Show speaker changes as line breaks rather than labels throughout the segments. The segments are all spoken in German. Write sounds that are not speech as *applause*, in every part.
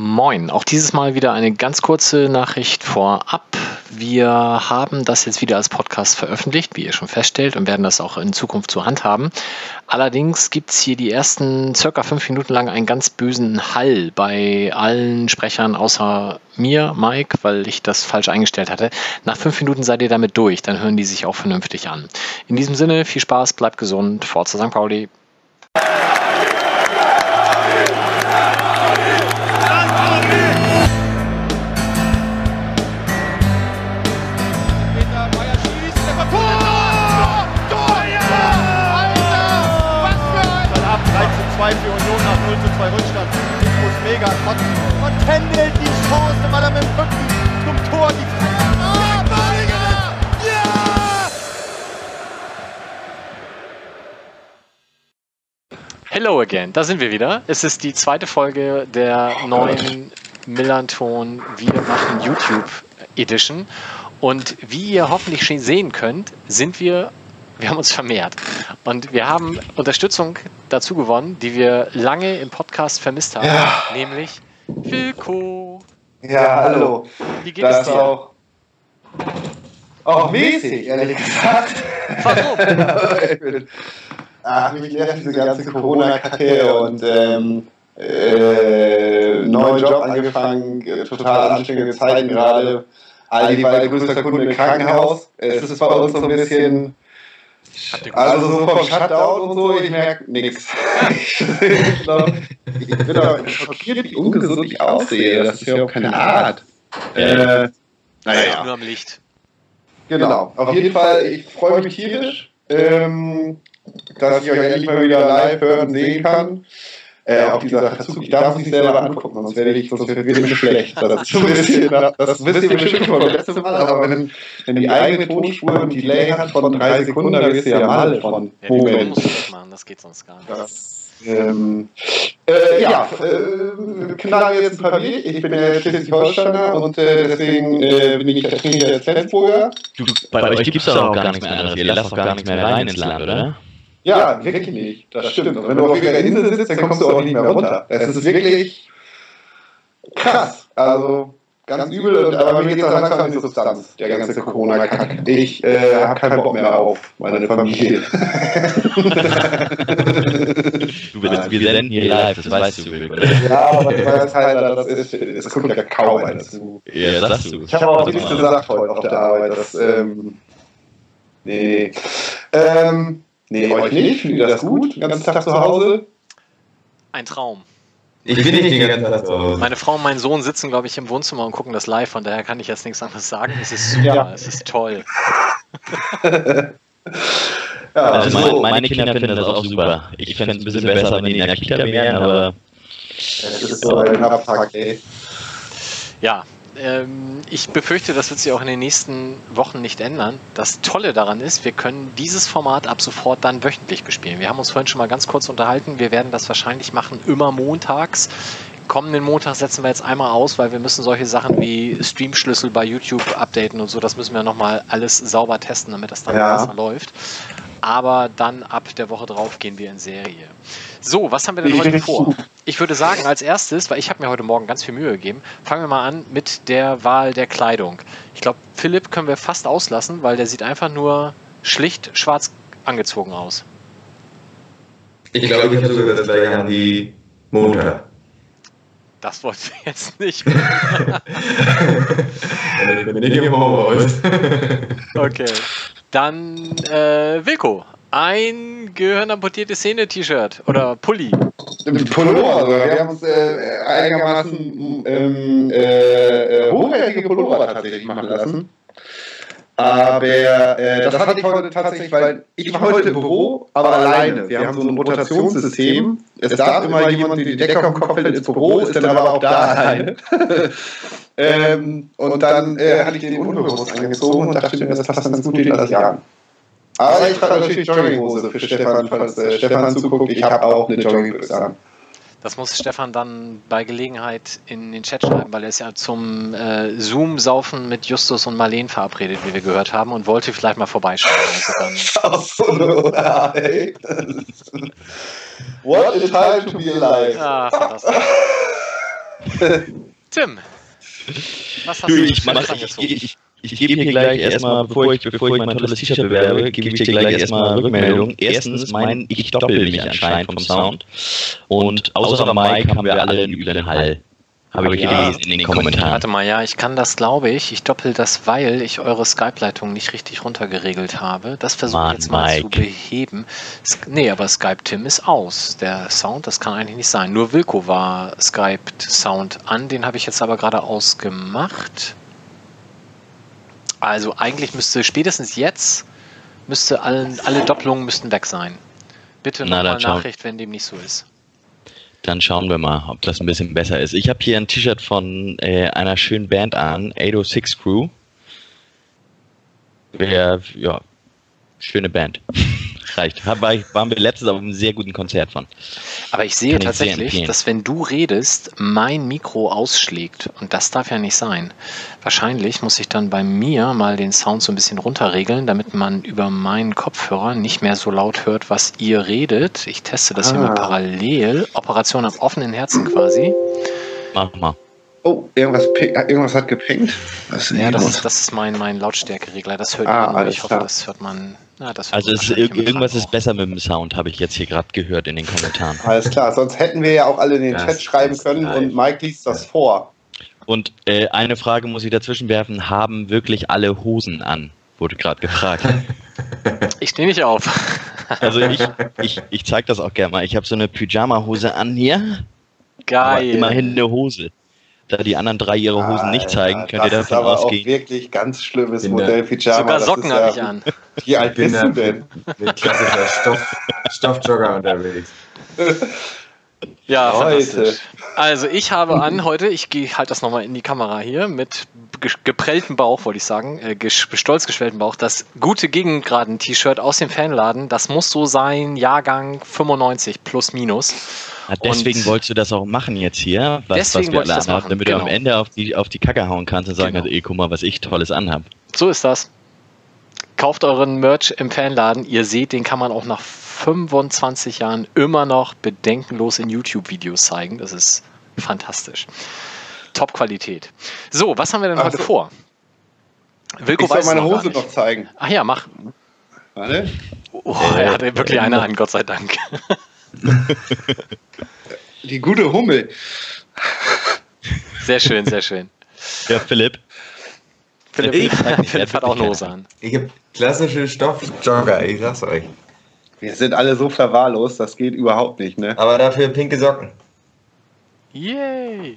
Moin, auch dieses Mal wieder eine ganz kurze Nachricht vorab. Wir haben das jetzt wieder als Podcast veröffentlicht, wie ihr schon feststellt, und werden das auch in Zukunft zur Hand haben. Allerdings gibt es hier die ersten circa fünf Minuten lang einen ganz bösen Hall bei allen Sprechern außer mir, Mike, weil ich das falsch eingestellt hatte. Nach fünf Minuten seid ihr damit durch, dann hören die sich auch vernünftig an. In diesem Sinne, viel Spaß, bleibt gesund, Forza St. Pauli.
Mit dem Rücken zum Tor die
Balinger! Ja!
Hello again, da sind wir wieder. Es ist die zweite Folge der neuen Millanton Wir machen YouTube Edition. Und wie ihr hoffentlich schon sehen könnt, sind wir, wir haben uns vermehrt. Und wir haben Unterstützung dazu gewonnen, die wir lange im Podcast vermisst haben,
Ja.
nämlich Wilko.
Ja, hallo.
Wie geht es
Das
dir?
auch. Auch mäßig, ehrlich gesagt.
Warum? *laughs*
ach, mich nervt diese ganze Corona-Kacke und ähm, äh, neuen Job angefangen, äh, total anstrengende Zeiten gerade. Aldi war der größte Kunde im Krankenhaus. Es ist bei uns so ein bisschen, also so vom Shutdown und so, ich merke nichts. Ich glaub, *laughs* ich bin auch *laughs* schockiert, wie ungesund ich aussehe. Das ist ja auch keine Art. Äh, naja.
Nur am Licht.
Genau, auf jeden Fall, ich freue mich tierisch, ähm, dass ich euch endlich mal wieder live hören sehen kann. Äh, auf dieser Verzug, ich darf es nicht selber angucken, sonst werde ich, sonst wird mir schlecht. Das, ist *laughs* so ein bisschen, das wisst ihr bestimmt schon beim letzten Mal, aber wenn, wenn die eigene Tonspur ein Delay hat von drei Sekunden, dann wirst du ja mal von
Ja,
Moment.
musst du das machen? Das geht sonst gar nicht.
Das, ähm, äh, ja, äh, knallen jetzt ein paar Bier. Ich bin ja Schleswig-Holsteiner und äh, deswegen äh, bin ich der Trainer der Flensburger.
Du, bei, euch gibt es doch auch gar nichts mehr anderes. Ihr lasst doch gar nichts mehr rein ins Land, oder?
Ja, wirklich nicht. Das stimmt. Und wenn du auf irgendeiner Insel sitzt, dann kommst du auch nicht mehr runter. Es ist wirklich krass. Also ganz übel, und, aber mir geht es langsam in die Substanz, der ganze Corona-Kack. Ich äh, habe keinen Bock mehr auf meine Familie. *laughs*
Du, wir, wir senden hier live, das weißt du,
ja, aber du weißt halt, das, ist, das kommt ja kaum einer zu.
Ja, das sagst du.
Ich habe auch nichts gesagt heute auf der Arbeit. Das, ähm, nee. Ähm, nee, euch nicht. Findet ihr das gut? Den ganzen Tag zu Hause?
Ein Traum.
Ich bin nicht den ganzen Tag zu Hause.
Meine Frau und mein Sohn sitzen, glaube ich, im Wohnzimmer und gucken das live, von daher kann ich jetzt nichts anderes sagen. Es ist super,
Ja.
es ist toll. *laughs*
Ja,
Also
so.
meine, meine Kinder finden das auch super. Ich fände es ein bisschen besser, wenn die in der Kita wären, aber
Es ist so ein Abfuck, ey.
Ja, ähm, ich befürchte, das wird sich auch in den nächsten Wochen nicht ändern. Das Tolle daran ist, wir können dieses Format ab sofort dann wöchentlich bespielen. Wir haben uns vorhin schon mal ganz kurz unterhalten. Wir werden das wahrscheinlich machen immer montags. Kommenden Montag setzen wir jetzt einmal aus, weil wir müssen solche Sachen wie Streamschlüssel bei YouTube updaten und so. Das müssen wir nochmal alles sauber testen, damit das dann
Ja.
besser läuft. Aber dann ab der Woche drauf gehen wir in Serie. So, was haben wir denn heute vor? Ich würde sagen, als erstes, weil ich habe mir heute Morgen ganz viel Mühe gegeben, fangen wir mal an mit der Wahl der Kleidung. Ich glaube, Philipp können wir fast auslassen, weil der sieht einfach nur schlicht schwarz angezogen aus.
Ich glaube, ich habe sogar das gleiche an wie Montag.
Das wollten wir jetzt nicht.
ich bin nicht im Homeoffice.
Okay. Dann äh, Wilko. Ein gehirnamputierte Szene-T-Shirt oder Pulli.
Pullover, also wir haben uns äh, einigermaßen ähm, äh, äh, hochwertige Pullover tatsächlich machen lassen. Aber äh, das hatte ich heute tatsächlich, weil ich war heute Büro, aber alleine. Wir haben so ein Rotationssystem. Es darf immer jemand, der die Decke den Kopf fällt, ins Büro, ist dann aber auch da alleine. *laughs* ähm, und dann äh, hatte ich den unbewusst angezogen und dachte mir, das passt ganz gut, den lasse ich. Aber ich habe natürlich Jogginghose für Stefan, falls äh, Stefan zuguckt. Ich habe auch eine Jogginghose an.
Das muss Stefan dann bei Gelegenheit in den Chat schreiben, weil er ist ja zum äh, Zoom-Saufen mit Justus und Marleen verabredet, wie wir gehört haben, und wollte vielleicht mal vorbeischauen. *laughs* Also dann.
What a time to be alive.
ah, fantastisch. *laughs* Tim, was hast
Du,
du
ich, ich, ich, ich, ich gebe hier gleich erstmal, bevor ich, bevor ich mein tolles T-Shirt bewerbe, gebe ich dir gleich erstmal Rückmeldung. Erstens, mein, ich doppel mich anscheinend vom Sound. Und außer Mike haben wir alle einen üblen Hall. Habe ich
Ja.
gelesen in den Kommentaren.
Warte mal, ja, ich kann das, glaube ich. Ich doppel das, weil ich eure Skype-Leitung nicht richtig runtergeregelt habe. Das versuche ich jetzt mal zu
Mike.
beheben. S nee, aber Skype-Tim ist aus. Der Sound, das kann eigentlich nicht sein. Nur Wilko war Skype-Sound an. Den habe ich jetzt aber gerade ausgemacht. Also eigentlich müsste spätestens jetzt müsste allen, alle Doppelungen müssten weg sein. Bitte nochmal. Nachricht, wenn dem nicht so ist.
Dann schauen wir mal, ob das ein bisschen besser ist. Ich habe hier ein T-Shirt von äh, einer schönen Band an, 806 Crew. Wer, ja, schöne Band. *laughs* Reicht. Hab- War, ich- waren wir letztens auf einem sehr guten Konzert von.
Aber ich sehe
Kann ich
tatsächlich,
empfehlen.
dass wenn du redest, mein Mikro ausschlägt. Und das darf ja nicht sein. Wahrscheinlich muss ich dann bei mir mal den Sound so ein bisschen runterregeln, damit man über meinen Kopfhörer nicht mehr so laut hört, was ihr redet. Ich teste das hier
Ah.
mal parallel. Operation am offenen Herzen quasi.
Mach mal.
Oh, irgendwas, irgendwas hat gepinkt. Was ist
Ja,
hier
das ist, das ist mein, mein Lautstärkeregler. Das hört
Ah,
man. Ich hoffe,
klar.
das hört man. Na, das hört
Also ist,
wahrscheinlich
ir-
im
irgendwas ist besser mit dem Sound, habe ich jetzt hier gerade gehört in den Kommentaren. *laughs*
Alles klar, sonst hätten wir ja auch alle in den
Das
Chat schreiben können
live.
und Mike liest das vor.
Und äh, eine Frage muss ich dazwischen werfen, haben wirklich alle Hosen an? Wurde gerade gefragt. *laughs*
Ich stehe nicht auf. *laughs*
Also ich, ich, ich zeige das auch gerne mal. Ich habe so eine Pyjama-Hose an hier, aber
Geil.
immerhin eine Hose. Da die anderen drei ihre Hosen nicht zeigen, könnt ihr
das ist
davon
aber auch
ausgehen.
wirklich ganz schlimmes
Bin
Modell Pyjama.
Sogar
Das
Socken
ist
habe
ja-
ich an. *laughs*
Wie alt bist du denn?
Mit klassischer Stoff, Stoffjogger unterwegs. *laughs*
Ja, fantastisch. Also ich habe an heute, ich gehe halt das nochmal in die Kamera hier, mit ge- geprelltem Bauch, wollte ich sagen, äh, stolz geschwelltem Bauch, das gute Gegengraden-T-Shirt aus dem Fanladen, das muss so sein, Jahrgang 95 plus minus.
Ja, deswegen
Und-
wolltest du das auch machen jetzt hier, was,
Deswegen
was wir
ich
alle
das
anhaben,
machen,
damit
genau.
du am Ende auf die, auf die Kacke hauen kannst und sagen
Genau.
kannst, ey, guck mal, was ich Tolles anhab.
So ist das. Kauft euren Merch im Fanladen. Ihr seht, den kann man auch nach 25 Jahren immer noch bedenkenlos in YouTube-Videos zeigen. Das ist fantastisch. Top-Qualität. So, was haben wir denn
Ach
heute
so.
vor? Wilko
Ich soll
weiß
meine
noch
Hose
nicht.
noch zeigen.
Ach ja, mach.
Warte.
Oh, er hatte wirklich eine an, Gott sei Dank. *laughs*
Die gute Hummel.
Sehr schön, sehr schön.
Ja, Philipp,
Philipp,
Ich
Philipp hat auch Hose an.
Ich hab klassische Stoffjogger, ich sag's euch.
Wir sind alle so verwahrlost, das geht überhaupt nicht, ne?
Aber dafür pinke Socken.
Yay!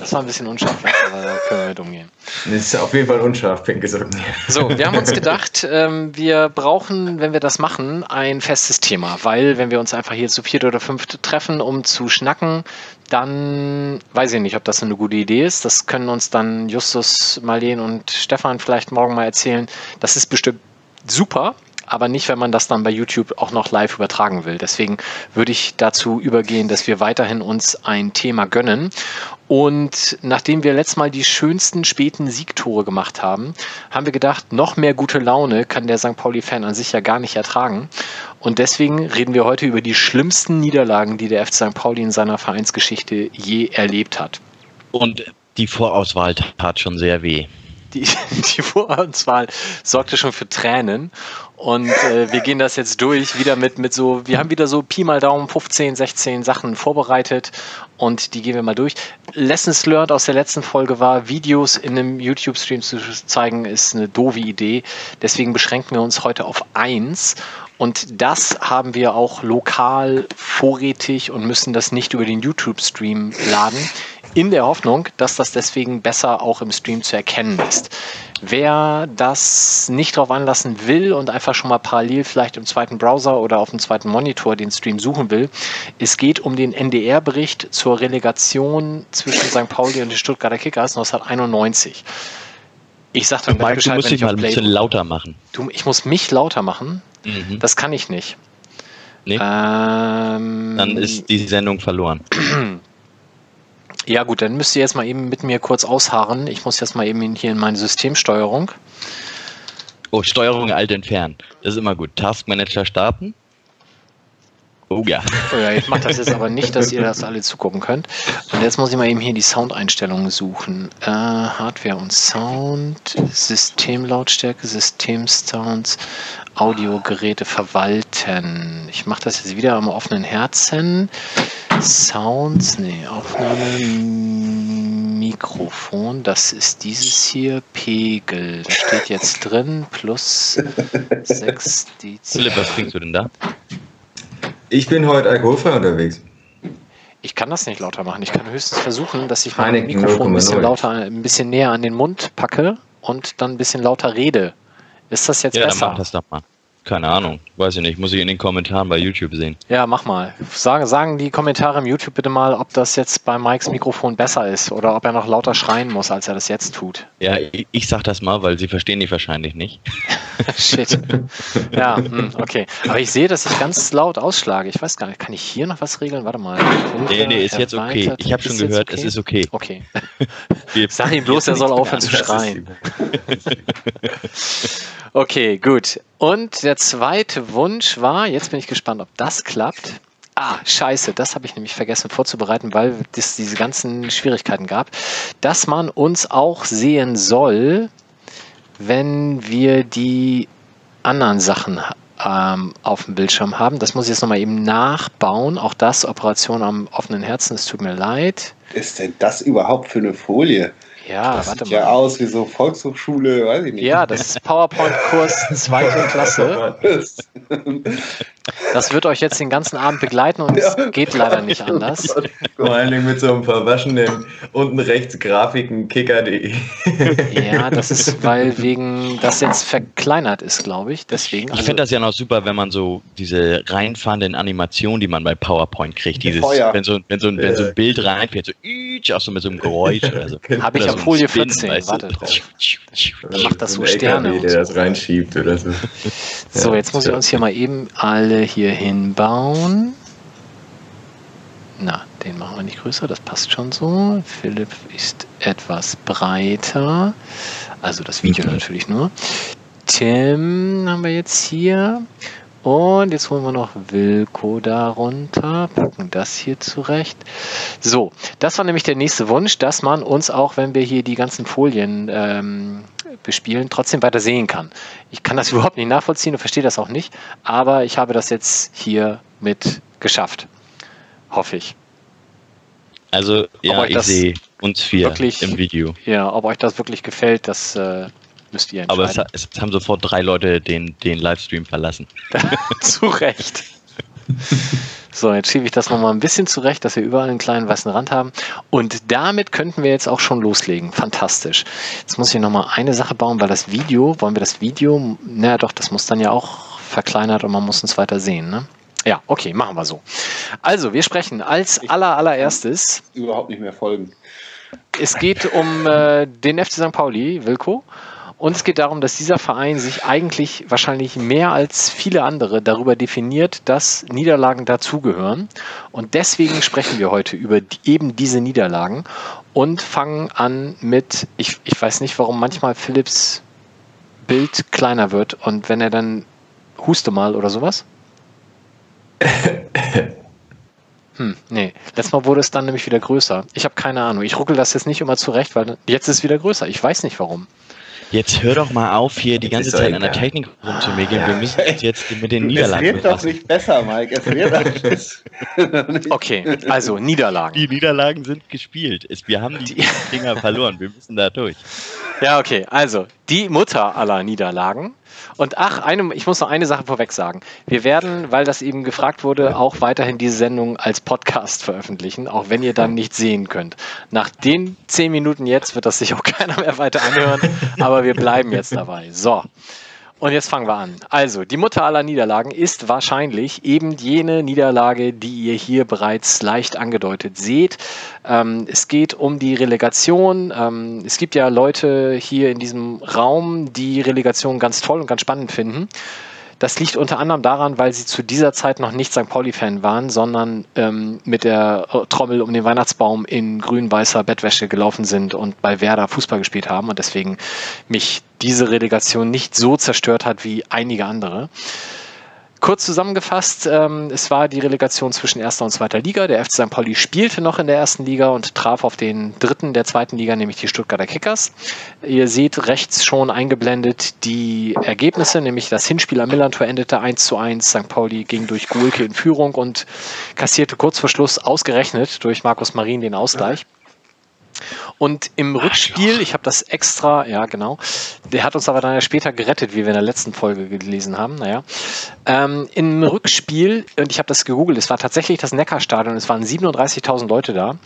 Das war ein bisschen unscharf, aber da können wir mit umgehen.
Das ist auf jeden Fall unscharf, pinke Socken.
So, wir haben uns gedacht, ähm, wir brauchen, wenn wir das machen, ein festes Thema, weil wenn wir uns einfach hier zu viert oder fünft treffen, um zu schnacken, dann weiß ich nicht, ob das eine gute Idee ist. Das können uns dann Justus, Marleen und Stefan vielleicht morgen mal erzählen. Das ist bestimmt super, aber nicht, wenn man das dann bei YouTube auch noch live übertragen will. Deswegen würde ich dazu übergehen, dass wir weiterhin uns ein Thema gönnen. Und nachdem wir letztes Mal die schönsten späten Siegtore gemacht haben, haben wir gedacht, noch mehr gute Laune kann der St. Pauli-Fan an sich ja gar nicht ertragen. Und deswegen reden wir heute über die schlimmsten Niederlagen, die der FC St. Pauli in seiner Vereinsgeschichte je erlebt hat.
und die Vorauswahl tat schon sehr weh.
Die, *laughs* die Vorauswahl sorgte schon für Tränen. Und äh, wir gehen das jetzt durch, wieder mit, mit so, wir haben wieder so Pi mal Daumen 15, 16 Sachen vorbereitet und die gehen wir mal durch. Lessons learned aus der letzten Folge war, Videos in einem YouTube-Stream zu zeigen, ist eine doofe Idee. Deswegen beschränken wir uns heute auf eins. Und das haben wir auch lokal vorrätig und müssen das nicht über den YouTube-Stream laden, in der Hoffnung, dass das deswegen besser auch im Stream zu erkennen ist. Wer das nicht drauf anlassen will und einfach schon mal parallel vielleicht im zweiten Browser oder auf dem zweiten Monitor den Stream suchen will, es geht um den NDR-Bericht zur Relegation zwischen St. Pauli und den Stuttgarter Kickers 1991. Ich sagte dann
Mike, du
Bescheid,
musst
wenn
dich mal ein bisschen lauter machen.
Du, ich muss mich lauter machen.
Mhm.
Das kann ich nicht.
Nee.
Ähm,
Dann ist die Sendung verloren. *clears throat*
ja gut, dann müsst ihr jetzt mal eben mit mir kurz ausharren. Ich muss jetzt mal eben hier in meine Systemsteuerung.
Oh, Steuerung alt entfernen. Das ist immer gut. Taskmanager starten. Oh ja.
Oh ja, ich mache das jetzt aber nicht, dass ihr das alle zugucken könnt. Und jetzt muss ich mal eben hier die Soundeinstellungen suchen. Äh, Hardware und Sound, Systemlautstärke, Systemsounds, Audiogeräte verwalten. Ich mache das jetzt wieder am offenen Herzen. Sounds, nee, Aufnahme, Mikrofon, das ist dieses hier, Pegel. Da steht jetzt drin, plus 6 Dezibel.
Philipp, was trinkst du denn da?
Ich bin heute alkoholfrei unterwegs.
Ich kann das nicht lauter machen. Ich kann höchstens versuchen, dass ich mein
Heineken
Mikrofon ein bisschen
0,0.
lauter, ein bisschen näher an den Mund packe und dann ein bisschen lauter rede. Ist das jetzt
Ja, dann
besser?
mach das doch mal. Keine Ahnung. Weiß ich nicht. Muss ich in den Kommentaren bei YouTube sehen.
Ja, mach mal. Sagen, sagen die Kommentare im YouTube bitte mal, ob das jetzt bei Mikes Mikrofon besser ist oder ob er noch lauter schreien muss, als er das jetzt tut.
Ja, ich, ich sag das mal, weil sie verstehen die wahrscheinlich nicht. *laughs*
Shit. Ja, hm, okay. Aber ich sehe, dass ich ganz laut ausschlage. Ich weiß gar nicht, kann ich hier noch was regeln? Warte mal.
Nee, nee, ist jetzt okay. Ich habe schon gehört,
okay?
es ist okay.
Okay. *laughs*
Wir-
Sag ihm bloß, er soll *laughs* aufhören zu schreien. Okay, gut. Und der zweite Wunsch war, jetzt bin ich gespannt, ob das klappt. Ah, scheiße, das habe ich nämlich vergessen vorzubereiten, weil es diese ganzen Schwierigkeiten gab, dass man uns auch sehen soll, wenn wir die anderen Sachen ähm, auf dem Bildschirm haben. Das muss ich jetzt nochmal eben nachbauen. Auch das Operation am offenen Herzen, es tut mir leid.
Was ist denn das überhaupt für eine Folie?
Ja,
Das
warte
sieht ja
mal.
aus wie so Volkshochschule, weiß ich nicht.
Ja, das ist PowerPoint-Kurs *laughs* zweite Klasse. *laughs*
Das-
wird euch jetzt den ganzen Abend begleiten und es geht leider nicht *laughs* anders.
Vor allen Dingen mit so ein paar waschenden unten rechts Grafiken kicker.de.
Ja, das ist, weil wegen das jetzt verkleinert ist, glaube ich. Deswegen.
Ich
Also,
finde das ja noch super, wenn man so diese reinfahrenden Animationen, die man bei PowerPoint kriegt, dieses,
Feuer.
wenn so, wenn so, ein- wenn so ein Bild reinfährt, so, auch so mit so einem Geräusch oder so. *laughs*
Habe ich auf
so
Folie
Spin,
14,
weißt du.
warte drauf. macht das so Sterne
LKW,
und
der
so.
das reinschiebt oder so.
so,
Ja,
jetzt muss ich
ja.
uns hier mal eben alle hier hinbauen. Na, den machen wir nicht größer, das passt schon so. Philipp ist etwas breiter. Also das Video natürlich nur. Tim haben wir jetzt hier. Und jetzt holen wir noch Wilko darunter, packen das hier zurecht. So, das war nämlich der nächste Wunsch, dass man uns auch, wenn wir hier die ganzen Folien ähm, bespielen, trotzdem weiter sehen kann. Ich kann das *laughs* überhaupt nicht nachvollziehen und verstehe das auch nicht, aber ich habe das jetzt hier mit geschafft. Hoffe ich.
Also, ja, ich sehe uns vier
wirklich-
im Video.
Ja, ob euch das wirklich gefällt, das äh, müsst ihr
Aber es,
entscheiden.
es haben sofort drei Leute den, den Livestream verlassen. *laughs* *laughs*
Zu Recht. So, jetzt schiebe ich das nochmal ein bisschen zurecht, dass wir überall einen kleinen weißen Rand haben. Und damit könnten wir jetzt auch schon loslegen. Fantastisch. Jetzt muss ich nochmal eine Sache bauen, weil das Video, wollen wir das Video, naja doch, das muss dann ja auch verkleinert und man muss uns weiter sehen, ne? Ja, okay, machen wir so. Also, wir sprechen als aller, allererstes
Überhaupt nicht mehr folgen.
es geht um äh, den FC St. Pauli, Wilko. Und es geht darum, dass dieser Verein sich eigentlich wahrscheinlich mehr als viele andere darüber definiert, dass Niederlagen dazugehören. Und deswegen sprechen wir heute über die, eben diese Niederlagen und fangen an mit, ich, ich weiß nicht, warum manchmal Philips Bild kleiner wird und wenn er dann huste mal oder sowas. *laughs* Hm, nee. Letztes Mal wurde es dann nämlich wieder größer. Ich habe keine Ahnung. Ich ruckel das jetzt nicht immer zurecht, weil jetzt ist es wieder größer. Ich weiß nicht warum.
Jetzt hör doch mal auf, hier die ganze
doch
Zeit an der. Technik rumzumäkeln. Wir müssen uns jetzt mit den *laughs* Niederlagen
es wird doch nicht besser, Mike. Es wird alles. *laughs*
Okay, also Niederlagen.
Die Niederlagen sind gespielt. Es, wir haben die, Dinger *laughs* verloren. Wir müssen da durch.
Ja, okay. Also, die Mutter aller Niederlagen. Und ach, eine, ich muss noch eine Sache vorweg sagen. Wir werden, weil das eben gefragt wurde, auch weiterhin diese Sendung als Podcast veröffentlichen, auch wenn ihr dann nicht sehen könnt. Nach den zehn Minuten jetzt wird das sich auch *laughs* keiner mehr weiter anhören, aber wir bleiben jetzt dabei. So. Und jetzt fangen wir an. Also, die Mutter aller Niederlagen ist wahrscheinlich eben jene Niederlage, die ihr hier bereits leicht angedeutet seht. Ähm, es geht um die Relegation. Ähm, es gibt ja Leute hier in diesem Raum, die Relegation ganz toll und ganz spannend finden. Das liegt unter anderem daran, weil sie zu dieser Zeit noch nicht St. Pauli-Fan waren, sondern ähm, mit der Trommel um den Weihnachtsbaum in grün-weißer Bettwäsche gelaufen sind und bei Werder Fußball gespielt haben und deswegen mich diese Relegation nicht so zerstört hat wie einige andere. Kurz zusammengefasst, ähm, es war die Relegation zwischen erster und zweiter Liga. Der FC St. Pauli spielte noch in der ersten Liga und traf auf den dritten der zweiten Liga, nämlich die Stuttgarter Kickers. Ihr seht rechts schon eingeblendet die Ergebnisse, nämlich das Hinspiel am Millantor endete 1 zu 1. St. Pauli ging durch Gulke in Führung und kassierte kurz vor Schluss ausgerechnet durch Markus Marin den Ausgleich. Und im Rückspiel, ich habe das extra, ja genau, der hat uns aber dann ja später gerettet, wie wir in der letzten Folge gelesen haben. Naja, ähm, im Rückspiel, und ich habe das gegoogelt, es war tatsächlich das Neckarstadion, es waren 37.000 Leute da,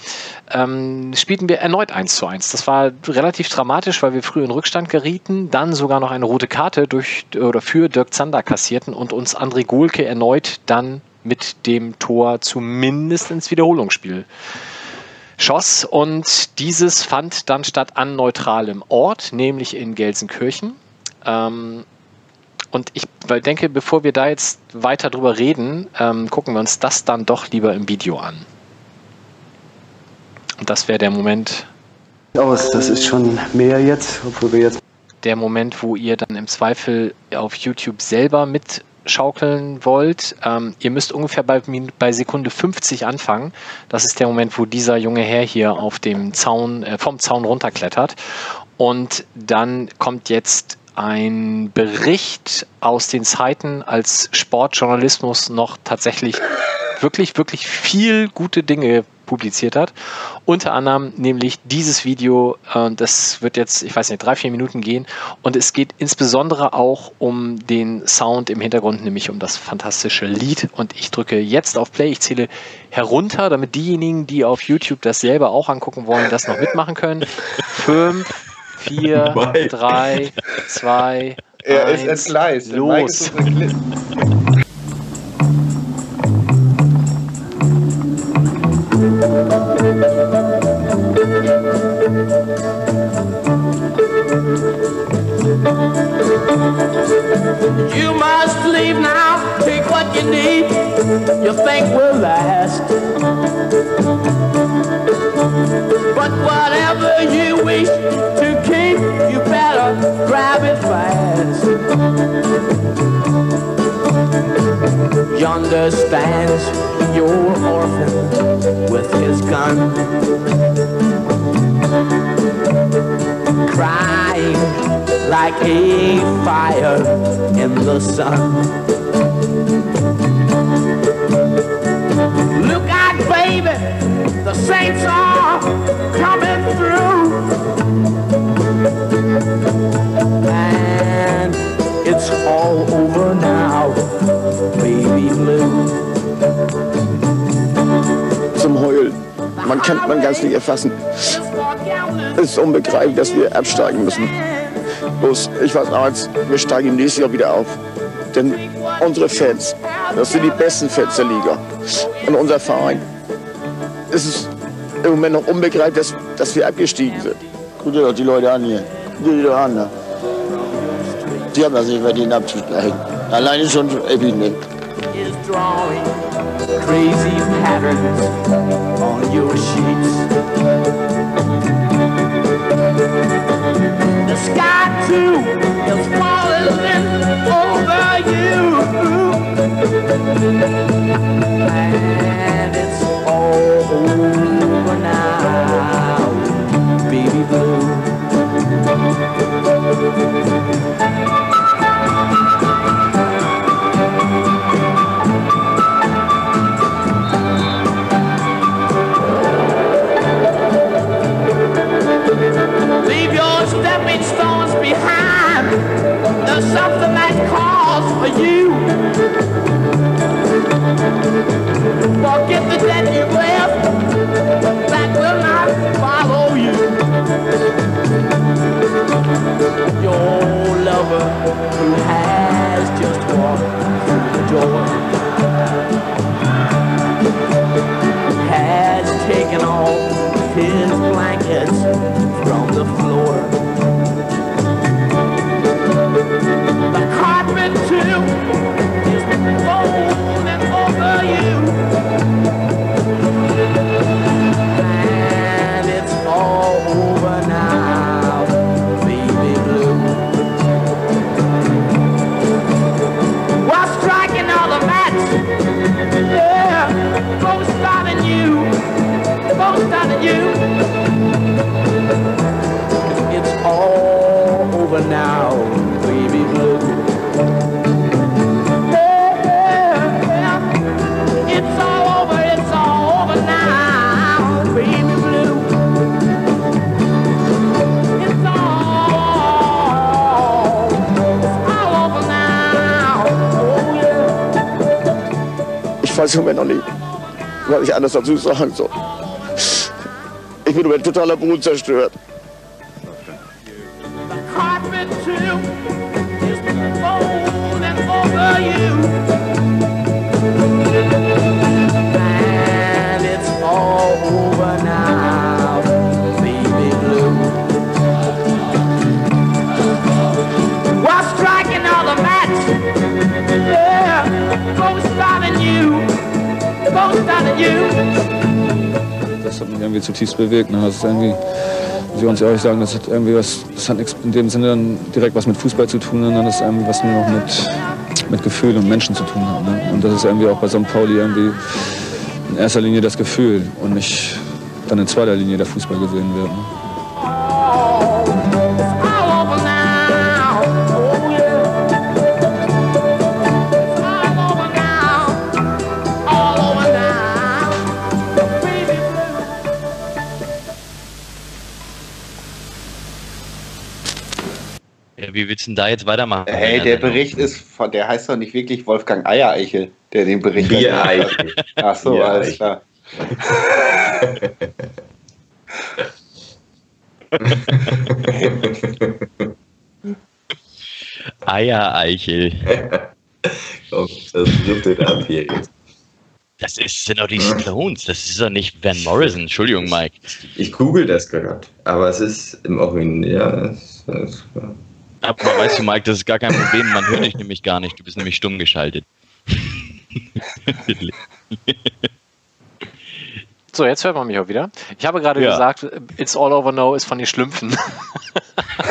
ähm, spielten wir erneut 1 zu 1. Das war relativ dramatisch, weil wir früh in Rückstand gerieten, dann sogar noch eine rote Karte durch oder für Dirk Zander kassierten und uns André Gohlke erneut dann mit dem Tor zumindest ins Wiederholungsspiel schoss. Und dieses fand dann statt an neutralem Ort, nämlich in Gelsenkirchen. Ähm, und ich denke, bevor wir da jetzt weiter drüber reden, ähm, gucken wir uns das dann doch lieber im Video an. Und das wäre der Moment.
Aus, das ist schon mehr jetzt, obwohl wir jetzt.
Der Moment, wo ihr dann im Zweifel auf YouTube selber mit schaukeln wollt, ähm, ihr müsst ungefähr bei, bei, Sekunde 50 anfangen. Das ist der Moment, wo dieser junge Herr hier auf dem Zaun, äh, vom Zaun runterklettert. Und dann kommt jetzt ein Bericht aus den Zeiten, als Sportjournalismus noch tatsächlich wirklich, wirklich viel gute Dinge publiziert hat. Unter anderem nämlich dieses Video, äh, das wird jetzt, ich weiß nicht, drei, vier Minuten gehen. Und es geht insbesondere auch um den Sound im Hintergrund, nämlich um das fantastische Lied. Und ich drücke jetzt auf Play. Ich zähle herunter, damit diejenigen, die auf YouTube das selber auch angucken wollen, das noch mitmachen können. Fünf, vier, *laughs* drei, zwei,
er
eins,
ist entgleist.
los.
You must leave now, take what you need, you think will last. But whatever you wish to keep, you better grab it fast. Yonder stands your orphan with his gun, crying like a fire in the sun. Look out, baby, the saints are coming through. And it's all over now, baby blue.
zum Heulen. Man kann man ganz nicht erfassen. Es ist unbegreiflich, dass wir absteigen müssen. Bloß, ich weiß eins, wir steigen nächstes Jahr wieder auf. Denn unsere Fans, das sind die besten Fans der Liga. Und unser Verein, es ist im Moment noch unbegreiflich, dass, dass wir abgestiegen sind.
Guck dir doch die Leute an hier. Guck dir die doch an. Ne? Das nicht verdient abzusteigen. Alleine schon Epidemie.
is drawing crazy patterns on your sheets. The sky too is falling over you, and it's all over now, baby blue. For you.
Was ich anders dazu sagen soll. Ich bin über totaler Boden zerstört.
Bewegt. Ne? Das ist irgendwie, muss ich ganz ehrlich sagen, das hat irgendwie was, das hat nichts in dem Sinne dann direkt was mit Fußball zu tun, sondern das ist irgendwie was nur noch mit, mit Gefühl und Menschen zu tun hat. Ne? Und das ist irgendwie auch bei St. Pauli irgendwie in erster Linie das Gefühl und nicht dann in zweiter Linie der Fußball gesehen wird. Ne?
Willst du denn da jetzt weitermachen?
Hey, der Bericht ist von, der heißt doch nicht wirklich Wolfgang Eiereichel, der den Bericht
Biereichel.
Ach so, alles klar. *laughs*
Eiereichel.
Komm, das den ab hier jetzt.
Das ist, sind doch die Stones. Das ist doch nicht Van Morrison. Entschuldigung, Mike.
Ich google das gerade, aber es ist im Original. Ja, es, es,
Aber weißt du, Mike, das ist gar kein Problem. Man hört dich nämlich gar nicht. Du bist nämlich stumm geschaltet. *laughs*
So, jetzt hört man mich auch wieder. Ich habe gerade
Ja.
gesagt, It's All Over Now ist von den Schlümpfen.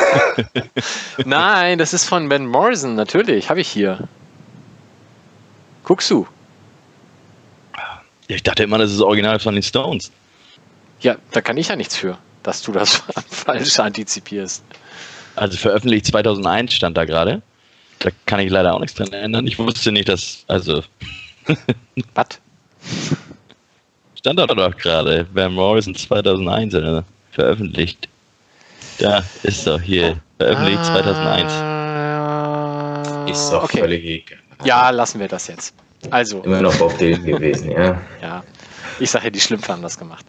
*laughs* Nein, das ist von Ben Morrison, natürlich, habe ich hier. Guckst du?
Ich dachte immer, das ist das Original von den Stones.
Ja, da kann ich ja nichts für, dass du das *laughs* falsch antizipierst.
Also veröffentlicht 2001 stand da gerade. Da kann ich leider auch nichts dran ändern. Ich wusste nicht, dass. Also. *laughs*
Was?
Stand da doch gerade. Van Morrison 2001 äh, veröffentlicht. Da ist doch hier. Veröffentlicht 2001.
ist doch
okay.
völlig egal.
Ja, lassen wir das jetzt. Also,
Immer noch auf den *laughs* gewesen, ja.
ja. *laughs* Ich sage ja, die Schlümpfe haben das gemacht.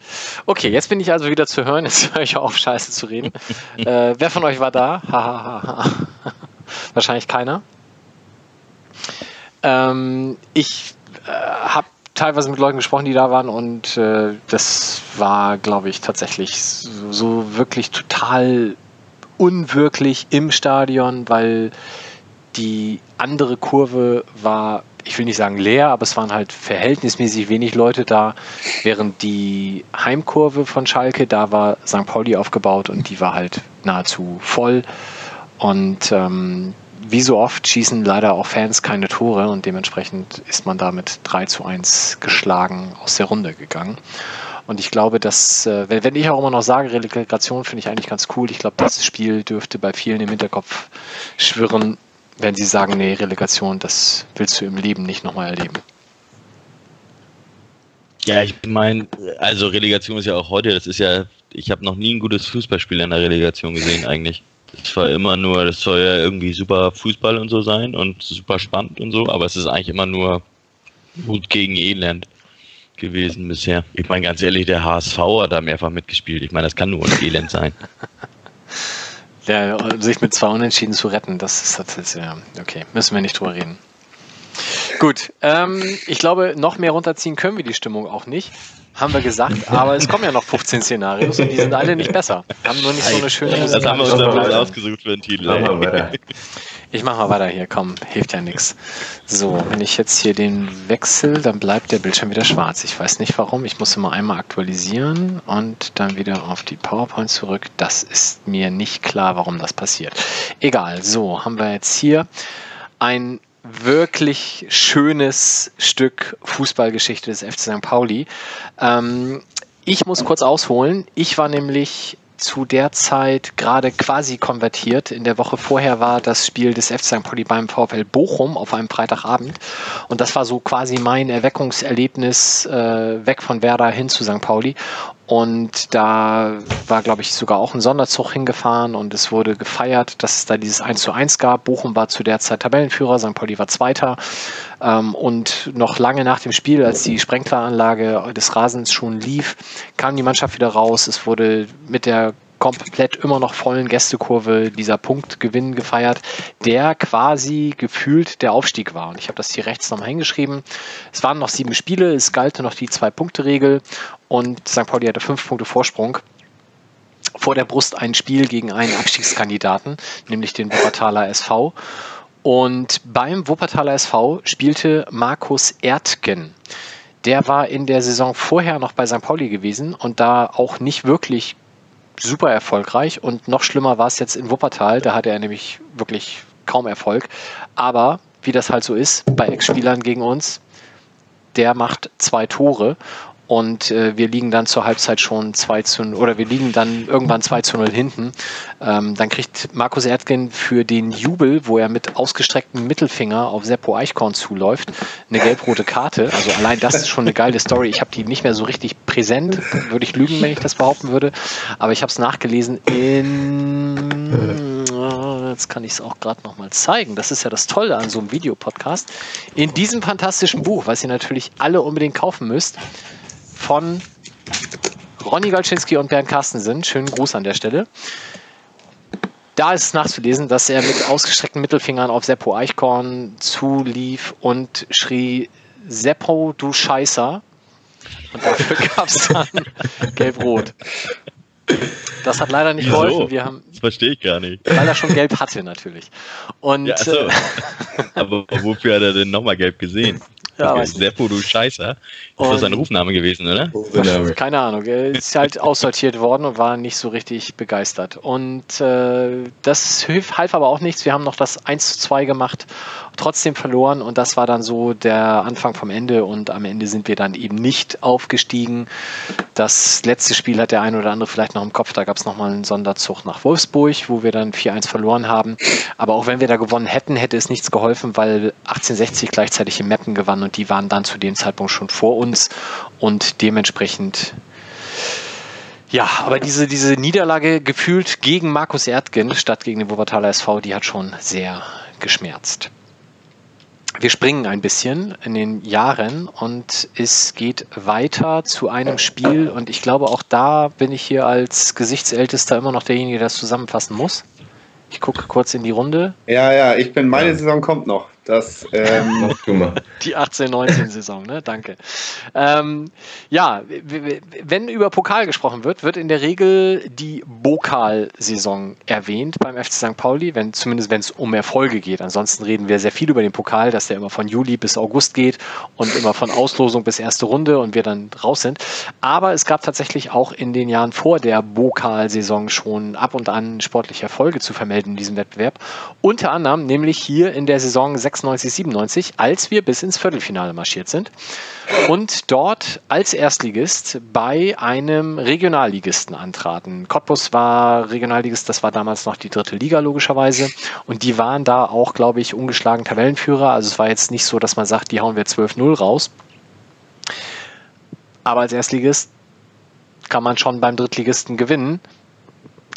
Okay, jetzt bin ich also wieder zu hören. *laughs* Jetzt höre ich auf, scheiße zu reden. *laughs* äh, wer von euch war da? Wahrscheinlich keiner. Ähm, ich äh, habe teilweise mit Leuten gesprochen, die da waren und äh, das war, glaube ich, tatsächlich so, so wirklich total unwirklich im Stadion, weil die andere Kurve war, ich will nicht sagen leer, aber es waren halt verhältnismäßig wenig Leute da, während die Heimkurve von Schalke, da war St. Pauli aufgebaut und die war halt nahezu voll. Und ähm, wie so oft schießen leider auch Fans keine Tore und dementsprechend ist man da mit 3 zu 1 geschlagen aus der Runde gegangen. Und ich glaube, dass, äh, wenn ich auch immer noch sage, Relegation finde ich eigentlich ganz cool. Ich glaube, das Spiel dürfte bei vielen im Hinterkopf schwirren, wenn sie sagen, nee, Relegation, das willst du im Leben nicht nochmal erleben.
Ja, ich meine, also Relegation ist ja auch heute, das ist ja, ich habe noch nie ein gutes Fußballspiel in der Relegation gesehen eigentlich. Das war immer nur, das soll ja irgendwie super Fußball und so sein und super spannend und so, aber es ist eigentlich immer nur Mut gegen Elend gewesen bisher. Ich meine ganz ehrlich, der HSV hat da mehrfach mitgespielt. Ich meine, das kann nur ein Elend sein. *laughs*
Der, sich mit zwei Unentschieden zu retten, das ist tatsächlich, ja, okay, müssen wir nicht drüber reden. Gut, ähm, ich glaube, noch mehr runterziehen können wir die Stimmung auch nicht, haben wir gesagt, *laughs* aber es kommen ja noch 15 Szenarios und die sind alle nicht besser. Haben nur nicht so eine schöne
Das haben wir uns ausgesucht für den Titel.
Ich mach mal weiter hier, komm, hilft ja nichts. So, wenn ich jetzt hier den wechsel, dann bleibt der Bildschirm wieder schwarz. Ich weiß nicht warum, ich muss immer einmal aktualisieren und dann wieder auf die PowerPoint zurück. Das ist mir nicht klar, warum das passiert. Egal, so, haben wir jetzt hier ein wirklich schönes Stück Fußballgeschichte des FC St. Pauli. Ähm, ich muss kurz ausholen. Ich war nämlich zu der Zeit gerade quasi konvertiert. In der Woche vorher war das Spiel des FC St. Pauli beim VfL Bochum auf einem Freitagabend. Und das war so quasi mein Erweckungserlebnis äh, weg von Werder hin zu St. Pauli. Und da war, glaube ich, sogar auch ein Sonderzug hingefahren und es wurde gefeiert, dass es da dieses 1 zu 1 gab. Bochum war zu der Zeit Tabellenführer, St. Pauli war Zweiter. Ähm, und noch lange nach dem Spiel, als die Sprenkleranlage des Rasens schon lief, kam die Mannschaft wieder raus. Es wurde mit der komplett immer noch vollen Gästekurve dieser Punktgewinn gefeiert, der quasi gefühlt der Aufstieg war. Und ich habe das hier rechts nochmal hingeschrieben. Es waren noch sieben Spiele, es galt noch die Zwei-Punkte-Regel und St. Pauli hatte fünf Punkte Vorsprung vor der Brust ein Spiel gegen einen Abstiegskandidaten, nämlich den Wuppertaler SV. Und beim Wuppertaler SV spielte Markus Erdgen. Der war in der Saison vorher noch bei St. Pauli gewesen und da auch nicht wirklich super erfolgreich. Und noch schlimmer war es jetzt in Wuppertal. Da hatte er nämlich wirklich kaum Erfolg. Aber wie das halt so ist bei Ex-Spielern gegen uns, der macht zwei Tore und äh, wir liegen dann zur Halbzeit schon 2 zu 0, oder wir liegen dann irgendwann 2 zu 0 hinten. Ähm, dann kriegt Markus Erdgen für den Jubel, wo er mit ausgestrecktem Mittelfinger auf Seppo Eichkorn zuläuft, eine gelb-rote Karte. Also allein das ist schon eine geile Story. Ich habe die nicht mehr so richtig präsent, würde ich lügen, wenn ich das behaupten würde. Aber ich habe es nachgelesen in jetzt kann ich es auch gerade nochmal zeigen. Das ist ja das Tolle an so einem Videopodcast. In diesem fantastischen Buch, was ihr natürlich alle unbedingt kaufen müsst, von Ronny Galczynski und Bernd Carstensen. Schönen Gruß an der Stelle. Da ist es nachzulesen, dass er mit ausgestreckten Mittelfingern auf Seppo Eichkorn zulief und schrie: Seppo, du Scheißer. Und dafür *laughs* gab es dann Gelb-Rot. Das hat leider nicht
Wieso?
geholfen. Wir haben,
Das verstehe ich gar nicht.
weil er schon gelb hatte, natürlich. Und
Ja, achso.
äh, *laughs*
Aber wofür hat er denn nochmal gelb gesehen?
Ja.
Seppo, du Scheißer. Ist das sein Rufname gewesen, oder? *laughs*
Keine Ahnung, er ist halt *laughs* aussortiert worden und war nicht so richtig begeistert. Und äh, das hilf, half aber auch nichts. Wir haben noch das 1 zu 2 gemacht, trotzdem verloren und das war dann so der Anfang vom Ende und am Ende sind wir dann eben nicht aufgestiegen. Das letzte Spiel hat der ein oder andere vielleicht noch im Kopf, da gab es nochmal einen Sonderzug nach Wolfsburg, wo wir dann 4-1 verloren haben. Aber auch wenn wir da gewonnen hätten, hätte es nichts geholfen, weil 1860 gleichzeitig im Meppen gewann und die waren dann zu dem Zeitpunkt schon vor uns und dementsprechend ja, aber diese, diese Niederlage gefühlt gegen Markus Erdgen statt gegen den Wuppertaler SV, die hat schon sehr geschmerzt. Wir springen ein bisschen in den Jahren und es geht weiter zu einem Spiel und ich glaube auch da bin ich hier als Gesichtsältester immer noch derjenige, der das zusammenfassen muss. Ich gucke kurz in die Runde.
Ja, ja, ich bin, meine Saison kommt noch. Das, ähm, *laughs*
Die 18-19-Saison, ne? Danke. Ähm, ja, wenn über Pokal gesprochen wird, wird in der Regel die Bokalsaison erwähnt beim FC St. Pauli, wenn, zumindest wenn es um Erfolge geht. Ansonsten reden wir sehr viel über den Pokal, dass der immer von Juli bis August geht und immer von Auslosung bis erste Runde und wir dann raus sind. Aber es gab tatsächlich auch in den Jahren vor der Bokalsaison schon ab und an sportliche Erfolge zu vermelden in diesem Wettbewerb. Unter anderem nämlich hier in der Saison 96, 97, als wir bis ins Viertelfinale marschiert sind und dort als Erstligist bei einem Regionalligisten antraten. Cottbus war Regionalligist, das war damals noch die dritte Liga logischerweise und die waren da auch, glaube ich, ungeschlagen Tabellenführer. Also es war jetzt nicht so, dass man sagt, die hauen wir 12-0 raus. Aber als Erstligist kann man schon beim Drittligisten gewinnen.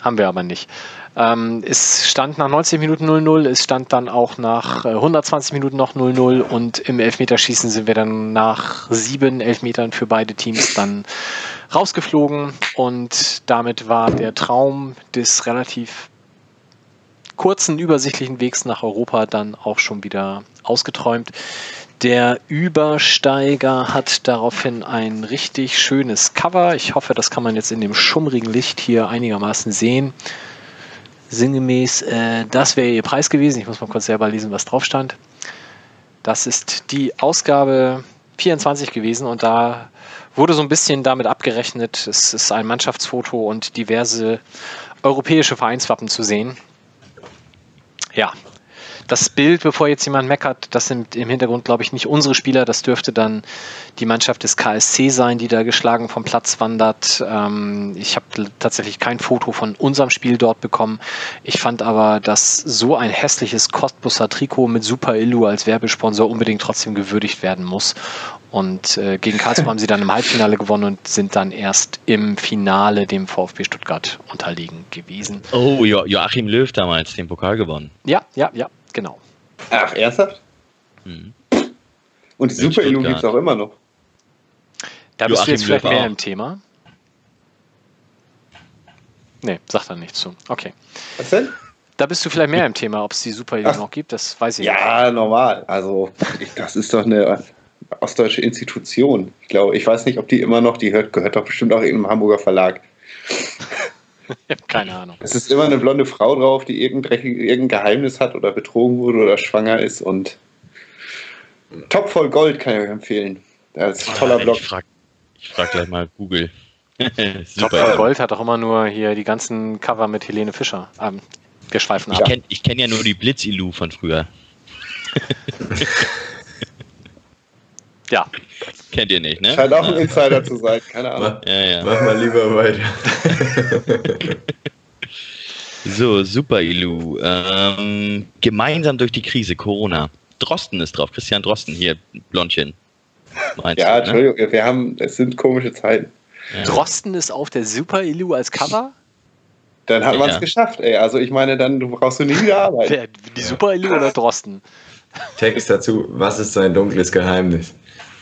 Haben wir aber nicht. Ähm, es stand nach 90 Minuten 0-0, es stand dann auch nach äh, 120 Minuten noch 0-0 und im Elfmeterschießen sind wir dann nach sieben Elfmetern für beide Teams dann rausgeflogen und damit war der Traum des relativ kurzen, übersichtlichen Wegs nach Europa dann auch schon wieder ausgeträumt. Der Übersteiger hat daraufhin ein richtig schönes Cover. Ich hoffe, das kann man jetzt in dem schummrigen Licht hier einigermaßen sehen. Sinngemäß, äh, das wäre ihr Preis gewesen. Ich muss mal kurz selber lesen, was drauf stand. Das ist die Ausgabe 24 gewesen und da wurde so ein bisschen damit abgerechnet. Es ist ein Mannschaftsfoto und diverse europäische Vereinswappen zu sehen. Ja, das Bild, bevor jetzt jemand meckert, das sind im Hintergrund, glaube ich, nicht unsere Spieler. Das dürfte dann die Mannschaft des KSC sein, die da geschlagen vom Platz wandert. Ähm, ich habe tatsächlich kein Foto von unserem Spiel dort bekommen. Ich fand aber, dass so ein hässliches Cottbusser Trikot mit Super Illu als Werbesponsor unbedingt trotzdem gewürdigt werden muss. Und äh, gegen Karlsruhe *laughs* haben sie dann im Halbfinale gewonnen und sind dann erst im Finale dem VfB Stuttgart unterlegen gewesen.
Oh, jo Joachim Löw damals den Pokal gewonnen.
Ja, ja, ja, genau.
Ach, ernsthaft?
Mhm.
Und die Super Elu gibt es auch immer noch.
Da bist
Joachim
du jetzt vielleicht mehr
auch.
im Thema. Nee, sagt er nichts zu. Okay.
Was denn?
Da bist du vielleicht mehr im Thema, ob es die Super
Ach.
noch gibt, das weiß ich nicht.
Ja, normal. Also, das ist doch eine ostdeutsche Institution. Ich glaube, ich weiß nicht, ob die immer noch, die hört, gehört doch bestimmt auch irgendeinem Hamburger Verlag. *laughs*
Ich habe keine Ahnung.
Es ist immer eine blonde Frau drauf, die irgendein, irgendein Geheimnis hat oder betrogen wurde oder schwanger ist und top voll Gold kann ich euch empfehlen. Das ist ein toller
Ah,
Blog.
Ich frag, ich frag gleich mal Google. *laughs*
Top voll Gold hat doch immer nur hier die ganzen Cover mit Helene Fischer. Ähm, wir schweifen
Ich
ab.
kenne ich kenn ja nur die Blitz-Ilu von früher. *laughs*
Ja,
Kennt ihr nicht, ne?
Scheint auch ein. Insider zu sein, keine Ahnung.
Mach,
Ja, ja.
mach mal lieber weiter. *laughs*
So, Super Ilu. Ähm, gemeinsam durch die Krise, Corona. Drosten ist drauf, Christian Drosten, hier, Blondchen. Meinst
Ja,
du, ne?
Entschuldigung, wir haben, es sind komische Zeiten.
Ja.
Drosten ist auf der Super Elu als Cover.
Dann hat man es
Ja.
geschafft, ey. Also ich meine, dann du brauchst du nie wieder arbeiten. *laughs*
Die Super Elu oder Drosten?
Text dazu, was ist sein dunkles Geheimnis?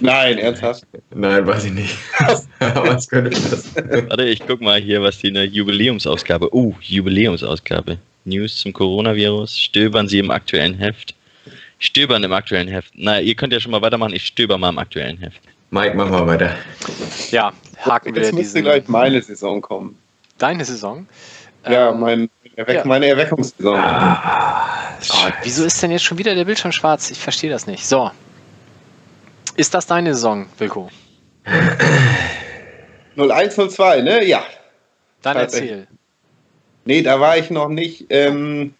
Nein, ernsthaft.
Nein, weiß ich nicht. *laughs* Aber es könnte das.
Warte, ich guck mal hier, was die in der Jubiläumsausgabe. Oh, Jubiläumsausgabe. News zum Coronavirus. Stöbern Sie im aktuellen Heft. Stöbern im aktuellen Heft. Na, ihr könnt ja schon mal weitermachen. Ich stöber mal im aktuellen Heft.
Mike, mach mal weiter.
Ja, haken wir
Jetzt müsste gleich meine Saison kommen.
deine Saison.
Ja,
Ähm,
mein, Erweck
ja.
meine Erweckungssaison.
Oh, wieso ist denn jetzt schon wieder der Bildschirm schwarz? Ich verstehe das nicht. So. Ist das deine Saison, Wilko?
0102, ne? Ja.
Dann erzähl.
Nee, da war ich noch nicht. Ähm,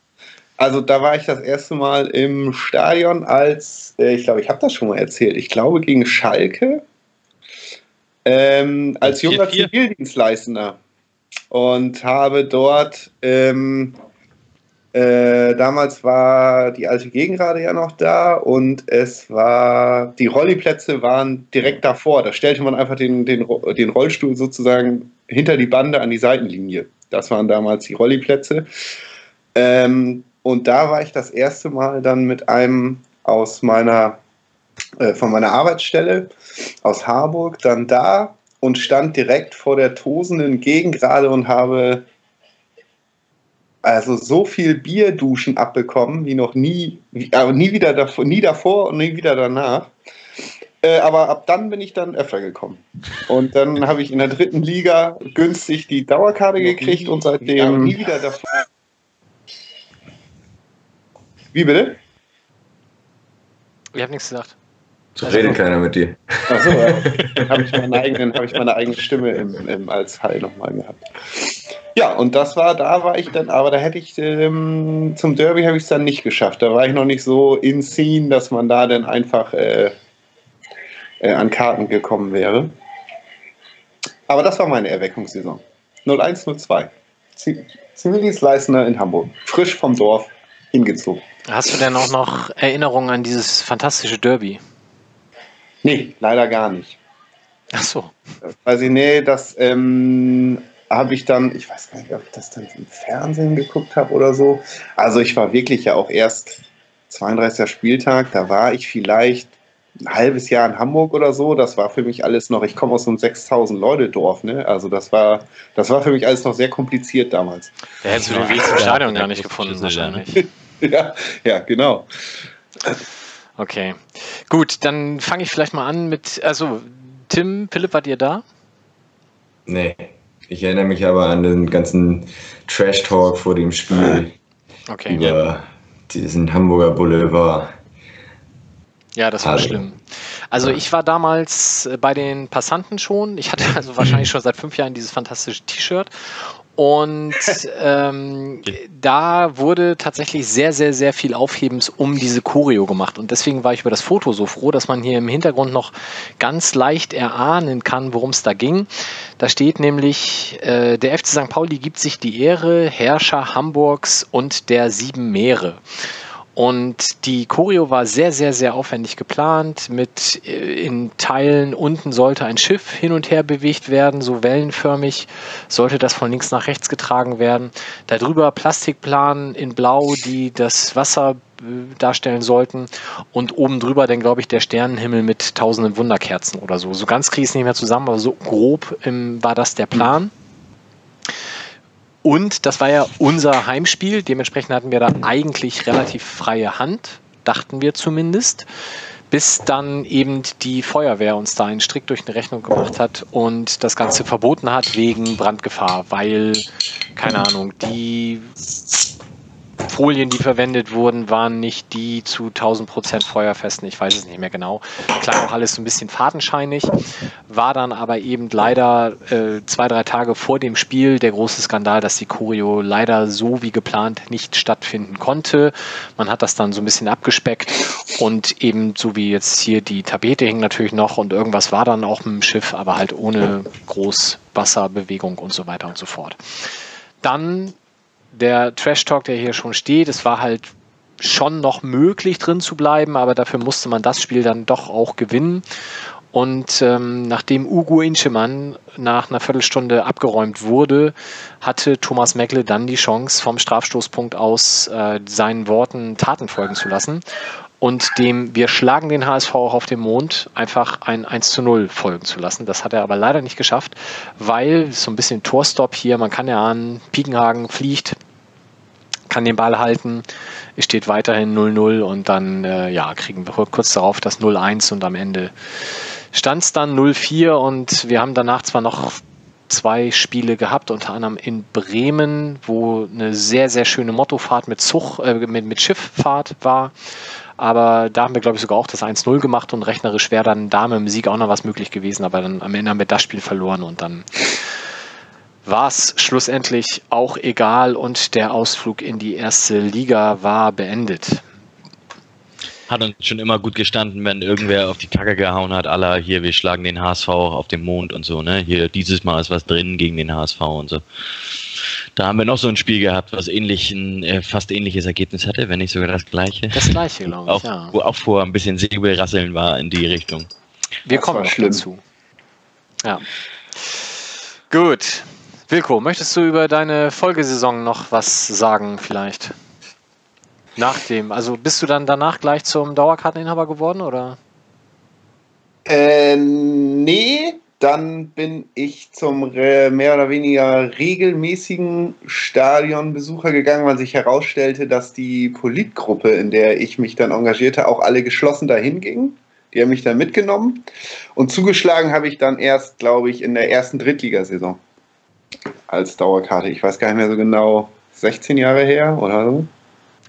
also da war ich das erste Mal im Stadion als, äh, ich glaube, ich habe das schon mal erzählt, ich glaube gegen Schalke ähm, als junger
4-4.
Zivildienstleistender und habe dort ähm, äh, damals war die alte Gegengrade ja noch da und es war, die Rolliplätze waren direkt davor. Da stellte man einfach den, den, den Rollstuhl sozusagen hinter die Bande an die Seitenlinie. Das waren damals die Rolliplätze. Ähm, und da war ich das erste Mal dann mit einem aus meiner, äh, von meiner Arbeitsstelle aus Harburg dann da und stand direkt vor der tosenden Gegengrade und habe also so viel Bierduschen abbekommen wie noch nie, wie, aber nie wieder davor, nie davor und nie wieder danach. Äh, aber ab dann bin ich dann öfter gekommen. Und dann *laughs* habe ich in der dritten Liga günstig die Dauerkarte gekriegt und seitdem nie wieder davor. Wie bitte?
Ich habe nichts gesagt.
So redet keiner mit dir.
Achso, ja. *laughs* dann habe ich, meine eigenen- hab ich meine eigene Stimme im, im, als Hall nochmal gehabt. Ja, und das war, da war ich dann, aber da hätte ich ähm, zum Derby habe ich es dann nicht geschafft. Da war ich noch nicht so in Scene, dass man da dann einfach äh, äh, an Karten gekommen wäre. Aber das war meine Erweckungssaison. 0102. Zi- Zivildienstleistender in Hamburg. Frisch vom Dorf hingezogen.
Hast du denn auch noch Erinnerungen an dieses fantastische Derby?
Nee, leider gar nicht.
Ach so.
Also nee, das ähm, habe ich dann, ich weiß gar nicht, ob ich das dann im Fernsehen geguckt habe oder so. Also ich war wirklich ja auch erst 32. Spieltag, da war ich vielleicht ein halbes Jahr in Hamburg oder so. Das war für mich alles noch, ich komme aus so einem 6000 Leute Dorf, ne? Also das war, das war für mich alles noch sehr kompliziert damals.
Da hättest du den Weg zum Stadion gar nicht gefunden, wahrscheinlich. *laughs*
ja, ja, genau.
Okay. Gut, dann fange ich vielleicht mal an mit, also Tim, Philipp, wart ihr da?
Nee. Ich erinnere mich aber an den ganzen Trash-Talk vor dem Spiel
Okay.
über diesen Hamburger Boulevard.
Ja, das war
Also.
schlimm. Also ich war damals äh, bei den Passanten schon. Ich hatte also wahrscheinlich *clears throat* schon seit fünf Jahren dieses fantastische T-Shirt. Und *laughs* ähm, da wurde tatsächlich sehr, sehr, sehr viel Aufhebens um diese Choreo gemacht. Und deswegen war ich über das Foto so froh, dass man hier im Hintergrund noch ganz leicht erahnen kann, worum es da ging. Da steht nämlich, äh, der FC St. Pauli gibt sich die Ehre, Herrscher Hamburgs und der sieben Meere. Und die Choreo war sehr, sehr, sehr aufwendig geplant. Mit äh, in Teilen unten sollte ein Schiff hin und her bewegt werden, so wellenförmig sollte das von links nach rechts getragen werden. Darüber Plastikplanen in Blau, die das Wasser äh, darstellen sollten. Und oben drüber dann, glaube ich, der Sternenhimmel mit tausenden Wunderkerzen oder so. So ganz kriege ich es nicht mehr zusammen, aber so grob ähm, war das der Plan. Und das war ja unser Heimspiel. Dementsprechend hatten wir da eigentlich relativ freie Hand, dachten wir zumindest, bis dann eben die Feuerwehr uns da einen Strick durch eine Rechnung gemacht hat und das Ganze verboten hat wegen Brandgefahr, weil, keine Ahnung, die Folien, die verwendet wurden, waren nicht die zu 1000 Prozent feuerfesten. Ich weiß es nicht mehr genau. Klang auch alles so ein bisschen fadenscheinig. War dann aber eben leider äh, zwei, drei Tage vor dem Spiel der große Skandal, dass die Choreo leider so wie geplant nicht stattfinden konnte. Man hat das dann so ein bisschen abgespeckt und eben so wie jetzt hier die Tapete hing natürlich noch und irgendwas war dann auch dem Schiff, aber halt ohne groß Wasserbewegung und so weiter und so fort. Dann der Trash Talk, der hier schon steht, es war halt schon noch möglich drin zu bleiben, aber dafür musste man das Spiel dann doch auch gewinnen. Und ähm, nachdem Ugo Inchemann nach einer Viertelstunde abgeräumt wurde, hatte Thomas Meckle dann die Chance, vom Strafstoßpunkt aus äh, seinen Worten Taten folgen zu lassen und dem Wir schlagen den HSV auch auf dem Mond einfach ein 1 zu 0 folgen zu lassen. Das hat er aber leider nicht geschafft, weil so ein bisschen Torstop hier, man kann ja an, Piekenhagen fliegt, kann den Ball halten, es steht weiterhin 0-0 und dann äh, ja, kriegen wir kurz darauf das 0-1 und am Ende stand es dann 0-4 und wir haben danach zwar noch zwei Spiele gehabt, unter anderem in Bremen, wo eine sehr, sehr schöne Mottofahrt mit Zug, äh, mit, mit Schifffahrt war. Aber da haben wir, glaube ich, sogar auch das 1-0 gemacht und rechnerisch wäre dann da mit dem Sieg auch noch was möglich gewesen. Aber dann am Ende haben wir das Spiel verloren und dann war es schlussendlich auch egal und der Ausflug in die erste Liga war beendet.
Hat uns schon immer gut gestanden, wenn irgendwer auf die Kacke gehauen hat, aller hier, wir schlagen den HSV auf den Mond und so, ne? Hier, dieses Mal ist was drin gegen den HSV und so. Da haben wir noch so ein Spiel gehabt, was ähnlich, ein äh, fast ähnliches Ergebnis hatte, wenn nicht sogar das gleiche.
Das gleiche, glaube ich,
auch,
ja.
Wo auch vor ein bisschen Säbelrasseln war in die Richtung.
Wir kommen noch dazu. Ja. Gut. Wilko, möchtest du über deine Folgesaison noch was sagen vielleicht? Nach dem, also bist du dann danach gleich zum Dauerkarteninhaber geworden oder?
Äh, nee, dann bin ich zum mehr oder weniger regelmäßigen Stadionbesucher gegangen, weil sich herausstellte, dass die Politgruppe, in der ich mich dann engagierte, auch alle geschlossen dahin ging. Die haben mich dann mitgenommen und zugeschlagen habe ich dann erst, glaube ich, in der ersten Drittligasaison als Dauerkarte. Ich weiß gar nicht mehr so genau, 16 Jahre her oder so.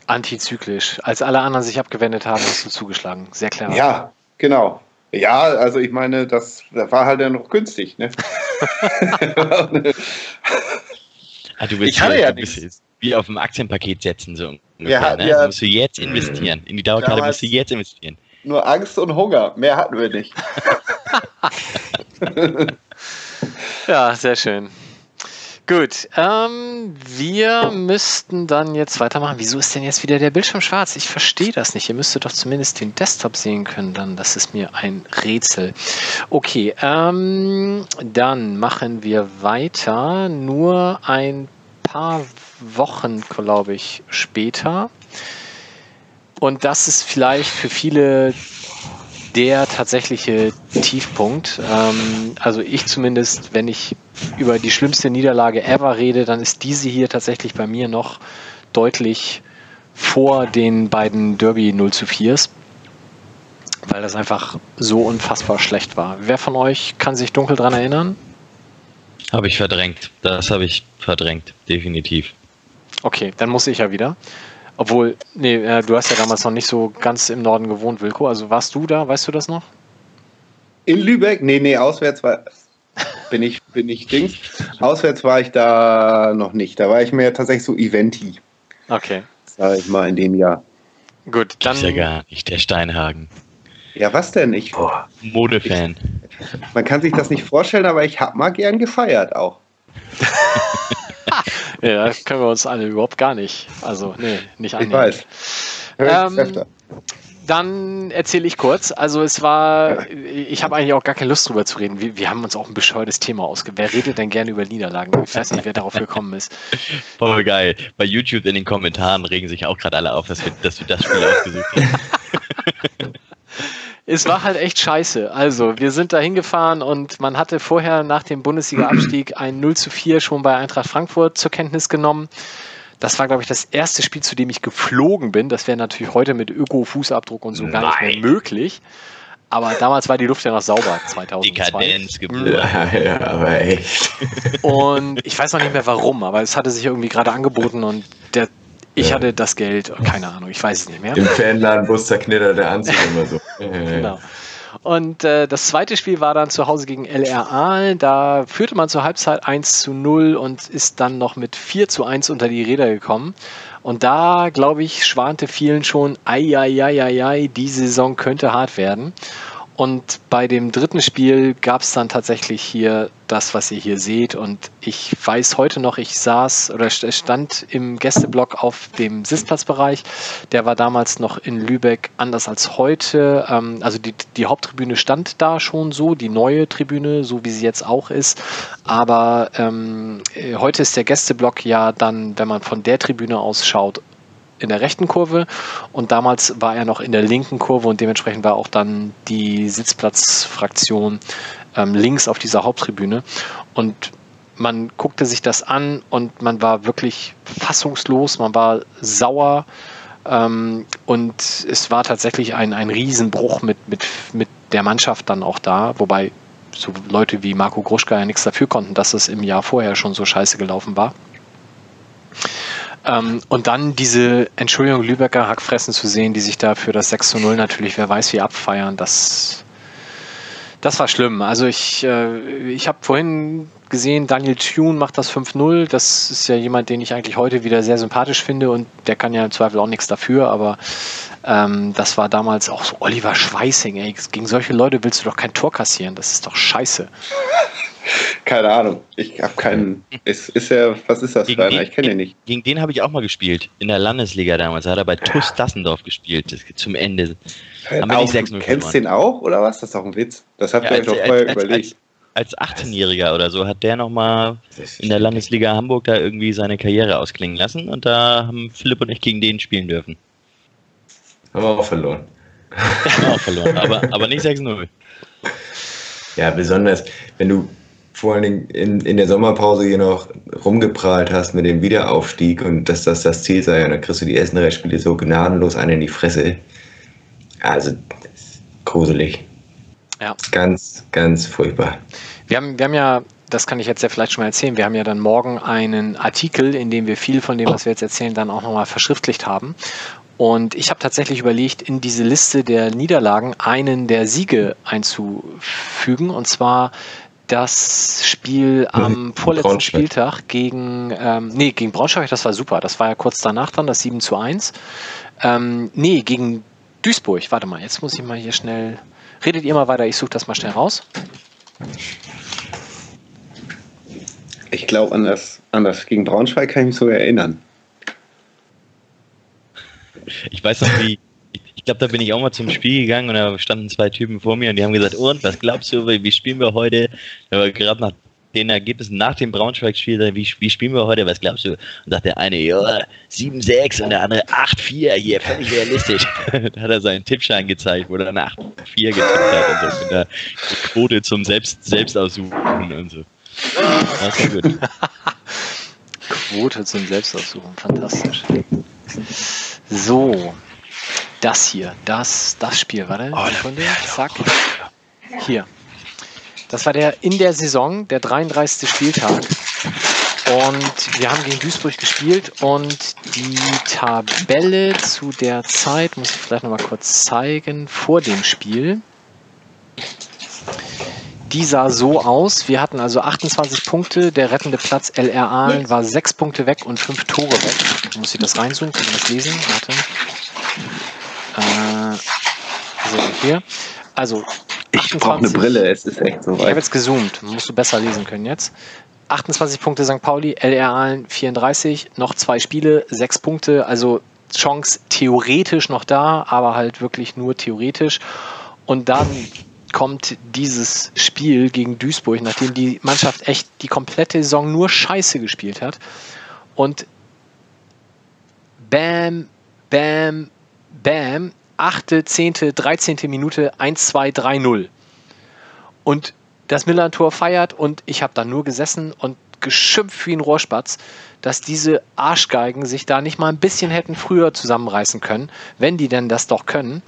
Antizyklisch. Als alle anderen sich abgewendet haben, hast du zugeschlagen. Sehr klar.
Ja, genau. Ja, also ich meine, das, das war halt dann noch günstig. Ne? *laughs*
Ah, du willst,
Ich hatte ja
du bist jetzt wie auf dem Aktienpaket setzen, so ungefähr,
Ja,
ne?
ja.
Da musst du jetzt investieren. In die Dauerkarte musst du jetzt investieren.
Nur Angst und Hunger. Mehr hatten wir nicht. *laughs*
Ja, sehr schön. Gut, ähm, wir müssten dann jetzt weitermachen. Wieso ist denn jetzt wieder der Bildschirm schwarz? Ich verstehe das nicht. Ihr müsstet doch zumindest den Desktop sehen können. Dann, das ist mir ein Rätsel. Okay, ähm, dann machen wir weiter. Nur ein paar Wochen, glaube ich, später. Und das ist vielleicht für viele der tatsächliche Tiefpunkt. Ähm, also ich zumindest, wenn ich über die schlimmste Niederlage ever rede, dann ist diese hier tatsächlich bei mir noch deutlich vor den beiden Derby 0 zu 4s, weil das einfach so unfassbar schlecht war. Wer von euch kann sich dunkel dran erinnern?
Habe ich verdrängt. Das habe ich verdrängt, definitiv.
Okay, dann muss ich ja wieder. Obwohl, nee, äh, du hast ja damals noch nicht so ganz im Norden gewohnt, Wilko. Also warst du da, weißt du das noch?
In Lübeck? Nee, nee, auswärts war. Bin ich, bin ich Dings. Auswärts war ich da noch nicht. Da war ich mehr tatsächlich so Eventi,
Okay,
sag ich mal, in dem Jahr.
gut. Dann,
Ist ja gar nicht, der Steinhagen.
Ja, was denn? Ich,
Modefan.
man kann sich das nicht vorstellen, aber ich hab mal gern gefeiert auch. *laughs* *laughs*
Ja, können wir uns alle überhaupt gar nicht. Also, nee, nicht
Ich
annehmen.
weiß. Hör ich
Ähm,
öfter.
Dann erzähle ich kurz. Also es war, ich habe eigentlich auch gar keine Lust drüber zu reden. Wir, wir haben uns auch ein bescheuertes Thema ausgewählt. Wer redet denn gerne über Niederlagen? Ich weiß nicht, wer darauf gekommen ist.
Voll geil. Bei YouTube in den Kommentaren regen sich auch gerade alle auf, dass wir, dass wir das Spiel *laughs* ausgesucht haben. *laughs*
Es war halt echt scheiße. Also, wir sind da hingefahren und man hatte vorher nach dem Bundesliga-Abstieg *clears throat* ein 0 zu 4 schon bei Eintracht Frankfurt zur Kenntnis genommen. Das war, glaube ich, das erste Spiel, zu dem ich geflogen bin. Das wäre natürlich heute mit Öko-Fußabdruck und so gar nicht mehr möglich. Aber damals war die Luft ja noch sauber, 2002.
Dekadenz geboren.
Ja, ja, aber echt.
Und ich weiß noch nicht mehr warum, aber es hatte sich irgendwie gerade angeboten und der, ich
Ja.
hatte das Geld, keine Ahnung, ich weiß es nicht mehr.
Im Fanladenbus zerknittert der Anzug *laughs* immer so.
Genau. Und äh, das zweite Spiel war dann zu Hause gegen LR Aalen. Da führte man zur Halbzeit 1 zu 0 und ist dann noch mit 4 zu 1 unter die Räder gekommen. Und da, glaube ich, schwante vielen schon, ei, ei, ei, ei, ei, die Saison könnte hart werden. Und bei dem dritten Spiel gab es dann tatsächlich hier das, was ihr hier seht. Und ich weiß heute noch, ich saß oder st- stand im Gästeblock auf dem Sitzplatzbereich. Der war damals noch in Lübeck anders als heute. Ähm, also die, die Haupttribüne stand da schon so, die neue Tribüne, so wie sie jetzt auch ist. Aber ähm, äh, heute ist der Gästeblock ja dann, wenn man von der Tribüne aus schaut, in der rechten Kurve und damals war er noch in der linken Kurve und dementsprechend war auch dann die Sitzplatzfraktion ähm, links auf dieser Haupttribüne und man guckte sich das an und man war wirklich fassungslos, man war sauer ähm, und es war tatsächlich ein, ein Riesenbruch mit, mit, mit der Mannschaft dann auch da, wobei so Leute wie Marco Gruschka ja nichts dafür konnten, dass es im Jahr vorher schon so scheiße gelaufen war. Ähm, und dann diese, Entschuldigung, Lübecker Hackfressen zu sehen, die sich da für das 6 zu 0 natürlich, wer weiß wie abfeiern, das, das war schlimm. Also ich, äh, ich habe vorhin gesehen, Daniel Thune macht das 5-0. Das ist ja jemand, den ich eigentlich heute wieder sehr sympathisch finde und der kann ja im Zweifel auch nichts dafür, aber ähm, das war damals auch so Oliver Schweißing, ey. Gegen solche Leute willst du doch kein Tor kassieren, das ist doch scheiße.
Keine Ahnung. Ich habe keinen. Ist, ist er, was ist das
Gegen
für einer?
den-
Ich kenne ihn nicht.
Gegen den habe ich auch mal gespielt. In der Landesliga damals. Da hat er bei TuS Dassendorf gespielt. Das, zum Ende. Haben wir
Auch,
nicht 6-0
du kennst
verloren.
den auch, oder was? Das ist doch ein Witz. Das habt
Ja,
ihr euch
als,
doch vorher
als,
überlegt.
als, als 18-Jähriger oder so hat der nochmal in der Landesliga Hamburg da irgendwie seine Karriere ausklingen lassen und da haben Philipp und ich gegen den spielen dürfen.
Haben wir auch verloren. *laughs*
Haben auch verloren, aber, aber nicht 6-0.
Ja, besonders, wenn du vor allen Dingen in, in der Sommerpause hier noch rumgeprahlt hast mit dem Wiederaufstieg und dass das das Ziel sei, und dann kriegst du die ersten drei Spiele so gnadenlos einen in die Fresse. Also, gruselig.
Ja.
Ganz, ganz furchtbar.
Wir haben, wir haben ja, das kann ich jetzt ja vielleicht schon mal erzählen, wir haben ja dann morgen einen Artikel, in dem wir viel von dem, was wir jetzt erzählen, dann auch nochmal verschriftlicht haben. Und ich habe tatsächlich überlegt, in diese Liste der Niederlagen einen der Siege einzufügen. Und zwar das Spiel am vorletzten
Braunschweig.
Spieltag gegen, ähm, nee, gegen Braunschweig, das war super. Das war ja kurz danach dann, das 7 zu 1. Ähm, nee, gegen Duisburg. Warte mal, jetzt muss ich mal hier schnell. Redet ihr mal weiter, ich suche das mal schnell raus.
Ich glaube, an das, an das gegen Braunschweig kann ich mich sogar erinnern.
Ich weiß noch, wie. Ich, glaube, da bin ich auch mal zum Spiel gegangen und da standen zwei Typen vor mir und die haben gesagt: Und was glaubst du, wie spielen wir heute? War gerade nach den Ergebnissen nach dem Braunschweig-Spiel, wie, wie spielen wir heute? Was glaubst du? Und sagt der eine, ja, 7-6 und der andere 8-4, hier, völlig realistisch. *laughs* da hat er seinen Tippschein gezeigt, wo er dann 8-4 getippt hat und so. Mit der Quote zum Selbst, Selbstaussuchen und so. Das war gut. *laughs*
Quote zum Selbstaussuchen, fantastisch. So, das hier, das, das Spiel, warte, Sekunde, zack. Hier. Das war der in der Saison, der 33. Spieltag. Und wir haben gegen Duisburg gespielt und die Tabelle zu der Zeit, muss ich vielleicht nochmal kurz zeigen, vor dem Spiel. Die sah so aus. Wir hatten also 28 Punkte. Der rettende Platz LR Aalen war 6 Punkte weg und 5 Tore weg. Muss ich das reinzoomen? Kann man das lesen? Warte. Äh, so, hier. Also,
Ich brauche eine Brille, es ist echt so
ich habe
weit.
jetzt gezoomt. Musst du besser lesen können jetzt. 28 Punkte St. Pauli, LR Aalen 34, noch zwei Spiele, sechs Punkte. Also Chance theoretisch noch da, aber halt wirklich nur theoretisch. Und dann kommt dieses Spiel gegen Duisburg, nachdem die Mannschaft echt die komplette Saison nur Scheiße gespielt hat. Und bam, bam, bam, 8., 10., 13. Minute 1, 2, 3, 0. Und das Milan-Tor feiert und ich habe da nur gesessen und geschimpft wie ein Rohrspatz, dass diese Arschgeigen sich da nicht mal ein bisschen hätten früher zusammenreißen können, wenn die denn das doch können.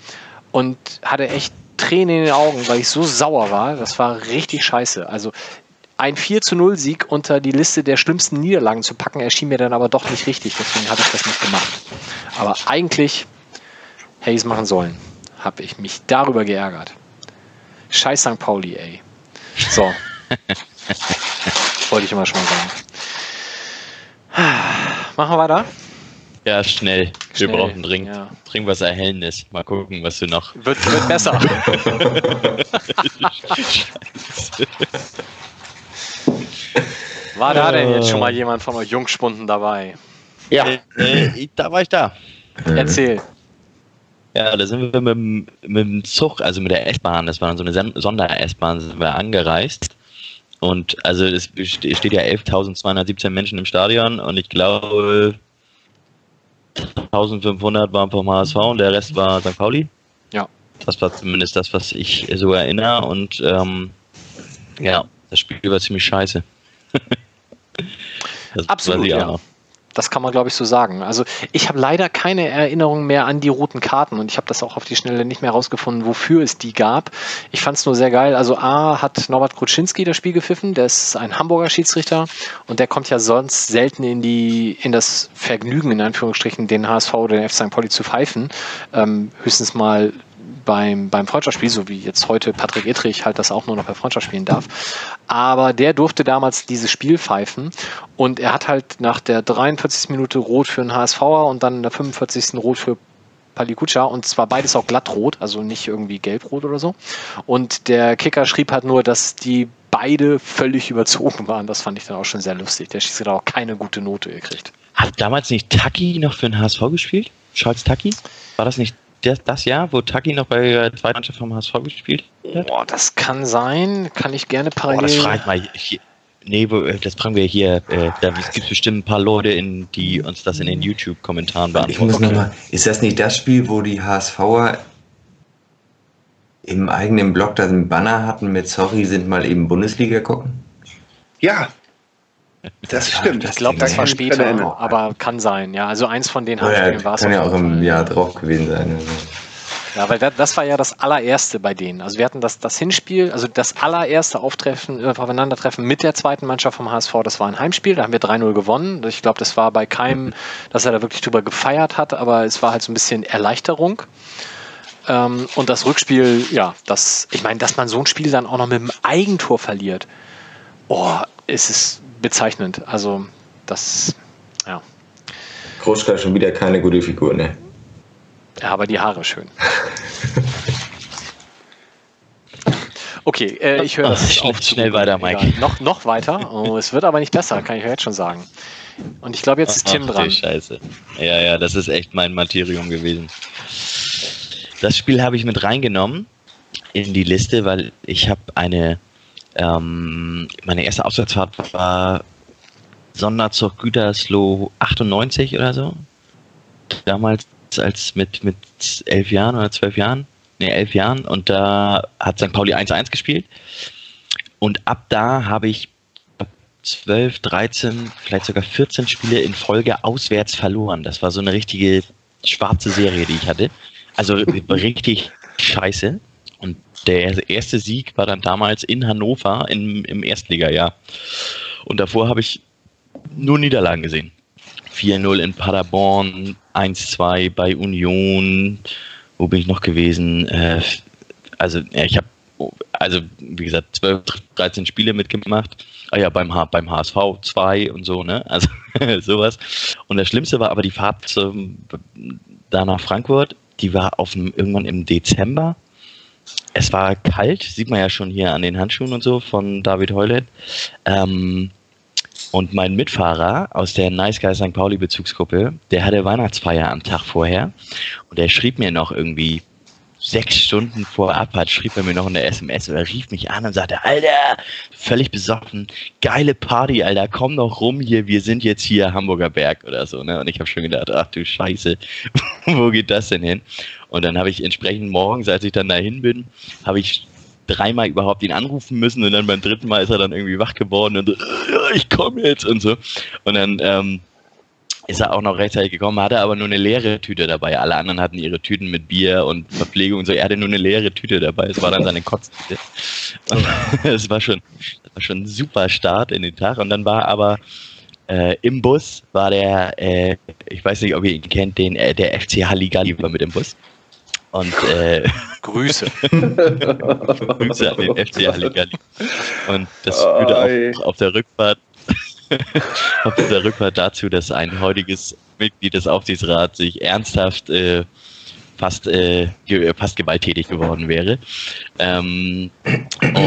Und hatte echt Tränen in den Augen, weil ich so sauer war. Das war richtig scheiße. Also ein 4 zu 0 Sieg unter die Liste der schlimmsten Niederlagen zu packen, erschien mir dann aber doch nicht richtig. Deswegen habe ich das nicht gemacht. Aber eigentlich hätte ich es machen sollen. Habe ich mich darüber geärgert. Scheiß St. Pauli, ey. So. *laughs* Wollte ich immer schon mal sagen. Machen wir weiter?
Ja, schnell.
Schnell,
Wir brauchen dringend,
ja.
dringend was Erhellendes. Mal gucken, was du noch.
Wird, wird besser. *laughs* War da denn jetzt schon mal jemand von euch Jungspunden dabei?
Ja. Äh, da war ich da.
Erzähl.
Ja, da sind wir mit, dem- mit dem Zug, also mit der S-Bahn, das war so eine Sonder-S-Bahn, sind wir angereist. Und also es ste- steht ja 11.217 Menschen im Stadion und ich glaube 1500 waren vom HSV und der Rest war St. Pauli.
Ja.
Das war zumindest das, was ich so erinnere und ähm, ja, das Spiel war ziemlich scheiße. *laughs* das
Absolut,
auch
ja.
noch.
Das kann man, glaube ich, so sagen. Also ich habe leider keine Erinnerung mehr an die roten Karten und ich habe das auch auf die Schnelle nicht mehr herausgefunden, wofür es die gab. Ich fand es nur sehr geil. Also A hat Norbert Kruczynski das Spiel gepfiffen, der ist ein Hamburger Schiedsrichter und der kommt ja sonst selten in die in das Vergnügen, in Anführungsstrichen, den HSV oder den F. St. Pauli zu pfeifen. Ähm, höchstens mal beim, beim Freundschaftsspiel, so wie jetzt heute Patrick Ittrich halt das auch nur noch bei Freundschaftsspielen darf. Aber der durfte damals dieses Spiel pfeifen und er hat halt nach der 43. Minute rot für einen HSVer und dann in der 45. rot für Palikucha und zwar beides auch glattrot, also nicht irgendwie gelbrot oder so. Und der Kicker schrieb halt nur, dass die beide völlig überzogen waren. Das fand ich dann auch schon sehr lustig. Der Schiedsrichter hat auch keine gute Note gekriegt.
Hat damals nicht Taki noch für den HSV gespielt? Charles Taki? War das nicht das, das Jahr, wo Taki noch bei der zweiten Mannschaft vom HSV gespielt hat?
Boah, das kann sein. Kann ich gerne parallel.
Boah, das fragt mal hier. Nee, äh, das fragen wir hier. Äh, da gibt bestimmt ein paar Leute, in, die uns das in den YouTube-Kommentaren
Ich muss
beantworten.
noch mal, ist das nicht das Spiel, wo die HSVer im eigenen Blog da einen Banner hatten mit Sorry, sind mal eben Bundesliga gucken?
Ja, das stimmt.
Ich glaube, das war später, aber kann sein. Ja, also eins von den
Oh ja,
Heimspielen war es.
kann ja auch im Jahr drauf gewesen sein.
Ja, weil das, das war ja das allererste bei denen. Also wir hatten das, das Hinspiel, also das allererste Auftreffen, äh, Aufeinandertreffen mit der zweiten Mannschaft vom HSV, das war ein Heimspiel, da haben wir 3-0 gewonnen. Ich glaube, das war bei keinem, *laughs* dass er da wirklich drüber gefeiert hat, aber es war halt so ein bisschen Erleichterung. Ähm, und das Rückspiel, ja, das, ich meine, dass man so ein Spiel dann auch noch mit einem Eigentor verliert, oh, es ist bezeichnend. Also das, ja.
Kruschka schon wieder keine gute Figur, ne?
Ja, aber die Haare schön. *laughs* Okay, äh, ich höre das.
Ach, schnell-
auf zu
schnell weiter, Mike.
Egal. Noch, noch weiter. Oh, es wird aber nicht besser, kann ich euch jetzt schon sagen. Und ich glaube, jetzt ist Tim
Ach,
dran.
die Scheiße. Ja, ja, das ist echt mein Martyrium gewesen. Das Spiel habe ich mit reingenommen in die Liste, weil ich habe eine, ähm, meine erste Auswärtsfahrt war Sonderzug Gütersloh 98 oder so. Damals als mit, mit elf Jahren oder zwölf Jahren. Ne, elf Jahren. Und da hat St. Pauli 1-1 gespielt. Und ab da habe ich 12, 13, vielleicht sogar 14 Spiele in Folge auswärts verloren. Das war so eine richtige schwarze Serie, die ich hatte. Also *laughs* richtig scheiße. Der erste Sieg war dann damals in Hannover im, im Erstligajahr. Und davor habe ich nur Niederlagen gesehen. 4-0 in Paderborn, 1-2 bei Union. Wo bin ich noch gewesen? Äh, also, ja, ich habe, also, wie gesagt, 12, 13 Spiele mitgemacht. Ah ja, beim, H beim HSV 2 und so, ne? *laughs* Also, sowas. Und das Schlimmste war aber die Fahrt zum, da nach Frankfurt. Die war auf irgendwann im Dezember. Es war kalt, sieht man ja schon hier an den Handschuhen und so von David Heulet. Ähm, Und mein Mitfahrer aus der Nice Guy St. Pauli Bezugsgruppe, der hatte Weihnachtsfeier am Tag vorher und der schrieb mir noch irgendwie sechs Stunden vor Abfahrt schrieb er mir noch eine SMS oder rief mich an und sagte, Alter, völlig besoffen, geile Party, Alter, komm doch rum hier, wir sind jetzt hier Hamburger Berg oder so. Ne? Und ich habe schon gedacht, ach du Scheiße, *laughs* wo geht das denn hin? Und dann habe ich entsprechend morgens, als ich dann dahin bin, habe ich dreimal überhaupt ihn anrufen müssen und dann beim dritten Mal ist er dann irgendwie wach geworden und so, ich komme jetzt und so. Und dann ähm, ist er auch noch rechtzeitig gekommen, hatte aber nur eine leere Tüte dabei. Alle anderen hatten ihre Tüten mit Bier und Verpflegung und so. Er hatte nur eine leere Tüte dabei. Es war dann seine Kotztüte. *laughs* Es war schon, war schon ein super Start in den Tag. Und dann war aber äh, im Bus war der, äh, ich weiß nicht, ob ihr ihn kennt, den, äh, der FC Halligalli war mit im Bus. Und äh, *laughs*
Grüße.
Grüße an den FC Halligalli. Und das führte auch auf der Rückfahrt *laughs* auf dieser Rückfahrt dazu, dass ein heutiges Mitglied des Aufsichtsrats sich ernsthaft äh, fast, äh, fast gewalttätig geworden wäre. Ähm,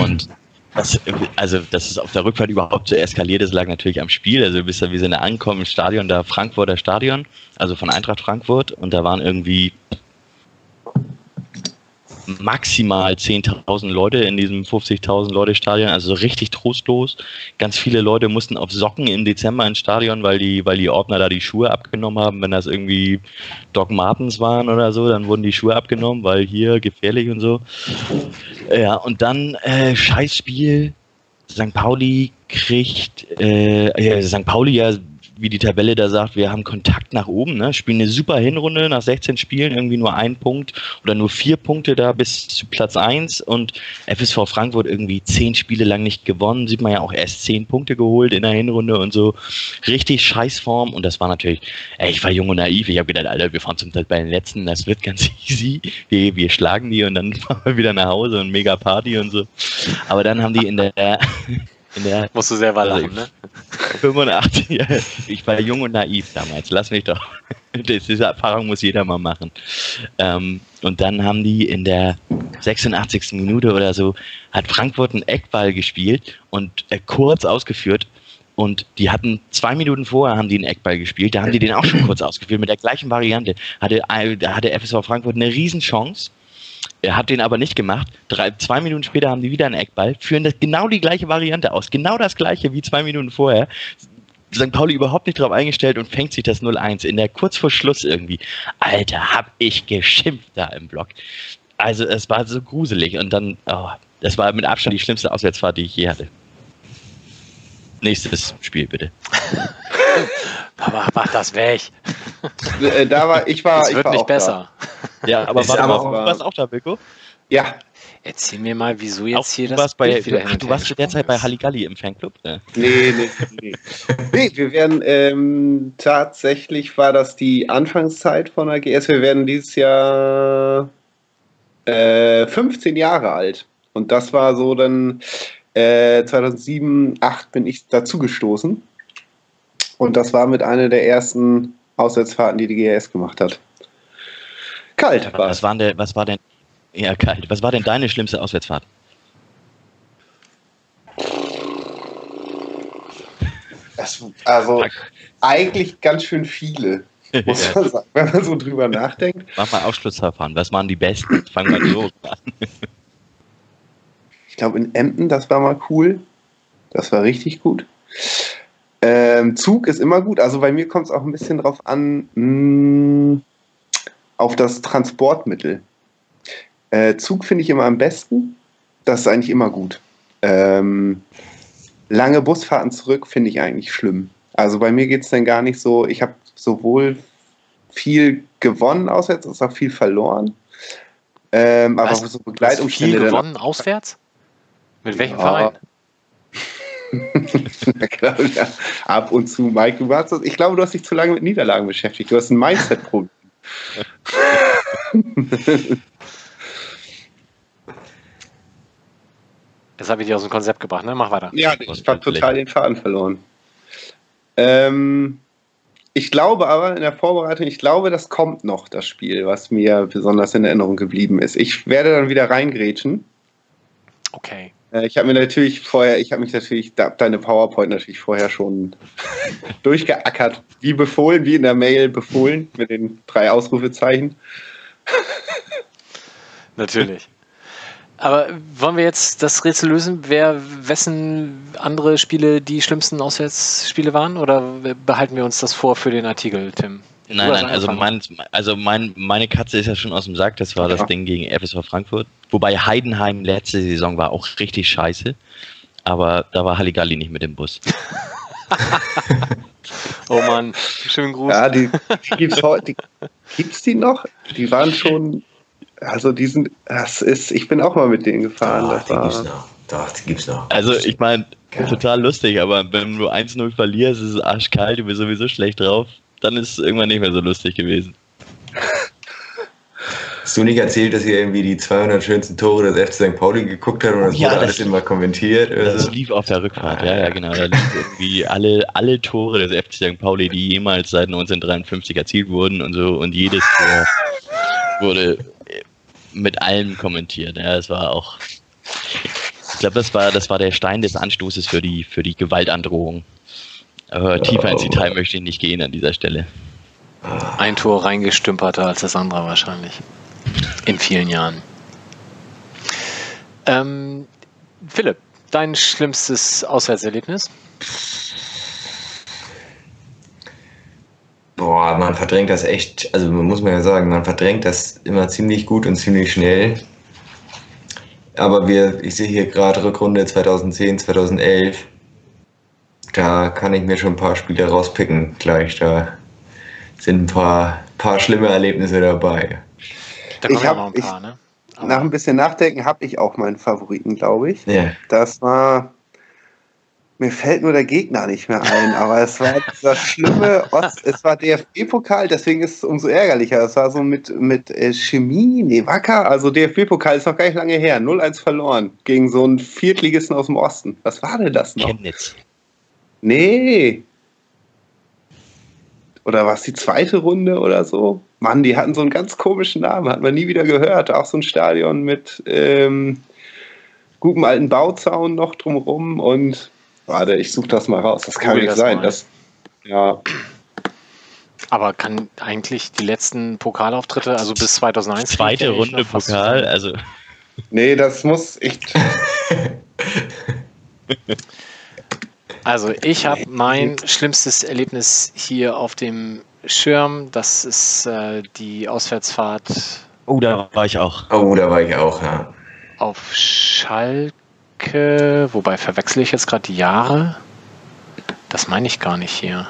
und das, also, dass es auf der Rückfahrt überhaupt so eskaliert ist, lag natürlich am Spiel. Also, bis wir sind angekommen im Stadion, da Frankfurter Stadion, also von Eintracht Frankfurt, und da waren irgendwie maximal 10.000 Leute in diesem 50.000 Leute Stadion, also richtig trostlos. Ganz viele Leute mussten auf Socken im Dezember ins Stadion, weil die, weil die Ordner da die Schuhe abgenommen haben. Wenn das irgendwie Doc Martens waren oder so, dann wurden die Schuhe abgenommen, weil hier gefährlich und so. Ja, und dann äh, Scheißspiel. St. Pauli kriegt, äh, St. Pauli ja wie die Tabelle da sagt, wir haben Kontakt nach oben, ne? spielen eine super Hinrunde nach 16 Spielen, irgendwie nur ein Punkt oder nur vier Punkte da bis zu Platz 1 und FSV Frankfurt irgendwie zehn Spiele lang nicht gewonnen, sieht man ja auch erst zehn Punkte geholt in der Hinrunde und so. Richtig Scheißform und das war natürlich, ey, ich war jung und naiv, ich habe gedacht, Alter, wir fahren zum Teil bei den Letzten, das wird ganz *laughs* easy, wir, wir schlagen die und dann *laughs* fahren wir wieder nach Hause und mega Party und so. Aber dann haben die in der in der, *laughs*
Musst du selber also lachen, ne? *laughs*
85, ja, ich war jung und naiv damals, lass mich doch. *laughs* Diese Erfahrung muss jeder mal machen. Ähm, und dann haben die in der 86. Minute oder so, hat Frankfurt einen Eckball gespielt und äh, kurz ausgeführt. Und die hatten zwei Minuten vorher haben die einen Eckball gespielt, da haben die den auch schon kurz ausgeführt mit der gleichen Variante. Hatte, äh, da hatte FSV Frankfurt eine Riesenchance er hat den aber nicht gemacht. Drei, zwei Minuten später haben die wieder einen Eckball, führen das genau die gleiche Variante aus. Genau das gleiche wie zwei Minuten vorher. St. Pauli überhaupt nicht drauf eingestellt und fängt sich das 0-1 in der kurz vor Schluss irgendwie. Alter, hab ich geschimpft da im Block. Also es war so gruselig und dann, oh, das war mit Abstand die schlimmste Auswärtsfahrt, die ich je hatte. Nächstes Spiel bitte. *laughs*
Papa, mach das weg.
Äh, da war, ich war,
Es
ich
wird
war
nicht
auch
besser.
Ja, aber warte
aber
mal,
auch-
du warst auch da, Wilko?
Da. Ja,
Erzähl mir mal, wieso jetzt
Auch,
hier
du
das
warst, bei,
wieder
ach, du warst zu der Zeit bei. Halligalli im Fanclub? Ne?
nee, nee, nee. nee, wir werden ähm, tatsächlich war das die Anfangszeit von der GS. Wir werden dieses Jahr äh, 15 Jahre alt. Und das war so dann äh, 2007, 2008 bin ich dazugestoßen. Und das war mit einer der ersten Auswärtsfahrten, die die GS gemacht hat. Kalt war
Was, waren der, was war denn, kalt. Was war denn deine schlimmste Auswärtsfahrt?
Das, also eigentlich ganz schön viele, muss man sagen, wenn man so drüber nachdenkt.
Mach mal Ausschlussverfahren. Was waren die besten? Fangen wir so an.
Ich glaube in Emden, das war mal cool. Das war richtig gut. Ähm, Zug ist immer gut. Also bei mir kommt es auch ein bisschen drauf an, mh, auf das Transportmittel. Äh, Zug finde ich immer am besten. Das ist eigentlich immer gut. Ähm, lange Busfahrten zurück finde ich eigentlich schlimm. Also bei mir geht es dann gar nicht so, ich habe sowohl viel gewonnen auswärts, als auch viel verloren. Ähm, aber
Was?
so Begleitumstände
viel gewonnen auswärts? Mit welchem
Ja. *laughs*
Verein?
Ja. Ab und zu, Mike, du warst das, ich glaube, du hast dich zu lange mit Niederlagen beschäftigt. Du hast ein Mindset-Problem. *laughs*
Das habe ich dir aus dem Konzept gebracht, ne? Mach weiter.
ja, ich habe total den Faden verloren. Ähm, ich glaube aber in der Vorbereitung, ich glaube, das kommt noch, das Spiel, was mir besonders in Erinnerung geblieben ist. Ich werde dann wieder reingrätschen.
Okay.
Äh, Ich habe mir natürlich vorher, ich habe mich natürlich, da- deine PowerPoint natürlich vorher schon *laughs* durchgeackert, wie befohlen, wie in der Mail befohlen, mit den drei Ausrufezeichen. *laughs*
Natürlich. Aber wollen wir jetzt das Rätsel lösen, wer wessen andere Spiele die schlimmsten Auswärtsspiele waren? Oder behalten wir uns das vor für den Artikel, Tim?
Nein, nein, also, mein, also mein, meine Katze ist ja schon aus dem Sack. Das war das
Ja.
Ding gegen FSV Frankfurt. Wobei Heidenheim letzte Saison war auch richtig scheiße. Aber da war Halligalli nicht mit dem Bus. *laughs*
Oh Mann, schönen Gruß.
Ja, die, die gibt's heute, die, gibt's die noch? Die waren schon, also die sind, das ist, ich bin auch mal mit denen gefahren.
Doch,
das
die gibt's
war,
noch. Doch, die gibt's noch.
Also ich meine, total lustig, aber wenn du 1-0 verlierst, ist es arschkalt, du bist sowieso schlecht drauf, dann ist es irgendwann nicht mehr so lustig gewesen.
Hast du nicht erzählt, dass ihr irgendwie die 200 schönsten Tore des FC St. Pauli geguckt habt und das
Ja,
wurde
das-
alles immer kommentiert? Oder
Das
so?
lief auf der Rückfahrt, ja, ja, genau. Da lief irgendwie alle, alle Tore des FC St. Pauli, die jemals seit 1953 erzielt wurden und so, und jedes Tor wurde mit allem kommentiert. Ja, es war auch. Ich glaube, das war, das war der Stein des Anstoßes für die, für die Gewaltandrohung. Aber tiefer ins Detail möchte ich nicht gehen an dieser Stelle.
Ein Tor reingestümperter als das andere wahrscheinlich. In vielen Jahren. Ähm, Philipp, dein schlimmstes Auswärtserlebnis?
Boah, man verdrängt das echt, also man muss man ja sagen, man verdrängt das immer ziemlich gut und ziemlich schnell. Aber wir, ich sehe hier gerade Rückrunde 2010, 2011. Da kann ich mir schon ein paar Spiele rauspicken gleich. Da sind ein paar, paar schlimme Erlebnisse dabei.
Da
Ich
kommen ja
hab-
noch ein
ich-
paar, ne?
nach ein bisschen Nachdenken habe ich auch meinen Favoriten, glaube ich.
Ja.
Das war, mir fällt nur der Gegner nicht mehr ein, aber es war *laughs* dieser schlimme Ost, es war DFB-Pokal, deswegen ist es umso ärgerlicher. Es war so mit, mit äh, Chemie, nee, Wacker, also DFB-Pokal ist noch gar nicht lange her, 0-1 verloren gegen so einen Viertligisten aus dem Osten. Was war denn das noch?
Chemnitz.
Nee. Oder war es die zweite Runde oder so? Mann, die hatten so einen ganz komischen Namen, hat man nie wieder gehört. Auch so ein Stadion mit ähm, gutem alten Bauzaun noch drumrum und warte, ich suche das mal raus. Das kann
Google
nicht
das
sein. Das, ja,
Aber kann eigentlich die letzten Pokalauftritte, also bis 2001,
Zweite Runde Pokal,
so.
also
nee, das muss echt. *laughs* *laughs*
Also ich habe mein schlimmstes Erlebnis hier auf dem Schirm. Das ist äh, die Auswärtsfahrt
Oh, da war ich auch.
Oh, da war ich auch, ja.
auf Schalke. Wobei verwechsel ich jetzt gerade die Jahre? Das meine ich gar nicht hier.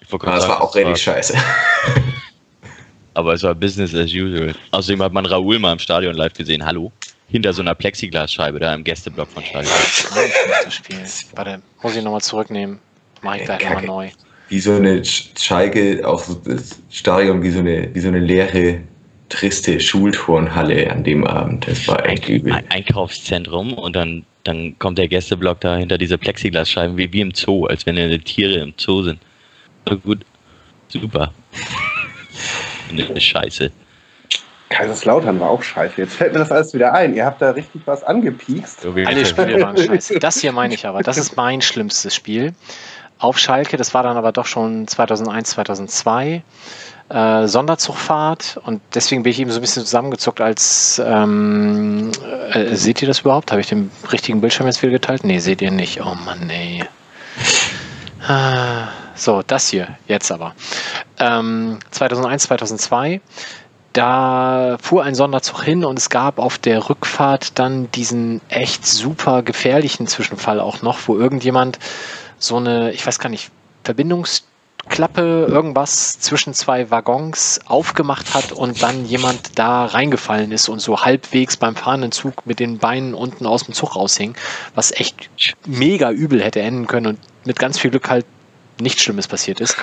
Ich wollte
Aber
gerade
das
sagen,
war auch
es
richtig scheiße.
Aber es war Business as usual. Außerdem hat man Raoul mal im Stadion live gesehen. Hallo? Hinter so einer Plexiglasscheibe da im Gästeblock von Schalke.
Warte, muss ich nochmal zurücknehmen. Mach ich gleich nochmal neu.
Wie so eine Sch- Schalke, auch so das Stadion, wie so eine, wie so eine leere, triste Schulturnhalle an dem Abend. Das war echt übel.
Ein Einkaufszentrum und dann, dann kommt der Gästeblock da hinter diese Plexiglasscheiben wie, wie im Zoo, als wenn die Tiere im Zoo sind. Na gut, super. *laughs* Eine Scheiße.
Kaiserslautern war auch scheiße. Jetzt fällt mir das alles wieder ein. Ihr habt da richtig was angepiekst.
Alle Spiele waren scheiße. Das hier meine ich aber. Das ist mein schlimmstes Spiel. Auf Schalke, das war dann aber doch schon 2001, 2002. Äh, Sonderzugfahrt und deswegen bin ich eben so ein bisschen zusammengezuckt als ähm, äh, seht ihr das überhaupt? Habe ich den richtigen Bildschirm jetzt wieder geteilt? Nee, seht ihr nicht. Oh Mann, ey. Ah, So, das hier, jetzt aber. Ähm, 2001, 2002 da fuhr ein Sonderzug hin und es gab auf der Rückfahrt dann diesen echt super gefährlichen Zwischenfall auch noch, wo irgendjemand so eine, ich weiß gar nicht, Verbindungsklappe, irgendwas zwischen zwei Waggons aufgemacht hat und dann jemand da reingefallen ist und so halbwegs beim fahrenden Zug mit den Beinen unten aus dem Zug raushing, was echt mega übel hätte enden können und mit ganz viel Glück halt nichts Schlimmes passiert ist.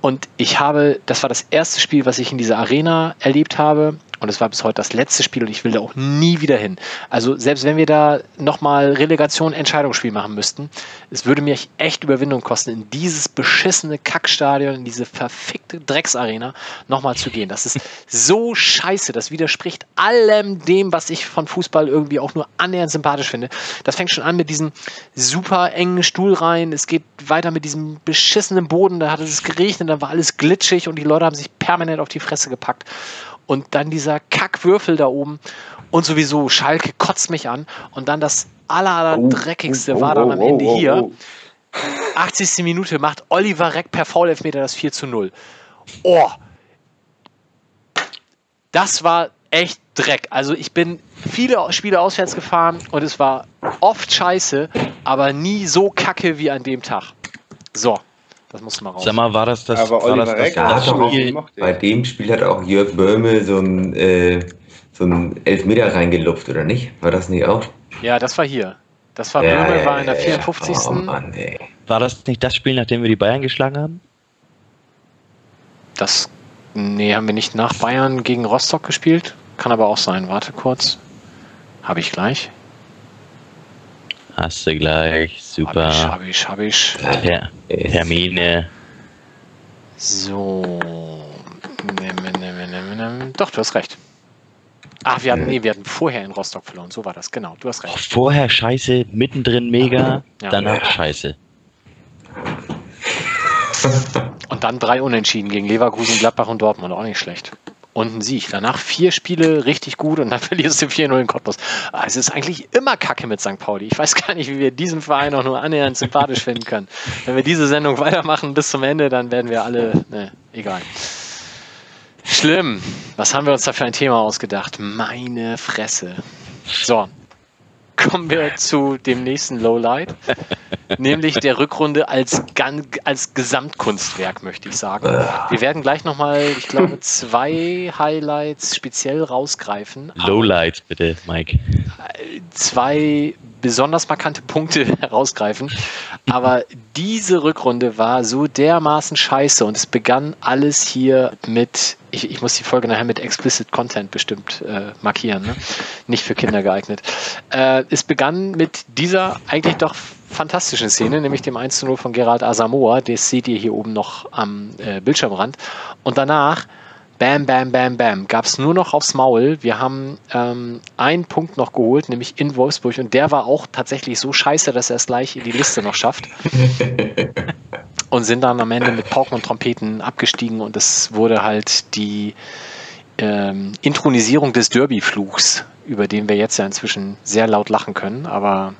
Und ich habe, das war das erste Spiel, was ich in dieser Arena erlebt habe. Und es war bis heute das letzte Spiel und ich will da auch nie wieder hin. Also selbst wenn wir da nochmal Relegation, Entscheidungsspiel machen müssten, es würde mir echt Überwindung kosten, in dieses beschissene Kackstadion, in diese verfickte Drecksarena nochmal zu gehen. Das ist so scheiße. Das widerspricht allem dem, was ich von Fußball irgendwie auch nur annähernd sympathisch finde. Das fängt schon an mit diesen super engen Stuhlreihen. Es geht weiter mit diesem beschissenen Boden. Da hat es geregnet, da war alles glitschig und die Leute haben sich permanent auf die Fresse gepackt. Und dann dieser Kackwürfel da oben und sowieso Schalke kotzt mich an. Und dann das aller, aller dreckigste
oh,
war dann am
oh,
Ende
oh,
hier.
oh.
80. Minute macht Oliver Reck per Foul-Elfmeter das 4 zu 0. Oh, das war echt Dreck. Also ich bin viele Spiele auswärts gefahren und es war oft scheiße, aber nie so kacke wie an dem Tag. So, das muss mal raus.
Sag mal, war das das,
Aber
war das, das, das
auch,
Spiel?
gemacht,
bei dem Spiel hat auch Jörg Böhme so ein, äh, so ein Elfmeter reingelupft, oder nicht? War das nicht auch?
Ja, das war hier. Das war
Ja,
Böhme,
ja,
war in der
ja, ja.
54.
Oh Mann, ey.
War das nicht das Spiel, nachdem wir die Bayern geschlagen haben?
Das, nee, haben wir nicht nach Bayern gegen Rostock gespielt. Kann aber auch sein. Warte kurz. Habe ich gleich.
Hast du gleich.
Hab ich,
Super.
hab ich, hab ich.
Ter Termine.
So. Doch, du hast recht. Ach, wir hatten, nee, wir hatten vorher in Rostock verloren. So war das, genau. Du hast recht.
vorher scheiße, mittendrin mega,
Ja.
danach scheiße.
Und dann drei Unentschieden gegen Leverkusen, Gladbach und Dortmund. Auch nicht schlecht. Und ein Sieg. Danach vier Spiele richtig gut und dann *laughs* verlierst du 4-0 in Cottbus. Ah, Es ist eigentlich immer Kacke mit St. Pauli. Ich weiß gar nicht, wie wir diesen Verein auch nur annähernd sympathisch finden können. Wenn wir diese Sendung weitermachen bis zum Ende, dann werden wir alle. Ne, egal. Schlimm. Was haben wir uns da für ein Thema ausgedacht? Meine Fresse. So. Kommen wir *laughs* zu dem nächsten Lowlight, nämlich der Rückrunde als, als Gesamtkunstwerk, möchte ich sagen. Wir werden gleich nochmal, ich glaube, zwei Highlights speziell rausgreifen.
Lowlights bitte, Mike.
zwei besonders markante Punkte *laughs* herausgreifen. Aber diese Rückrunde war so dermaßen scheiße und es begann alles hier mit, ich, ich muss die Folge nachher mit Explicit Content bestimmt äh, markieren, ne? nicht für Kinder geeignet. Äh, es begann mit dieser eigentlich doch fantastischen Szene, nämlich dem 1 zu 0 von Gerald Asamoah. Das seht ihr hier oben noch am äh, Bildschirmrand. Und danach Bam, bam, bam, bam. Gab es nur noch aufs Maul. Wir haben ähm, einen Punkt noch geholt, nämlich in Wolfsburg. Und der war auch tatsächlich so scheiße, dass er es gleich in die Liste noch schafft. *laughs* und sind dann am Ende mit Pauken und Trompeten abgestiegen. Und es wurde halt die ähm, Intronisierung des Derby-Fluchs, über den wir jetzt ja inzwischen sehr laut lachen können. Aber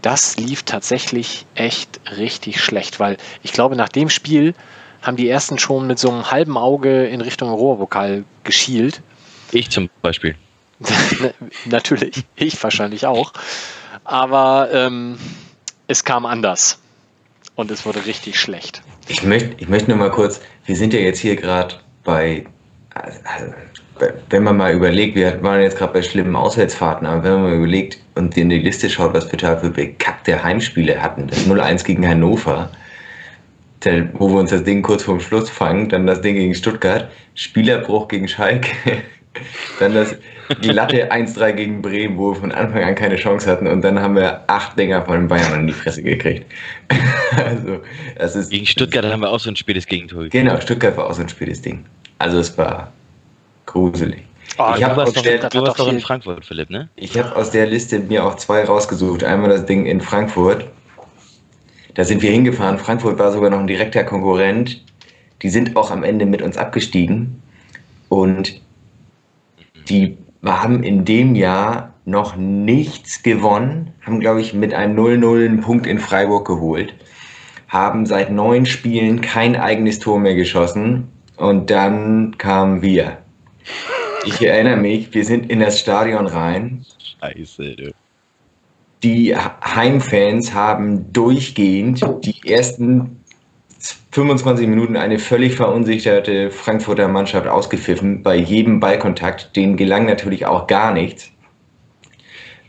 das lief tatsächlich echt richtig schlecht, weil ich glaube, nach dem Spiel haben die ersten schon mit so einem halben Auge in Richtung Rohrvokal geschielt.
Ich zum Beispiel. *laughs*
Natürlich, ich wahrscheinlich auch. Aber ähm, es kam anders. Und es wurde richtig schlecht.
Ich möchte, ich möchte nur mal kurz, wir sind ja jetzt hier gerade bei, also, wenn man mal überlegt, wir waren jetzt gerade bei schlimmen Auswärtsfahrten, aber wenn man mal überlegt und in die Liste schaut, was wir da für bekackte Heimspiele hatten, das 0-1 gegen Hannover, wo wir uns das Ding kurz vorm Schluss fangen, dann das Ding gegen Stuttgart, Spielerbruch gegen Schalke, *laughs* dann das glatte 1-3 gegen Bremen, wo wir von Anfang an keine Chance hatten und dann haben wir acht Dinger von den Bayern in die Fresse gekriegt. *laughs* also, das ist
Gegen Stuttgart haben wir auch so ein spätes Gegentor.
Genau, Stuttgart war auch so ein spätes Ding. Also es war gruselig.
Oh,
ich
Du
habe
warst
aus,
doch,
der-
du warst doch in Frankfurt, Philipp, ne?
ich hab aus der Liste mir auch zwei rausgesucht. Einmal das Ding in Frankfurt. Da sind wir hingefahren. Frankfurt war sogar noch ein direkter Konkurrent. Die sind auch am Ende mit uns abgestiegen. Und die haben in dem Jahr noch nichts gewonnen, haben, glaube ich, mit einem 0-0 einen Punkt in Freiburg geholt, haben seit neun Spielen kein eigenes Tor mehr geschossen und dann kamen wir. Ich erinnere mich, wir sind in das Stadion rein.
Scheiße, du.
Die Heimfans haben durchgehend die ersten 25 Minuten eine völlig verunsicherte Frankfurter Mannschaft ausgepfiffen bei jedem Ballkontakt. Denen gelang natürlich auch gar nichts.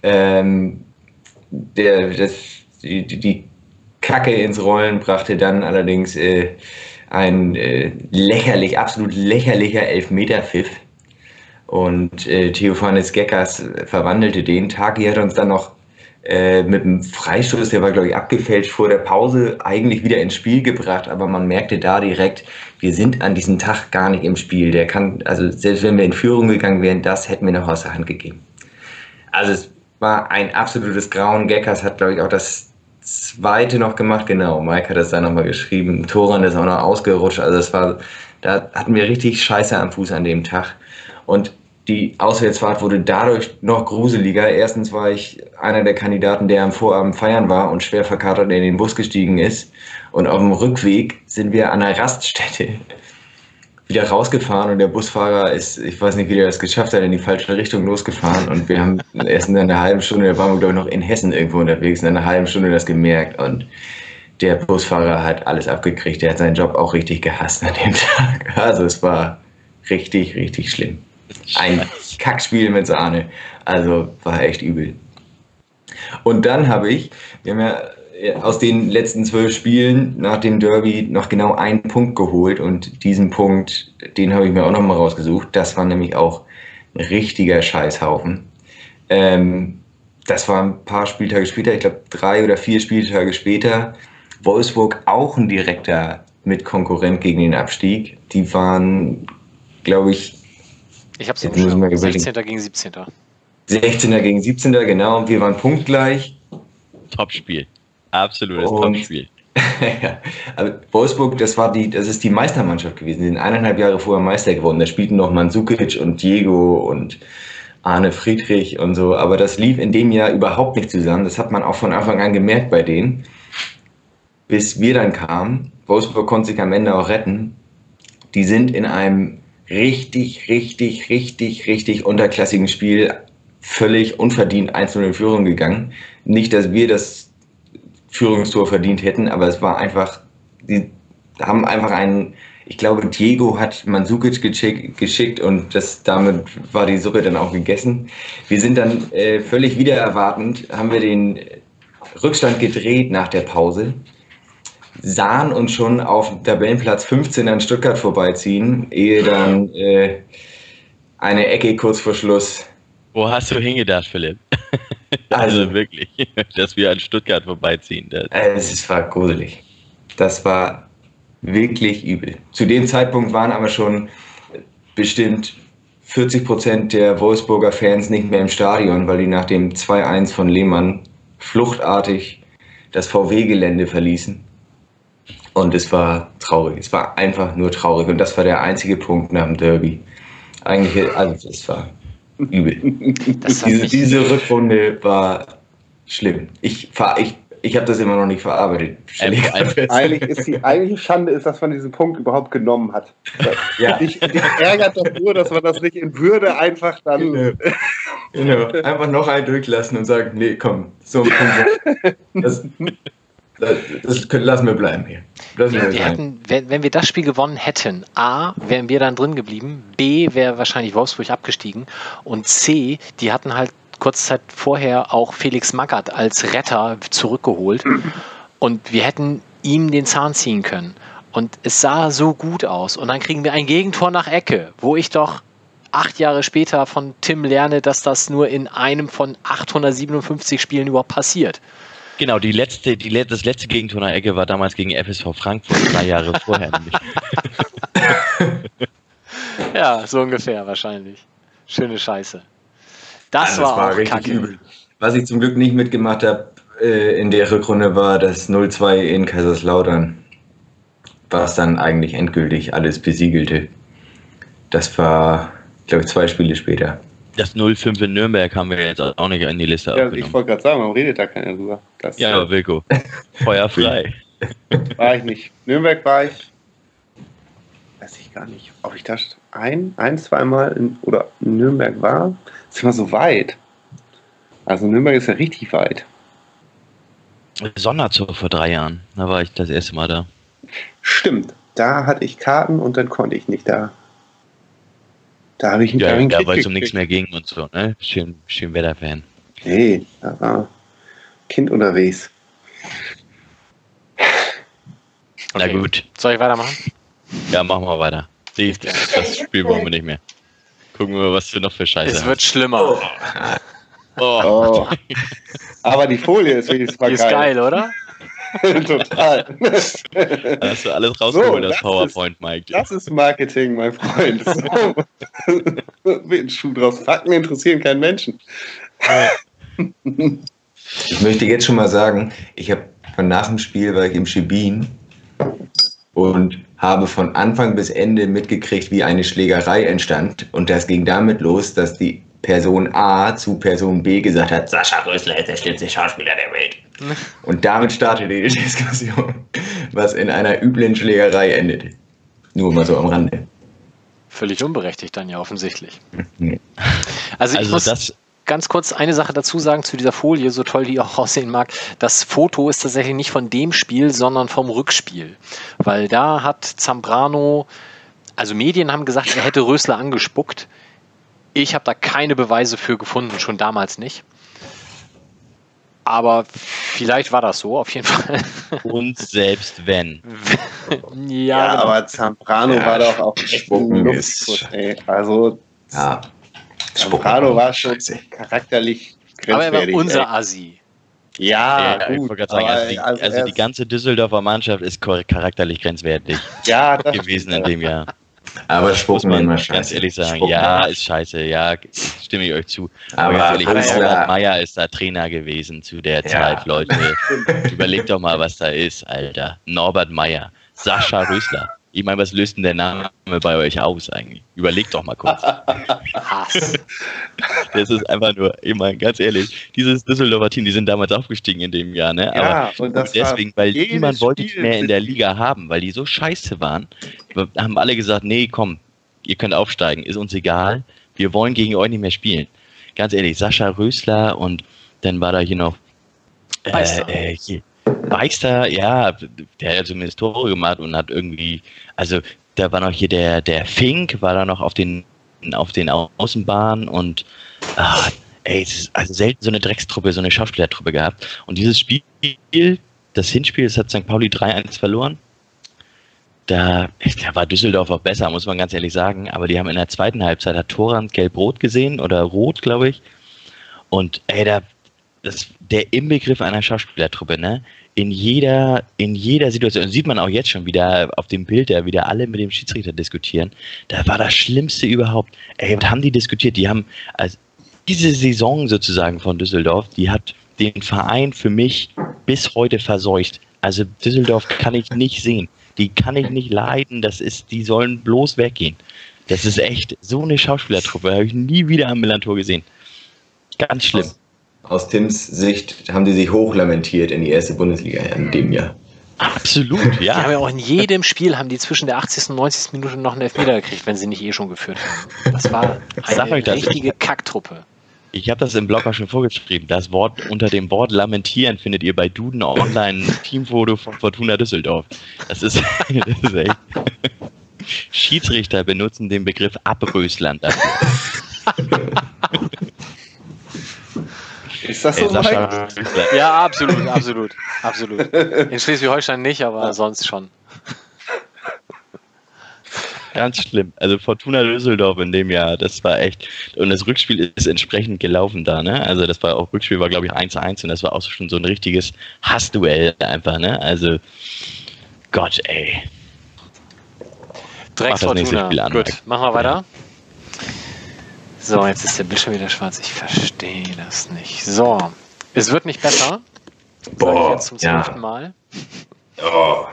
Ähm, der, das, die, die- Kacke ins Rollen brachte dann allerdings äh, ein äh, lächerlich, absolut lächerlicher Elfmeterpfiff. Und äh, Theophanes Geckers verwandelte den. Taki hat uns dann noch äh, mit einem Freistoß, der war, glaube ich, abgefälscht vor der Pause, eigentlich wieder ins Spiel gebracht. Aber man merkte da direkt, wir sind an diesem Tag gar nicht im Spiel. Der kann, also selbst wenn wir in Führung gegangen wären, das hätten wir noch aus der Hand gegeben. Also es war ein absolutes Grauen. Geckers hat, glaube ich, auch das zweite noch gemacht. Genau, Mike hat das da nochmal geschrieben. Toran ist auch noch ausgerutscht. Also es war, da hatten wir richtig Scheiße am Fuß an dem Tag. Und die Auswärtsfahrt wurde dadurch noch gruseliger. Erstens war ich einer der Kandidaten, der am Vorabend feiern war und schwer verkatert in den Bus gestiegen ist. Und auf dem Rückweg sind wir an einer Raststätte *laughs* wieder rausgefahren und der Busfahrer ist, ich weiß nicht, wie der das geschafft hat, in die falsche Richtung losgefahren. Und wir haben *laughs* erst in einer halben Stunde, da waren wir, glaube ich, noch in Hessen irgendwo unterwegs, in einer halben Stunde das gemerkt. Und der Busfahrer hat alles abgekriegt. Der hat seinen Job auch richtig gehasst an dem *laughs* Tag. Also es war richtig, richtig schlimm. Ein Kackspiel mit Sahne. Also war echt übel. Und dann habe ich, wir haben ja aus den letzten zwölf Spielen nach dem Derby noch genau einen Punkt geholt und diesen Punkt, den habe ich mir auch nochmal rausgesucht. Das war nämlich auch ein richtiger Scheißhaufen. Ähm, das war ein paar Spieltage später, ich glaube drei oder vier Spieltage später. Wolfsburg auch ein direkter Mitkonkurrent gegen den Abstieg. Die waren, glaube ich,
ich habe es 16. gegen 17.
16. gegen 17. genau. Und wir waren punktgleich.
Topspiel. Absolutes Topspiel.
ja, *laughs* aber Wolfsburg, das war die, das ist die Meistermannschaft gewesen. Die sind eineinhalb Jahre vorher Meister geworden. Da spielten noch Mandzukic und Diego und Arne Friedrich und so. Aber das lief in dem Jahr überhaupt nicht zusammen. Das hat man auch von Anfang an gemerkt bei denen. Bis wir dann kamen. Wolfsburg konnte sich am Ende auch retten. Die sind in einem richtig, richtig, richtig, richtig unterklassigen Spiel völlig unverdient einzeln in Führung gegangen. Nicht, dass wir das Führungstor verdient hätten, aber es war einfach, die haben einfach einen, ich glaube, Diego hat Mansukic geschickt und das, damit war die Suppe dann auch gegessen. Wir sind dann äh, völlig wieder erwartend, haben wir den Rückstand gedreht nach der Pause sahen uns schon auf Tabellenplatz 15 an Stuttgart vorbeiziehen, ehe dann äh, eine Ecke kurz vor Schluss.
Wo hast du hingedacht, Philipp? *laughs* also, also, wirklich, *laughs* dass wir an Stuttgart vorbeiziehen.
Es war gruselig. Das war wirklich übel. Zu dem Zeitpunkt waren aber schon bestimmt 40 Prozent der Wolfsburger Fans nicht mehr im Stadion, weil die nach dem 2-1 von Lehmann fluchtartig das VW-Gelände verließen. Und es war traurig. Es war einfach nur traurig. Und das war der einzige Punkt nach dem Derby. Eigentlich, also es war übel. diese, diese Rückrunde war schlimm. Ich, ich, ich habe das immer noch nicht verarbeitet.
eigentlich ist die eigentliche Schande, ist, dass man diesen Punkt überhaupt genommen hat. Ja. Dich, ärgert doch nur, dass man das nicht in Würde einfach dann.
Genau. genau. Einfach noch einen durchlassen und sagen, nee, komm, so. Das, das können, lassen wir bleiben hier.
Lassen wir wir hätten, wenn, wenn, wir das Spiel gewonnen hätten, A, wären wir dann drin geblieben, B, wäre wahrscheinlich Wolfsburg abgestiegen und C, die hatten halt kurz Zeit vorher auch Felix Magath als Retter zurückgeholt und wir hätten ihm den Zahn ziehen können. Und es sah so gut aus. Und dann kriegen wir ein Gegentor nach Ecke, wo ich doch acht Jahre später von Tim lerne, dass das nur in einem von 857 Spielen überhaupt passiert.
Genau, die letzte, die, das letzte Gegentor nach Ecke war damals gegen FSV Frankfurt, drei Jahre *laughs* vorher nämlich. *laughs*
ja, so ungefähr wahrscheinlich. Schöne Scheiße. Das,
ja,
das war,
war richtig Kacke. übel. Was ich zum Glück nicht mitgemacht habe äh, in der Rückrunde war das 0-2 in Kaiserslautern, was dann eigentlich endgültig alles besiegelte. Das war, glaube ich, zwei Spiele später.
Das 05 in Nürnberg haben wir jetzt auch nicht in die Liste
ja, aufgenommen. Ich wollte gerade sagen, warum redet da keiner drüber?
Das, ja, aber Wilko, feuerfrei. *laughs*
war ich nicht. Nürnberg war ich, weiß ich gar nicht, ob ich da ein, ein zweimal in, oder in Nürnberg war. Das ist immer so weit. Also Nürnberg ist ja richtig weit.
Sonderzug vor drei Jahren, da war ich das erste Mal da.
Stimmt, da hatte ich Karten und dann konnte ich nicht da. Da habe ich,
ja, da ja, weil es um nichts mehr ging und so, ne? Schön, schön Wetterfan.
Nee, da war Kind unterwegs.
Okay. Na gut.
Soll ich weitermachen?
Ja, machen wir weiter. Das *laughs* Spiel wollen wir nicht mehr. Gucken wir mal, was wir noch für Scheiße
Es wird schlimmer.
Oh. Aber die Folie ist wenigstens mal
Die ist
geil.
geil, oder? *laughs*
Total.
Hast du alles rausgeholt,
So,
das
das
PowerPoint, Mike.
Das ist Marketing, mein Freund. So. *laughs* Wird ein Schuh draus. Fakten interessieren keinen Menschen.
Ich möchte jetzt schon mal sagen, ich habe von nach dem Spiel war ich im Schibin und habe von Anfang bis Ende mitgekriegt, wie eine Schlägerei entstand. Und das ging damit los, dass die Person A zu Person B gesagt hat, Sascha Rösler ist der schlimmste Schauspieler der Welt. *laughs* Und damit startete die Diskussion, was in einer üblen Schlägerei endete. Nur mal so am Rande.
Völlig unberechtigt dann ja offensichtlich.
Nee.
Also ich
Also
muss
das-
ganz kurz eine Sache dazu sagen zu dieser Folie, so toll die auch aussehen mag. Das Foto ist tatsächlich nicht von dem Spiel, sondern vom Rückspiel. Weil da hat Zambrano, also Medien haben gesagt, er hätte Rösler angespuckt. Ich habe da keine Beweise für gefunden, schon damals nicht. Aber vielleicht war das so, auf jeden Fall. *laughs*
Und selbst wenn. *laughs*
ja,
Ja,
genau.
aber Zambrano
Ja,
war doch auch
Spucken ist-.
Also
Ja.
Zambrano war schon charakterlich
aber er war
grenzwertig.
unser
ey.
Assi.
Ja,
Ja,
gut.
sagen, also die,
also
also die ganze Düsseldorfer Mannschaft ist char- charakterlich grenzwertig
ja, das
gewesen in dem Jahr.
Aber
Muss
Spucken
man
immer
ganz
scheiße.
ehrlich sagen.
Spucken
Ja, ist scheiße. Ja, stimme ich euch zu.
Aber
ganz ehrlich, Norbert Meyer ist da Trainer gewesen zu der
Ja.
Zeit, Leute. *laughs* Überlegt doch mal, was da ist, Alter. Norbert Meyer, Sascha Rösler. Ich meine, was löst denn der Name bei euch aus eigentlich? Überlegt doch mal kurz. *laughs* Das ist einfach nur, ich meine, ganz ehrlich, dieses Düsseldorfer Team, die sind damals aufgestiegen in dem Jahr, ne?
Ja, und das
deswegen, weil niemand wollte die mehr in der Liga haben, weil die so scheiße waren, haben alle gesagt, nee, komm, ihr könnt aufsteigen, ist uns egal, wir wollen gegen euch nicht mehr spielen. Ganz ehrlich, Sascha Rösler und dann war da hier noch. Äh, äh, hier, Beister, ja, der hat zumindest Tore gemacht und hat irgendwie, also da war noch hier der, der Fink, war da noch auf den, auf den Au- Außenbahnen und ah, ey, es ist also selten so eine Dreckstruppe, so eine Schauspielertruppe gehabt. Und dieses Spiel, das Hinspiel, das hat St. Pauli 3-1 verloren. Da, da war Düsseldorf auch besser, muss man ganz ehrlich sagen. Aber die haben in der zweiten Halbzeit hat Torrand gelb-rot gesehen oder rot, glaube ich. Und ey, da, das, der Inbegriff einer Schauspielertruppe, ne? In jeder, in jeder Situation, sieht man auch jetzt schon wieder auf dem Bild, da wieder alle mit dem Schiedsrichter diskutieren. Da war das Schlimmste überhaupt. Ey, was haben die diskutiert? Die haben, also diese Saison sozusagen von Düsseldorf, die hat den Verein für mich bis heute verseucht. Also Düsseldorf kann ich nicht sehen. Die kann ich nicht leiden. Das ist, die sollen bloß weggehen. Das ist echt so eine Schauspielertruppe. Habe ich nie wieder am Millantor gesehen. Ganz schlimm.
Aus Tims Sicht haben die sich hochlamentiert in die erste Bundesliga in dem Jahr.
Absolut, *laughs*
Die haben
ja.
ja auch in jedem Spiel haben die zwischen der 80. und 90. Minute noch einen Elfmeter gekriegt, wenn sie nicht eh schon geführt haben. Das war *laughs*
Sag
eine
euch das.
richtige Kacktruppe.
Ich habe das im Blog auch schon vorgeschrieben. Das Wort unter dem Wort lamentieren findet ihr bei Duden Online *laughs* Teamfoto von Fortuna Düsseldorf. Das ist, das ist echt. Schiedsrichter benutzen den Begriff Abrösland dafür.
Ist das
Ey,
so
Sascha. *laughs*
Ja, absolut, absolut, absolut. In Schleswig-Holstein nicht, aber sonst schon.
Ganz schlimm. Also Fortuna Düsseldorf in dem Jahr, das war echt. Und das Rückspiel ist entsprechend gelaufen da, ne? Also das war auch Rückspiel war, glaube ich, 1-1 und das war auch schon so ein richtiges Hassduell einfach, ne? Also Gott, ey.
Drecks
Mach das nächste
Fortuna.
Spiel an,
Gut, machen wir weiter. So, jetzt ist der Bildschirm wieder schwarz. Ich verstehe das nicht. So, es wird nicht besser.
Boah,
jetzt zum
ja.
zwölften Mal.
Oh,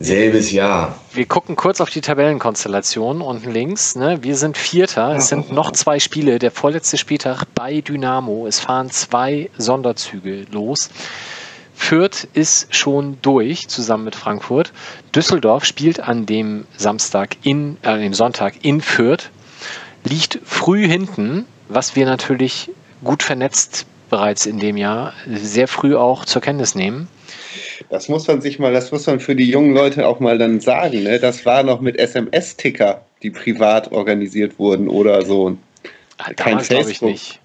selbes Jahr.
Wir gucken kurz auf die Tabellenkonstellation unten links. Ne? Wir sind Vierter. Es sind noch zwei Spiele. Der vorletzte Spieltag bei Dynamo. Es fahren zwei Sonderzüge los. Fürth ist schon durch, zusammen mit Frankfurt. Düsseldorf spielt an dem Samstag in, äh, an dem Sonntag in Fürth, liegt früh hinten, was wir natürlich gut vernetzt bereits in dem Jahr sehr früh auch zur Kenntnis nehmen.
Das muss man sich mal, das muss man für die jungen Leute auch mal dann sagen. Ne? Das war noch mit SMS-Ticker, die privat organisiert wurden oder so. Kein
glaube ich
Facebook.
nicht.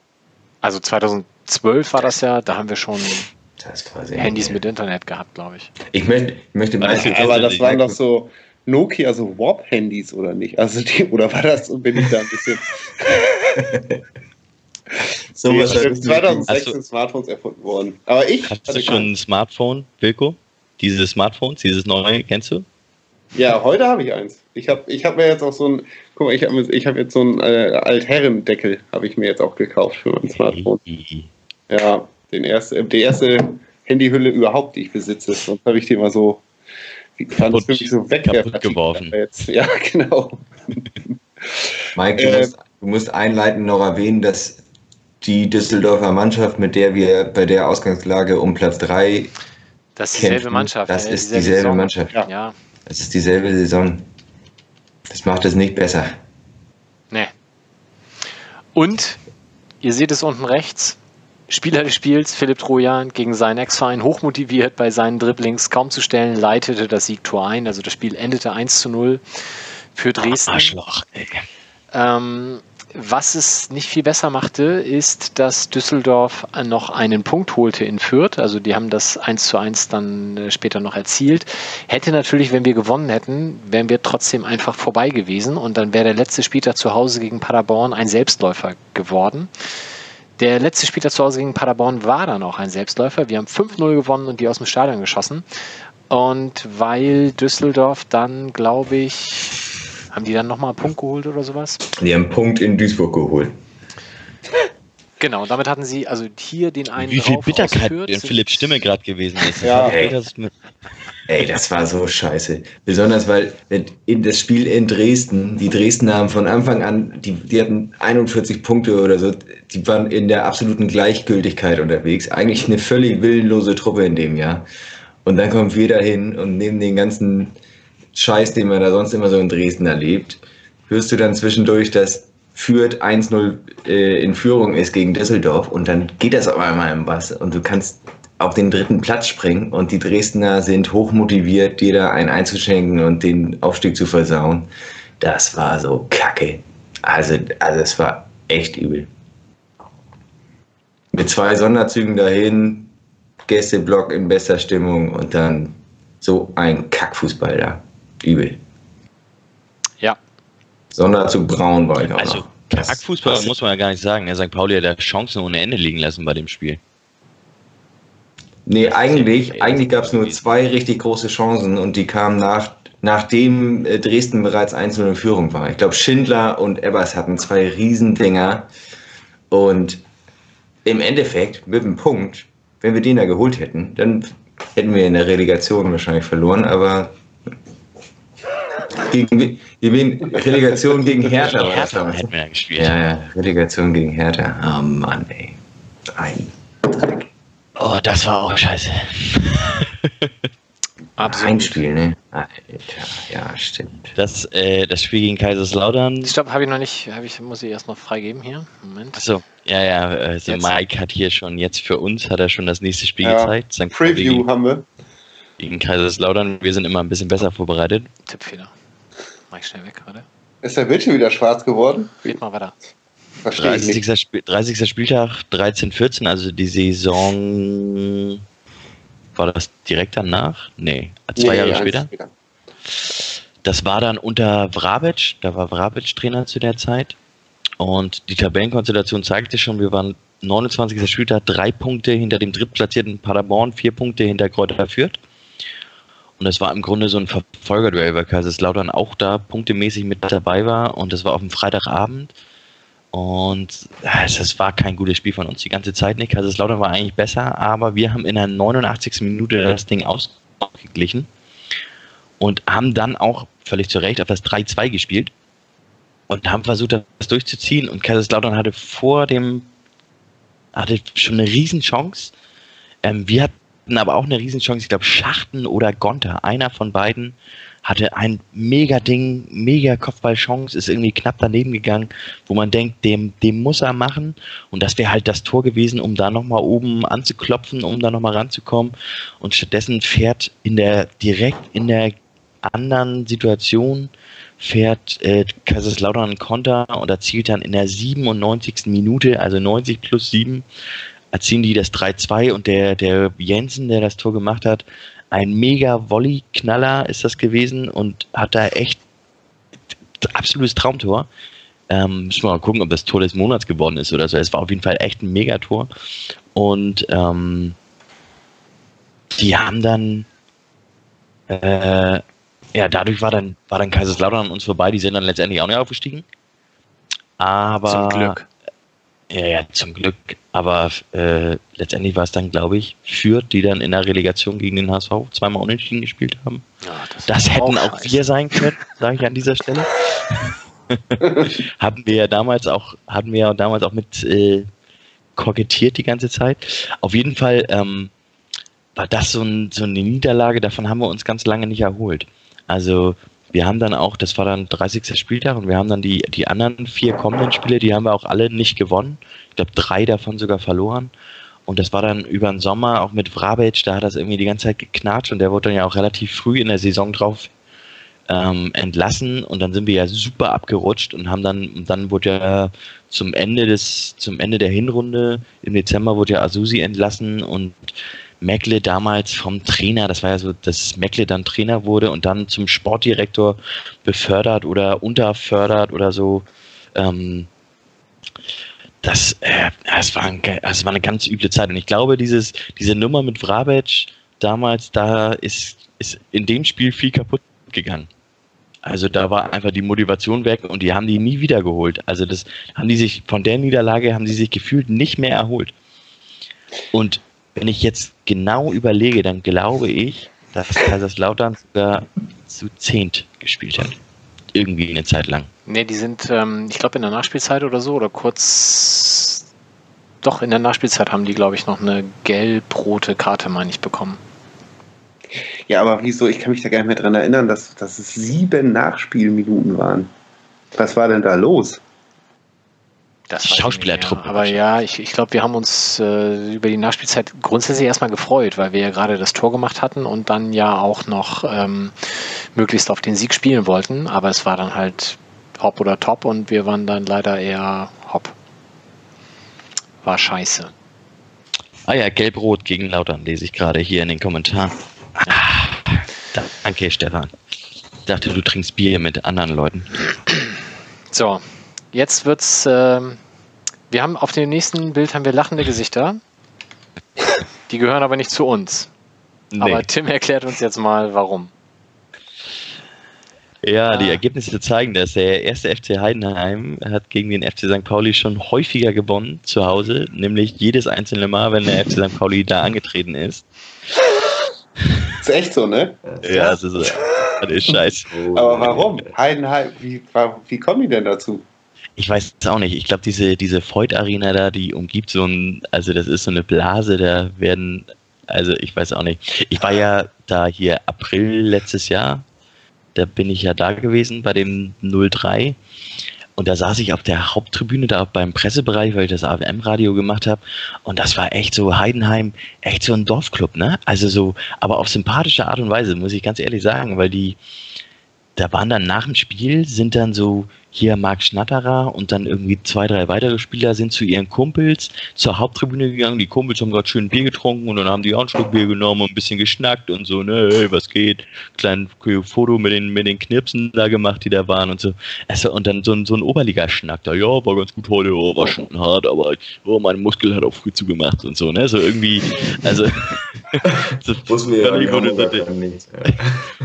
Also 2012 war das ja, da haben wir schon Handys mit Internet gehabt, glaube ich.
Ich möchte, ich möchte mal.
Aber das waren doch so, Nokia so Warp-Handys oder nicht? Also die, oder war das, bin ich da ein bisschen. *laughs*
So
sind *laughs* 2006
Hast du-
sind Smartphones erfunden worden. Aber ich.
Hast du schon ein Smartphone, Wilko? Diese Smartphones, dieses neue, kennst du?
Ja, heute habe ich eins. Ich habe ich hab mir jetzt auch so ein, guck mal, ich habe ich hab jetzt so einen äh, Altherrendeckel, habe ich mir jetzt auch gekauft für mein Smartphone. *laughs* Ja, den erste, die erste Handyhülle überhaupt, die ich besitze. Sonst habe ich die immer so,
Kaputt-
wirklich so
kaputt geworfen.
Jetzt. Ja, *laughs* genau.
Mike, du,
Äh,
musst, du musst einleitend noch erwähnen, dass die Düsseldorfer Mannschaft, mit der wir bei der Ausgangslage um Platz 3,
Das ist dieselbe
kämpfen,
Mannschaft.
das
ja,
ist dieselbe
Saison.
Mannschaft.
Ja. ja.
das ist dieselbe Saison. Das macht es nicht besser.
Nee. Und ihr seht es unten rechts. Spieler des Spiels, Philipp Trojan gegen seinen Ex-Verein, hochmotiviert bei seinen Dribblings, kaum zu stellen, leitete das Siegtor ein. Also das Spiel endete 1 zu 0 für Dresden.
Arschloch, ey.
Ähm, was es nicht viel besser machte, ist, dass Düsseldorf noch einen Punkt holte in Fürth. Also die haben das 1 zu 1 dann äh, später noch erzielt. Hätte natürlich, wenn wir gewonnen hätten, wären wir trotzdem einfach vorbei gewesen und dann wäre der letzte Spieltag zu Hause gegen Paderborn ein Selbstläufer geworden. Der letzte Spieltag zu Hause gegen Paderborn war dann auch ein Selbstläufer. Wir haben 5-0 gewonnen und die aus dem Stadion geschossen. Und weil Düsseldorf dann, glaube ich, haben die dann nochmal einen Punkt geholt oder sowas?
Die haben einen Punkt in Duisburg geholt.
Genau, damit hatten sie also hier den einen
Wie viel
drauf
Bitterkeit
ausgeführt.
in Philipps Stimme gerade gewesen ist.
Ja.
war- das
Ey, das war so scheiße. Besonders weil in das Spiel in Dresden, die Dresden haben von Anfang an, die, die hatten 41 Punkte oder so, die waren in der absoluten Gleichgültigkeit unterwegs. Eigentlich eine völlig willenlose Truppe in dem Jahr. Und dann kommt wir dahin und neben den ganzen Scheiß, den man da sonst immer so in Dresden erlebt, hörst du dann zwischendurch, dass Fürth 1-0 äh, in Führung ist gegen Düsseldorf und dann geht das auf einmal im Bass und du kannst auf den dritten Platz springen und die Dresdner sind hochmotiviert, dir da einen einzuschenken und den Aufstieg zu versauen. Das war so kacke. Also, also es war echt übel. Mit zwei Sonderzügen dahin, Gästeblock in bester Stimmung und dann so ein Kackfußball da. Übel.
Ja.
Sonderzug braun war ich auch
Also,
noch.
Kackfußball muss man ja gar nicht sagen. Ne? St. Pauli hat da Chancen ohne Ende liegen lassen bei dem Spiel.
Nee, eigentlich, eigentlich gab es nur zwei richtig große Chancen und die kamen nach, nachdem äh, Dresden bereits 1 in Führung war. Ich glaube, Schindler und Ebbers hatten zwei Riesendinger und im Endeffekt mit einem Punkt, wenn wir den da geholt hätten, dann hätten wir in der Relegation wahrscheinlich verloren, aber gegen, gegen? Relegation gegen *laughs* Hertha
Hertha hätten wir ja gespielt.
Ja, ja, Relegation gegen Hertha. Oh Mann, ey. Ein
Oh, das war auch scheiße. *laughs*
Absolut.
Heimspiel, ne? Alter, ja, stimmt.
Das, äh, das Spiel gegen Kaiserslautern.
Stopp, habe ich noch nicht, habe ich, muss ich erst noch freigeben hier. Moment.
Achso, ja, ja, also
Jetzt.
Mike hat hier schon jetzt für uns, hat er schon das nächste Spiel
Ja,
gezeigt. St.
Preview haben wir.
gegen Kaiserslautern. Wir sind immer ein bisschen besser vorbereitet.
Tippfehler. Mach ich schnell weg gerade.
Ist der Bildschirm wieder schwarz geworden?
Geht mal weiter.
Verstehe ich nicht.
30. Spiel, 30. Spieltag 13, 14, also die Saison. War das direkt danach? Nee, zwei
Nee,
Jahre
eins
später. Das war dann unter Vrabic, da war Vrabic Trainer zu der Zeit. Und die Tabellenkonstellation zeigte schon, wir waren 29. Spieltag, drei Punkte hinter dem drittplatzierten Paderborn, vier Punkte hinter Kräuter Fürth. Und das war im Grunde so ein Verfolgerduell, weil Kaiserslautern auch da punktemäßig mit dabei war. Und das war auf dem Freitagabend. Und das war kein gutes Spiel von uns die ganze Zeit nicht. Kaiserslautern war eigentlich besser, aber wir haben in der 89. Minute das Ding ausgeglichen und haben dann auch völlig zu Recht auf das 3-2 gespielt und haben versucht, das durchzuziehen. Und Kaiserslautern hatte vor dem, hatte schon eine Riesenchance. Ähm, wir hatten aber auch eine Riesenchance. Ich glaube, Schachten oder Gonter, einer von beiden, hatte ein mega Ding, mega Kopfballchance, ist irgendwie knapp daneben gegangen, wo man denkt, dem, dem muss er machen. Und das wäre halt das Tor gewesen, um da nochmal oben anzuklopfen, um da nochmal ranzukommen. Und stattdessen fährt in der, direkt in der anderen Situation fährt äh, Kaiserslautern einen Konter und erzielt dann in der 97. Minute, also 90 plus 7, erzielen die das 3-2 und der, der Jensen, der das Tor gemacht hat, ein mega Volley-Knaller ist das gewesen und hat da echt absolutes Traumtor. Ähm, müssen wir mal gucken, ob das Tor des Monats geworden ist oder so. Es war auf jeden Fall echt ein Megator. Und ähm, die haben dann, äh, ja, dadurch war dann, war dann Kaiserslautern an uns vorbei. Die sind dann letztendlich auch nicht aufgestiegen. Aber.
Zum Glück.
Ja, ja, zum Glück. Aber äh, letztendlich war es dann, glaube ich, Fürth, die dann in der Relegation gegen den HSV zweimal unentschieden gespielt haben.
Ja, das
Das hätten
auch
auch wir sein können, sage ich an dieser Stelle. *laughs* hatten wir ja damals auch, hatten wir ja damals auch mit äh, kokettiert die ganze Zeit. Auf jeden Fall ähm, war das so, ein, so eine Niederlage, davon haben wir uns ganz lange nicht erholt. Also wir haben dann auch, das war dann 30. Spieltag und wir haben dann die, die anderen vier kommenden Spiele, die haben wir auch alle nicht gewonnen. Ich glaube, drei davon sogar verloren. Und das war dann über den Sommer auch mit Vrabec, da hat das irgendwie die ganze Zeit geknatscht und der wurde dann ja auch relativ früh in der Saison drauf ähm, entlassen und dann sind wir ja super abgerutscht und haben dann, und dann wurde ja zum Ende des, zum Ende der Hinrunde im Dezember wurde ja Asusi entlassen und Meckle damals vom Trainer, das war ja so, dass Meckle dann Trainer wurde und dann zum Sportdirektor befördert oder unterfördert oder so. Ähm, das, äh, das, war ein, das war eine ganz üble Zeit. Und ich glaube, dieses, diese Nummer mit Vrabec damals, da ist, ist in dem Spiel viel kaputt gegangen. Also da war einfach die Motivation weg und die haben die nie wiedergeholt. Also das haben die sich, von der Niederlage haben die sich gefühlt nicht mehr erholt. Und wenn ich jetzt genau überlege, dann glaube ich, dass Kaiserslautern sogar zu zehnt gespielt hat. Irgendwie eine Zeit lang.
Nee, die sind, ähm, ich glaube, in der Nachspielzeit oder so oder kurz. Doch, in der Nachspielzeit haben die, glaube ich, noch eine gelb-rote Karte, meine ich, bekommen.
Ja, aber wieso? Ich kann mich da gar nicht mehr dran erinnern, dass, dass es sieben Nachspielminuten waren. Was war denn da los?
Das
Schauspielertruppe.
Aber ja, ich, ich glaube, wir haben uns äh, über die Nachspielzeit grundsätzlich erstmal gefreut, weil wir ja gerade das Tor gemacht hatten und dann ja auch noch ähm, möglichst auf den Sieg spielen wollten. Aber es war dann halt Hop oder Top und wir waren dann leider eher Hop. War scheiße.
Ah ja, gelb-rot gegen Lautern lese ich gerade hier in den Kommentaren. Ah, danke, Stefan. Ich dachte, du trinkst Bier mit anderen Leuten.
So, jetzt wird's. ähm, wir haben auf dem nächsten Bild haben wir lachende Gesichter. Die gehören aber nicht zu uns. Aber Tim erklärt uns jetzt mal, warum.
Ja, die Ergebnisse zeigen das. Der erste FC Heidenheim hat gegen den FC St. Pauli schon häufiger gewonnen zu Hause, nämlich jedes einzelne Mal, wenn der FC St. Pauli da angetreten ist.
Ist echt so, ne?
Ja, das ist, das ist scheiße.
Aber warum? Heidenheim, wie, wie kommen die denn dazu?
Ich weiß es auch nicht. Ich glaube, diese, diese Voigt Arena da, die umgibt so ein, also das ist so eine Blase, da werden, also ich weiß auch nicht. Ich war ja da hier April letztes Jahr, da bin ich ja da gewesen bei dem 03 und da saß ich auf der Haupttribüne, da beim Pressebereich, weil ich das AWM-Radio gemacht habe. Und das war echt so Heidenheim, echt so ein Dorfclub, ne? Also so, aber auf sympathische Art und Weise, muss ich ganz ehrlich sagen, weil die, da waren dann nach dem Spiel, sind dann so hier Marc Schnatterer und dann irgendwie zwei, drei weitere Spieler sind zu ihren Kumpels zur Haupttribüne gegangen. Die Kumpels haben gerade schön Bier getrunken und dann haben die auch ein Stück Bier genommen und ein bisschen geschnackt und so, ne, hey, was geht? Klein Foto mit den, mit den Knirpsen da gemacht, die da waren und so. Also, und dann so ein, so ein Oberliga-Schnack da, ja, war ganz gut heute, oh, war schon hart, aber oh, mein Muskel hat auch früh zugemacht und so, ne, so irgendwie, also, *laughs* so,
Muss mir ja
wo, du,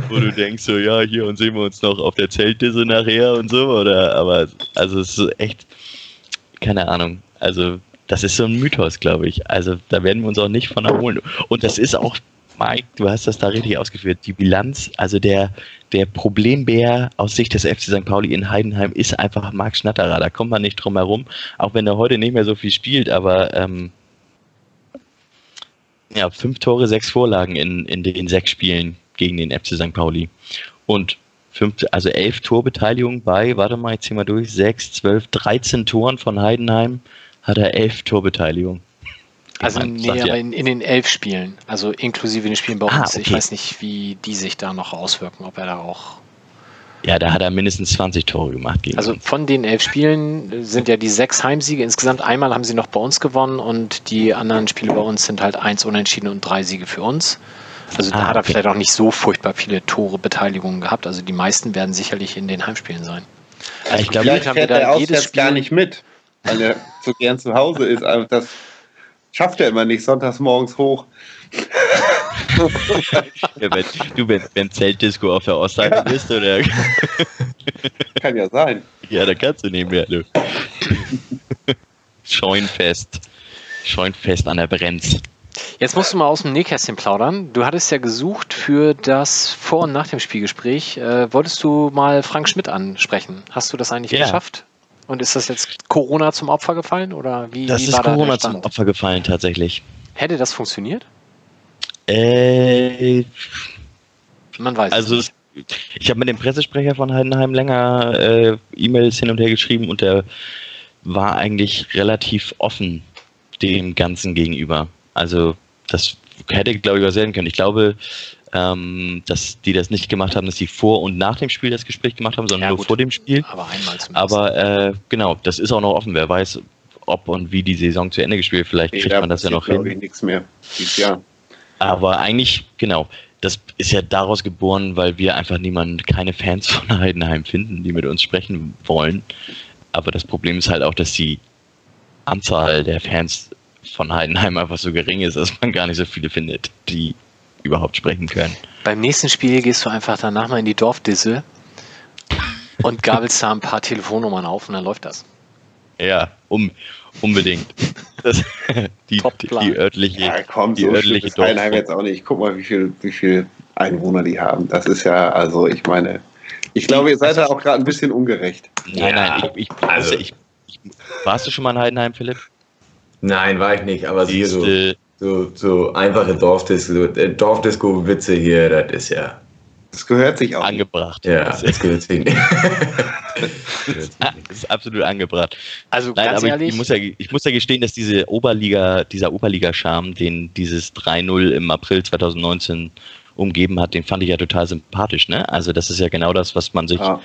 wo du denkst, so, ja, hier und sehen wir uns noch auf der Zeltdisse nachher und so, oder, aber, also, es ist echt, keine Ahnung, also, das ist so ein Mythos, glaube ich. Also, da werden wir uns auch nicht von erholen. Und das ist auch, Mike, du hast das da richtig ausgeführt, die Bilanz, also der, der Problembär aus Sicht des FC St. Pauli in Heidenheim ist einfach Marc Schnatterer. Da kommt man nicht drum herum, auch wenn er heute nicht mehr so viel spielt, aber ähm, ja, fünf Tore, sechs Vorlagen in, in den sechs Spielen gegen den FC St. Pauli. Und fünf, also elf Torbeteiligungen bei, warte mal, ich zieh mal durch, sechs, zwölf, dreizehn Toren von Heidenheim hat er elf Torbeteiligungen.
Also, nee,
sagt ja-
aber in, in den elf Spielen, also inklusive den Spielen bei
Ah,
uns. Ich
okay.
weiß nicht, wie die sich da noch auswirken, ob er da auch.
Ja, da hat er mindestens 20 Tore gemacht gegen
Also von den elf Spielen sind ja die sechs Heimsiege. Insgesamt einmal haben sie noch bei uns gewonnen und die anderen Spiele bei uns sind halt eins unentschieden und drei Siege für uns. Also da
Ah,
hat er
okay.
vielleicht auch nicht so furchtbar viele Tore Beteiligungen gehabt. Also die meisten werden sicherlich in den Heimspielen sein.
Also ich glaube,
Vielleicht
haben wir
fährt
da
er
jedes
auswärts gar
Spiel-
nicht mit, weil er *laughs* so gern zu Hause ist. Aber das schafft er immer nicht, sonntags morgens hoch.
ja, wenn, du, wenn, wenn Zeltdisco auf der Ostseite bist, oder? *laughs*
Kann ja sein.
ja, da kannst du nicht mehr, du. Scheunfest. Scheunfest an der Brenz.
Jetzt musst du mal aus dem Nähkästchen plaudern. Du hattest ja gesucht für das Vor- und Nach dem Spielgespräch. Äh, wolltest du mal Frank Schmidt ansprechen? Hast du das eigentlich
Ja.
geschafft? Und ist das jetzt Corona zum Opfer gefallen oder wie,
Das
wie
ist
war da
Corona zum? Opfer gefallen, tatsächlich.
Hätte das funktioniert?
Äh,
Man weiß
also
es
es, ich habe mit dem Pressesprecher von Heidenheim länger äh, E-Mails hin und her geschrieben und der war eigentlich relativ offen dem Ganzen gegenüber. Also das hätte, glaube ich, was werden können. Ich glaube, ähm, dass die das nicht gemacht haben, dass sie vor und nach dem Spiel das Gespräch gemacht haben, sondern
Ja,
nur
gut.
vor dem Spiel.
Aber einmal zumindest.
Aber äh, genau, das ist auch noch offen. Wer weiß, ob und wie die Saison zu Ende gespielt. Vielleicht kriegt man das ja noch
ich,
hin.
nichts mehr dieses Jahr.
Aber eigentlich, genau, das ist ja daraus geboren, weil wir einfach niemanden, keine Fans von *laughs* Heidenheim finden, die mit uns sprechen wollen. Aber das Problem ist halt auch, dass die Anzahl der Fans von Heidenheim einfach so gering ist, dass man gar nicht so viele findet, die überhaupt sprechen können.
Beim nächsten Spiel gehst du einfach danach mal in die Dorfdisse und gabelst da ein paar Telefonnummern auf und dann läuft das.
Ja, um, unbedingt. Das, die,
Top-Plan.
die örtliche,
Ja, komm,
die
so
örtliche
ist Heidenheim
Dorf-
jetzt auch nicht. Guck mal, wie viel, wie viel Einwohner die haben. Das ist ja, also ich meine, ich glaube, ihr seid da auch gerade ein bisschen ungerecht.
Nein, nein, ich, ich,
also-
ich, ich, warst du schon mal in Heidenheim, Philipp?
Nein, war ich nicht, aber hier so, so, so einfache Dorfdisco, äh, Dorfdisco-Witze hier, das ist ja,
Das gehört sich auch.
angebracht.
ja,
Das
das gehört sich nicht. *laughs* *laughs*
ist absolut angebracht.
Also
Nein,
ganz
aber ich,
ehrlich,
ich, muss ja, ich muss ja gestehen, dass diese Oberliga, dieser Oberliga-Charme, den dieses 3-0 im April 2019 umgeben hat, den fand ich ja total sympathisch. Ne? Also das ist ja genau das, was man sich
Ja.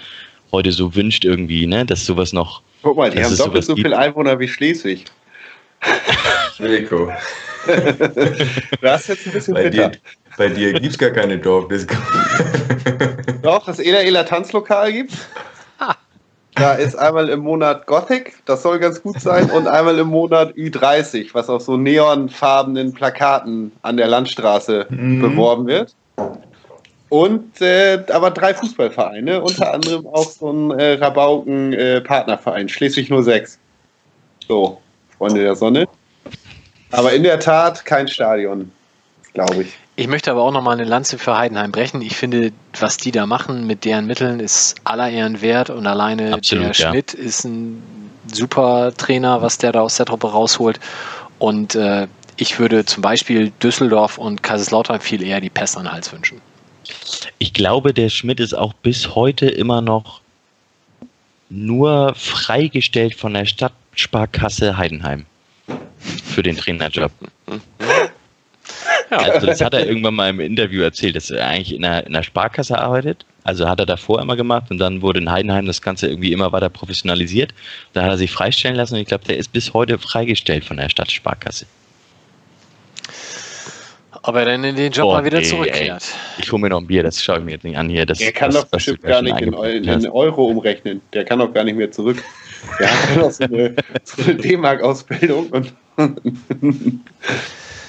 heute so wünscht irgendwie, ne? dass sowas noch...
Guck mal, die
Das
haben doppelt so viele Einwohner wie Schleswig.
Rico,
Du hast jetzt ein bisschen
bei
bitter.
dir, bei dir gibt es gar keine Dorfdisco.
Doch, das Ela Ela Tanzlokal gibt's. Da ist einmal im Monat Gothic, das soll ganz gut sein, und einmal im Monat Ü30, was auf so neonfarbenen Plakaten an der Landstraße beworben wird. Und äh, aber drei Fußballvereine, unter anderem auch so ein äh, Rabauken-Partnerverein, Schleswig 06. So, Freunde der Sonne. Aber in der Tat kein Stadion, glaube ich.
ich möchte aber auch nochmal eine Lanze für Heidenheim brechen. Ich finde, was die da machen mit deren Mitteln ist aller Ehren wert und alleine
Absolut,
der
ja.
Schmidt ist ein super Trainer, was der da aus der Truppe rausholt. Und äh, ich würde zum Beispiel Düsseldorf und Kaiserslautern viel eher die Pest an den Hals wünschen.
Ich glaube, der Schmidt ist auch bis heute immer noch nur freigestellt von der Stadtsparkasse Heidenheim für den Trainerjob. Also das hat er irgendwann mal im Interview erzählt, dass er eigentlich in der, in der Sparkasse arbeitet. Also hat er davor immer gemacht und dann wurde in Heidenheim das Ganze irgendwie immer weiter professionalisiert. Da hat er sich freistellen lassen und ich glaube, der ist bis heute freigestellt von der Stadtsparkasse.
Ob er denn in den Job
Oh,
mal wieder
nee,
zurückkehrt.
Ich hole mir noch ein Bier, das schaue ich mir jetzt nicht an hier. Das,
Der kann
das,
doch bestimmt gar nicht in, in Euro umrechnen. Der kann doch gar nicht mehr zurück. Hat doch so eine, so eine D-Mark-Ausbildung.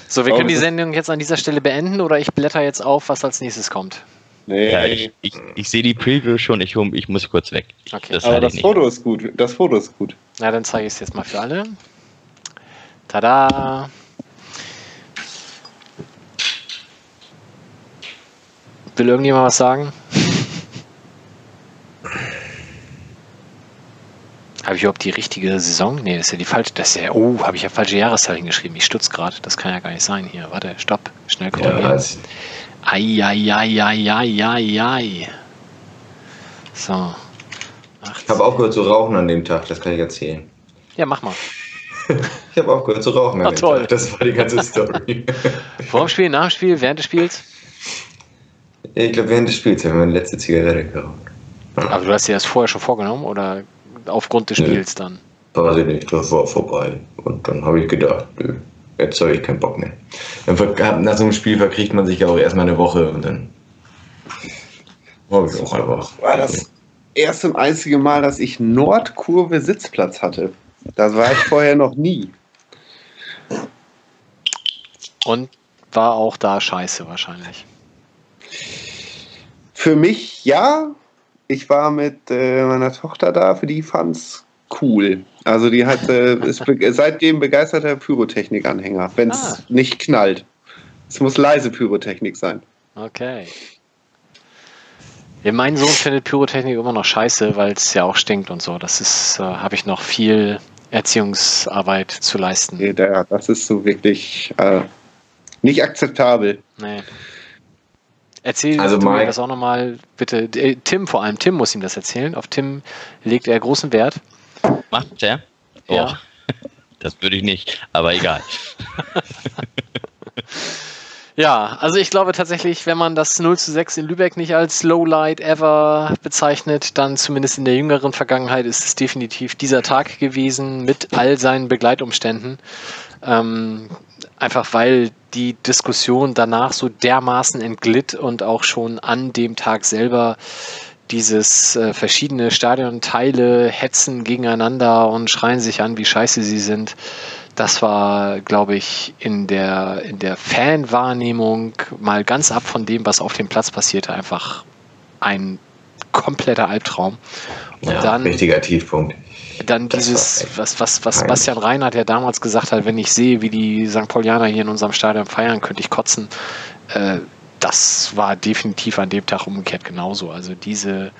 So, wir
Oh,
können die
das ist-
Sendung jetzt an dieser Stelle beenden oder ich blätter jetzt auf, was als nächstes kommt.
nee,
Ja, ich, ich, ich sehe die Preview schon, ich, ich muss kurz weg.
Okay.
Das
aber das. Foto ist gut. Das Foto ist gut.
Na, dann zeige ich es jetzt mal für alle. Tada! Will irgendjemand was sagen? Habe ich überhaupt die richtige Saison? Nee, das ist ja die falsche. Das ist ja, oh, habe ich ja falsche Jahreszahl hingeschrieben. Ich stutz gerade. Das kann ja gar nicht sein hier. Warte, stopp. Schnell
Ja,
korrigieren. ei. So. Ach,
ich habe aufgehört zu rauchen an dem Tag, das kann ich erzählen.
ja, mach mal. *laughs*
Ich habe aufgehört zu rauchen an
Ah,
dem
toll.
Tag. Das war die ganze Story. *laughs*
Vor dem Spiel, nach dem Spiel, während des Spiels?
ich glaube, während des Spiels haben wir meine letzte Zigarette geraucht.
Aber du hast dir das vorher schon vorgenommen oder aufgrund des
Nee.
Spiels dann?
Weiß ich nicht, das war vorbei. Und dann habe ich gedacht, nö, Jetzt habe ich keinen Bock mehr. Dann nach so einem Spiel verkriegt man sich ja auch erstmal eine Woche und dann habe ich auch einfach.
War das erste und einzige Mal, dass ich Nordkurve Sitzplatz hatte. Das war ich vorher noch nie.
Und war auch da scheiße wahrscheinlich.
Für mich ja. Ich war mit äh, meiner Tochter da, für die fand's cool. Also die hat äh, *laughs* ist be seitdem begeisterter Pyrotechnik-Anhänger, wenn es
Ah.
nicht knallt. Es muss leise Pyrotechnik sein.
Okay. Ja, mein Sohn findet Pyrotechnik immer noch scheiße, weil es ja auch stinkt und so. Das ist, äh, habe ich noch viel Erziehungsarbeit zu leisten.
Nee, da, das ist so wirklich äh, nicht akzeptabel.
Nee. Erzähl
Also
du mir
Mike-
das auch nochmal, bitte. Äh, Tim vor allem, Tim muss ihm das erzählen. Auf Tim legt er großen Wert.
Macht der?
Ja.
Oh, *laughs* das würde ich nicht, aber egal. *laughs*
Ja, also ich glaube tatsächlich, wenn man das 0 zu 6 in Lübeck nicht als Lowlight ever bezeichnet, dann zumindest in der jüngeren Vergangenheit ist es definitiv dieser Tag gewesen mit all seinen Begleitumständen. Ähm, einfach weil die Diskussion danach so dermaßen entglitt und auch schon an dem Tag selber dieses äh, verschiedene Stadionteile hetzen gegeneinander und schreien sich an, wie scheiße sie sind. Das war, glaube ich, in der, in der Fanwahrnehmung mal ganz ab von dem, was auf dem Platz passierte, einfach ein kompletter Albtraum. Und
Ja,
dann,
richtiger Tiefpunkt.
Dann dieses, was, was, was. Bastian Reinhardt ja damals gesagt hat, wenn ich sehe, wie die St. Paulianer hier in unserem Stadion feiern, könnte ich kotzen. Äh, das war definitiv an dem Tag umgekehrt genauso. Also diese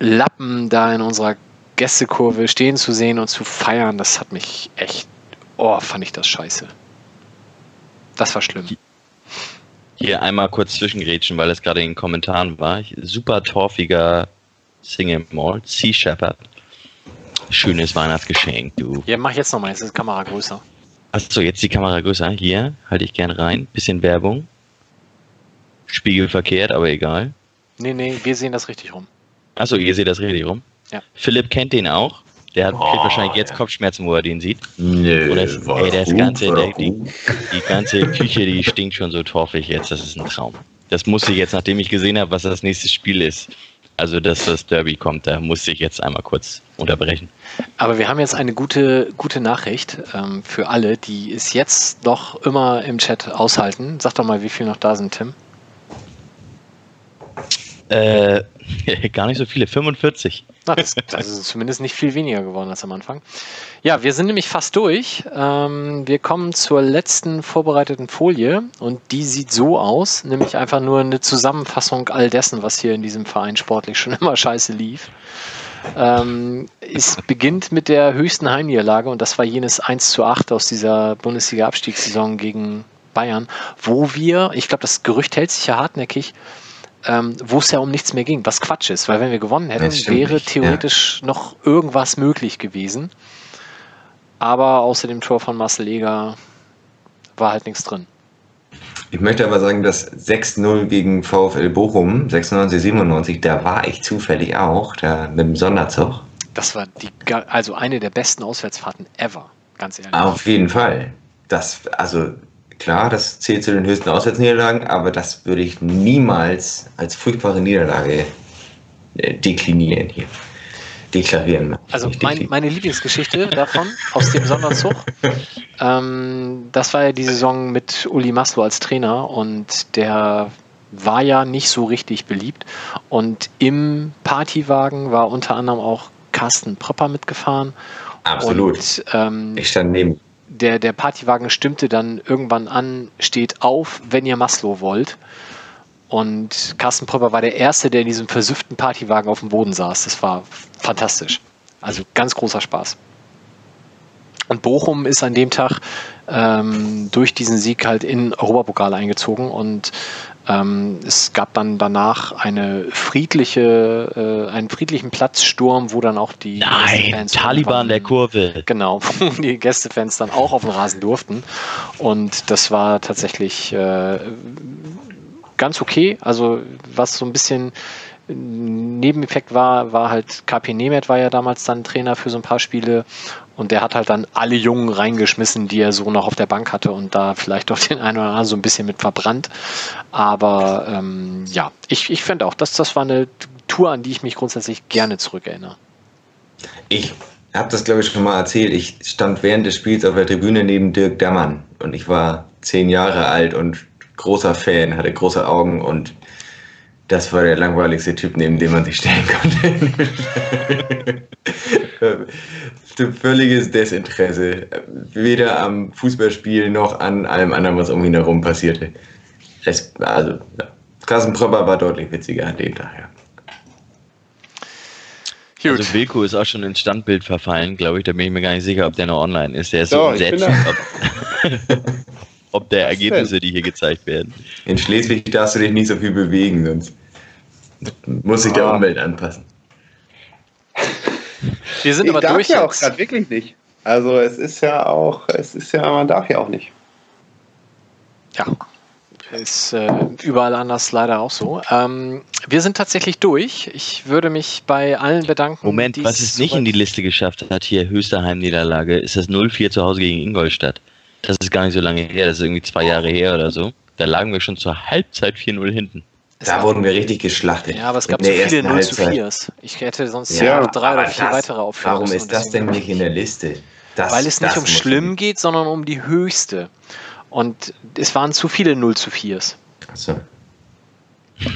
Lappen da in unserer Gästekurve stehen zu sehen und zu feiern, das hat mich echt, oh, fand ich das scheiße. Das war schlimm.
Hier einmal kurz zwischengrätschen, weil es gerade in den Kommentaren war. Super torfiger Single Malt, Sea Shepherd. Schönes Weihnachtsgeschenk, du.
Ja, mach jetzt nochmal, jetzt ist die Kamera größer.
Achso, jetzt die Kamera größer. Hier, halte ich gern rein. Bisschen Werbung. Spiegel verkehrt, aber egal.
Nee, nee, wir sehen das richtig rum.
Achso, ihr seht das richtig rum.
Ja.
Philipp kennt den auch. Der hat, kriegt
Oh,
wahrscheinlich jetzt
ja.
Kopfschmerzen, wo er den sieht.
Nö,
Oder ist,
war
ey, das
gut,
ganze,
war
der, die, die ganze Küche, die stinkt schon so torfig jetzt. Das ist ein Traum. Das musste ich jetzt, nachdem ich gesehen habe, was das nächste Spiel ist. Also, dass das Derby kommt, da musste ich jetzt einmal kurz unterbrechen.
Aber wir haben jetzt eine gute, gute Nachricht ähm, für alle, die es jetzt noch immer im Chat aushalten. Sag doch mal, wie viel noch da sind, Tim.
Äh, *laughs* gar nicht so viele, 45.
Na, das, das ist zumindest nicht viel weniger geworden als am Anfang. Ja, wir sind nämlich fast durch. Ähm, wir kommen zur letzten vorbereiteten Folie und die sieht so aus, nämlich einfach nur eine Zusammenfassung all dessen, was hier in diesem Verein sportlich schon *laughs* immer scheiße lief. Ähm, es beginnt mit der höchsten Heimniederlage und das war jenes 1 zu 8 aus dieser Bundesliga-Abstiegssaison gegen Bayern, wo wir, ich glaube, das Gerücht hält sich ja hartnäckig, ähm, wo es ja um nichts mehr ging, was Quatsch ist, weil wenn wir gewonnen hätten, wäre
nicht,
theoretisch noch irgendwas möglich gewesen. Aber außer dem Tor von Marcel Eger war halt nichts drin.
Ich möchte aber sagen, dass 6-0 gegen VfL Bochum, 96, 97, da war ich zufällig auch, da mit dem Sonderzug.
Das war die, also eine der besten Auswärtsfahrten ever, ganz ehrlich.
Auf jeden Fall. Das, also klar, das zählt zu den höchsten Auswärtsniederlagen, aber das würde ich niemals als furchtbare Niederlage äh, deklinieren hier. Deklarieren.
Also mein, meine Lieblingsgeschichte davon, aus dem Sonderzug, *laughs* ähm, das war ja die Saison mit Uli Maslow als Trainer und der war ja nicht so richtig beliebt. Und im Partywagen war unter anderem auch Carsten Pröpper mitgefahren.
Absolut.
Und ähm,
ich stand neben.
Der, der Partywagen stimmte dann irgendwann an, steht auf, wenn ihr Maslow wollt. Und Carsten Pröpper war der Erste, der in diesem versüfften Partywagen auf dem Boden saß. Das war fantastisch. Also ganz großer Spaß. Und Bochum ist an dem Tag ähm, durch diesen Sieg halt in Europapokal eingezogen und ähm, es gab dann danach eine friedliche, äh, einen friedlichen Platzsturm, wo dann auch die
Nein, Taliban der Kurve.
Genau, *laughs* wo die Gästefans dann auch auf den Rasen durften. Und das war tatsächlich äh, ganz okay. Also was so ein bisschen Nebeneffekt war, war halt KP Nemeth war ja damals dann Trainer für so ein paar Spiele und der hat halt dann alle Jungen reingeschmissen, die er so noch auf der Bank hatte und da vielleicht auch den einen oder anderen so ein bisschen mit verbrannt. Aber ähm, ja, ich, ich finde auch, dass das war eine Tour, an die ich mich grundsätzlich gerne zurückerinnere.
Ich habe das, glaube ich, schon mal erzählt. Ich stand während des Spiels auf der Tribüne neben Dirk Dammann und ich war zehn Jahre alt und großer Fan, hatte große Augen und das war der langweiligste Typ, neben dem man sich stellen konnte. *laughs* Völliges Desinteresse. Weder am Fußballspiel noch an allem anderen, was um ihn herum passierte. Es, also, ja. Carsten Propper war deutlich witziger an dem Tag, ja.
Gut. Also Wilko ist auch schon ins Standbild verfallen, glaube ich. Da bin ich mir gar nicht sicher, ob der noch online ist. Der ist
Doch,
so entsetzt, *laughs* ob, der Ergebnisse, die hier gezeigt werden.
In Schleswig darfst du dich nicht so viel bewegen, sonst muss sich der
Ah.
Umwelt anpassen.
Wir sind
ich
aber
darf
durch
ja auch gerade wirklich nicht. Also es ist ja auch, es ist ja, man darf ja auch nicht.
Ja, ist äh, überall anders leider auch so. Ähm, wir sind tatsächlich durch. Ich würde mich bei allen bedanken.
Moment, was es nicht in die Liste geschafft hat, hier höchste Heimniederlage, ist das 0-4 zu Hause gegen Ingolstadt. Das ist gar nicht so lange her, das ist irgendwie zwei Jahre her oder so. Da lagen wir schon zur Halbzeit 4-0 hinten.
Da wurden wir richtig geschlachtet.
Ja, aber es gab so viele
ersten
0 zu
Halbzeit.
4 Ich hätte sonst
Ja,
ja, drei oder vier
das-
weitere aufführen
Warum ist das denn nicht in der Liste? Das,
Weil es nicht um schlimm geht, sondern um die höchste. Und es waren zu viele 0 zu 4s.
Achso.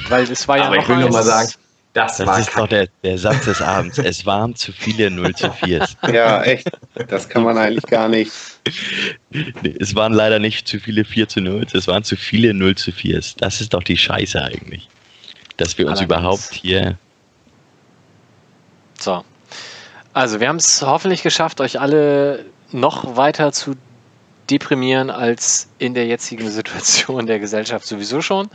Weil es war ja
Aber
noch
ich will nur mal sagen, das,
Das
war
ist doch der, der Satz des Abends. Es waren zu viele 0 zu 4s.
Ja, echt. Das kann man eigentlich gar nicht.
Es waren leider nicht zu viele 4 zu 0, es waren zu viele 0 zu 4s. Das ist doch die Scheiße eigentlich. Dass wir uns
Allerdings.
überhaupt hier.
So. Also, wir haben es hoffentlich geschafft, euch alle noch weiter zu deprimieren als in der jetzigen Situation der Gesellschaft sowieso schon.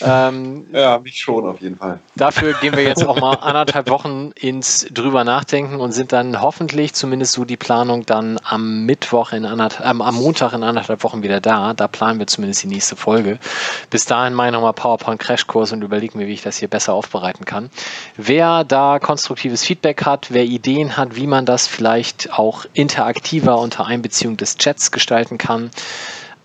Ähm,
Ja, mich schon auf jeden Fall.
Dafür gehen wir jetzt auch mal anderthalb Wochen ins drüber nachdenken und sind dann hoffentlich, zumindest so die Planung, dann am Mittwoch in anderthalb, ähm, am Montag in anderthalb Wochen wieder da. Da planen wir zumindest die nächste Folge. Bis dahin mache ich nochmal PowerPoint Crashkurs und überlege mir, wie ich das hier besser aufbereiten kann. Wer da konstruktives Feedback hat, wer Ideen hat, wie man das vielleicht auch interaktiver unter Einbeziehung des Chats gestalten kann,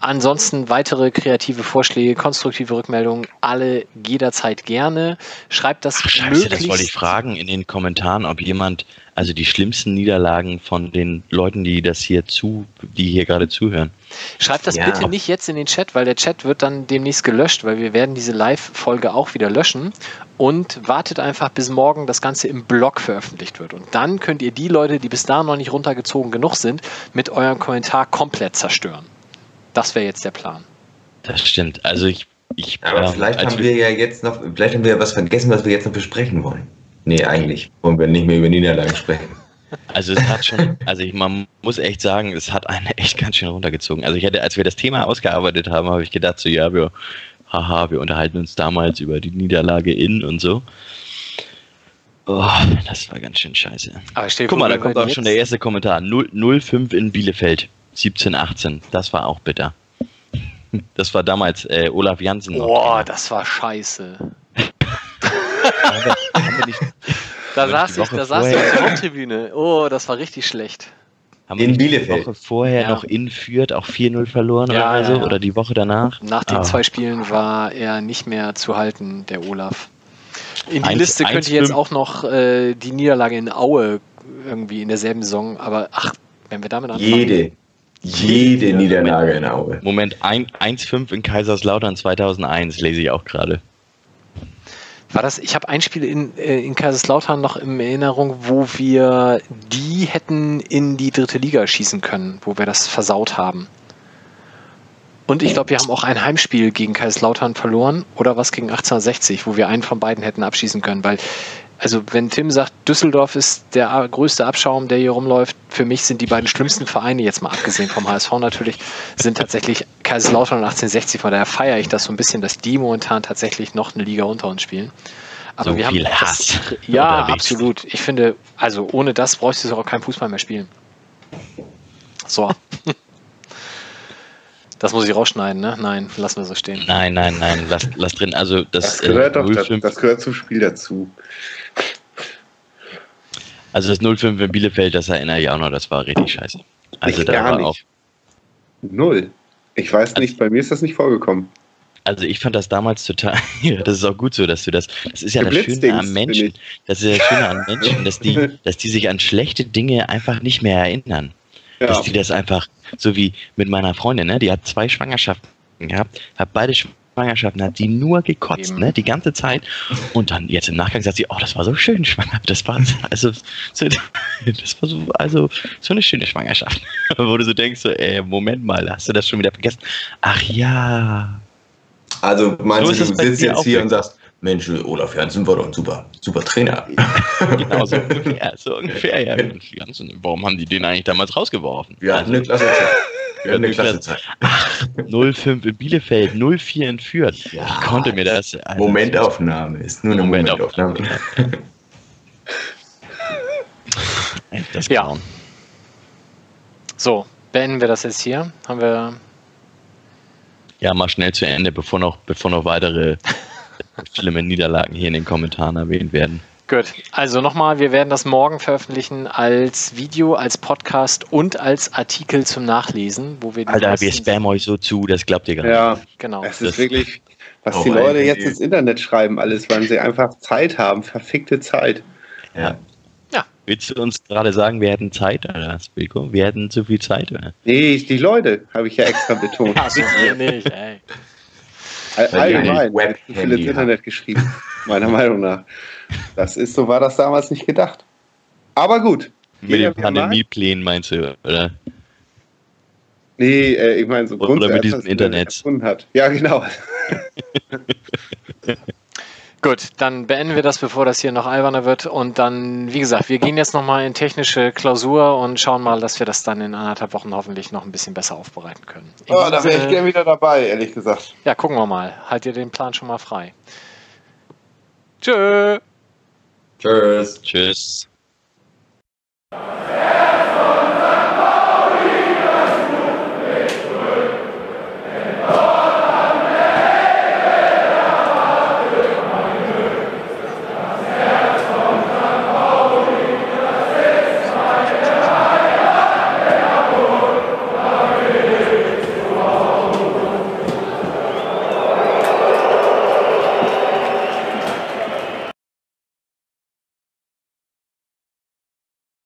Ansonsten weitere kreative Vorschläge, konstruktive Rückmeldungen, alle jederzeit gerne. Schreibt das
Ach, Scheiße,
möglichst.
das wollte ich fragen in den Kommentaren, ob jemand, also die schlimmsten Niederlagen von den Leuten, die das hier zu, die hier gerade zuhören.
Schreibt das
Ja.
bitte nicht jetzt in den Chat, weil der Chat wird dann demnächst gelöscht, weil wir werden diese Live-Folge auch wieder löschen. Und wartet einfach, bis morgen das Ganze im Blog veröffentlicht wird. Und dann könnt ihr die Leute, die bis dahin noch nicht runtergezogen genug sind, mit eurem Kommentar komplett zerstören. Das wäre jetzt der Plan.
Das stimmt. Also ich, ich
Aber
ähm,
vielleicht haben wir ja jetzt noch, vielleicht haben wir ja was vergessen, was wir jetzt noch besprechen wollen. Nee, eigentlich wollen wir nicht mehr über Niederlagen sprechen.
Also es hat *laughs* schon, also ich, man muss echt sagen, es hat einen echt ganz schön runtergezogen. Also ich hatte, als wir das Thema ausgearbeitet haben, habe ich gedacht, so ja, wir, haha, wir unterhalten uns damals über die Niederlage in und so. Oh, das war ganz schön scheiße. Guck mal, da kommt auch schon der erste Kommentar. 0, 05 in Bielefeld, 17, 18. Das war auch bitter. Das war damals äh, Olaf Jansen. noch
Boah, das war scheiße. *laughs* Da saß ich, da saß ich auf der Haupttribüne. Oh, das war richtig schlecht.
haben wir
In
nicht die
Bielefeld.
Woche vorher
Ja.
noch in Fürth auch 4-0 verloren
Ja,
oder
ja,
so?
ja.
Oder die Woche danach?
Nach den
Ah.
zwei Spielen war er nicht mehr zu halten, der Olaf. In die
Eins-
Liste könnt ihr jetzt
1-5.
auch noch äh, die Niederlage in Aue irgendwie in derselben Saison, aber ach, wenn wir damit anfangen.
Jede, jede Niederlage in Aue.
Moment, ein- 1-5 in Kaiserslautern 2001 lese ich auch gerade.
War das, ich habe ein Spiel in, äh, in Kaiserslautern noch in Erinnerung, wo wir die hätten in die dritte Liga schießen können, wo wir das versaut haben. Und ich glaube, wir haben auch ein Heimspiel gegen Kaiserslautern verloren oder was gegen 1860, wo wir einen von beiden hätten abschießen können, weil also wenn Tim sagt, Düsseldorf ist der größte Abschaum, der hier rumläuft, für mich sind die beiden schlimmsten Vereine, jetzt mal abgesehen vom HSV natürlich, sind tatsächlich Kaiserslautern und 1860. Von daher feiere ich das so ein bisschen, dass die momentan tatsächlich noch eine Liga unter uns spielen. Aber
So
wir
viel
haben
Hass
ja,
unterwegs.
absolut. Ich finde, also ohne das bräuchte es auch kein Fußball mehr spielen. So. *laughs* Das muss ich rausschneiden, ne? Nein, lassen wir so stehen.
Nein, nein, nein, lass, lass drin. Also das,
Das gehört
äh,
doch, das,
05
das gehört zum Spiel dazu.
Also das 05 in Bielefeld, das erinnere ich auch noch, das war richtig scheiße. Also
Ich
da
gar
war
nicht.
auch,
Null. Ich weiß nicht, bei mir ist das nicht vorgekommen.
also ich fand das damals total, *laughs* ja, das ist auch gut so, dass du das, das ist ja das Schöne am
Dings,
Menschen, das ist ja das Schöne an Menschen, dass die, *laughs* dass die sich an schlechte Dinge einfach nicht mehr erinnern. Dass die das einfach, so wie mit meiner Freundin, ne, die hat zwei Schwangerschaften gehabt, hat beide Schwangerschaften, hat die nur gekotzt, ne, die ganze Zeit. Und dann jetzt im Nachgang sagt sie, oh, das war so schön schwanger. Das war also so, das war so, also so eine schöne Schwangerschaft. *laughs* Wo du so denkst, so, ey, Moment mal, hast du das schon wieder vergessen? Ach ja.
Also meinst
So
du, du sitzt jetzt hier und sagst, Mensch, Olaf Janssen war doch ein super, super Trainer. *laughs*
Genau, so ungefähr, *laughs* so ungefähr, ja. Janssen, Warum haben die den eigentlich damals rausgeworfen?
Wir hatten eine klasse Zeit. Wir hatten eine klasse Zeit.
05 in Bielefeld, 04 in Fürth.
Ja.
Ich konnte mir das. also-
Momentaufnahme ist nur eine
Momentaufnahme.
Momentaufnahme. *laughs*
Das
Ja.
Grauen.
So, beenden wir das jetzt hier. Haben wir.
Ja, mal schnell zu Ende, bevor noch, bevor noch weitere schlimme Niederlagen hier in den Kommentaren erwähnt werden.
Gut. Also nochmal, wir werden das morgen veröffentlichen als Video, als Podcast und als Artikel zum Nachlesen, wo wir die
Alter, wir spammen euch so zu, das glaubt ihr gar nicht.
Ja,
Genau.
es
Das-
ist wirklich, was
Oh,
die Leute
ey,
jetzt
ey.
ins Internet schreiben, alles, weil sie einfach Zeit haben, verfickte Zeit.
Ja. Willst du uns gerade sagen, wir hätten Zeit, oder, Spilko? Wir hätten zu viel Zeit, oder?
Nee, die Leute, habe ich ja extra *laughs* betont.
Also wir nicht, ey.
Allgemein,
ein
wird zu viel ins Internet geschrieben, meiner Meinung nach. Das ist, so war das damals nicht gedacht. Aber gut.
Mit den. Pandemieplänen meinst du, oder?
Nee, äh, ich meine, so
Oder
grundsätzlich,
mit diesem
was das
Internet.
erfunden Hat. Ja, genau. *laughs* *laughs*
Gut, dann beenden wir das, bevor das hier noch alberner wird. Und dann, wie gesagt, wir gehen jetzt nochmal in technische Klausur und schauen mal, dass wir das dann in anderthalb Wochen hoffentlich noch ein bisschen besser aufbereiten können. In
oh, da wäre ich gerne wieder dabei, ehrlich gesagt.
Ja, gucken wir mal. Halt ihr den Plan schon mal frei. Tschö.
Tschüss.
Tschüss.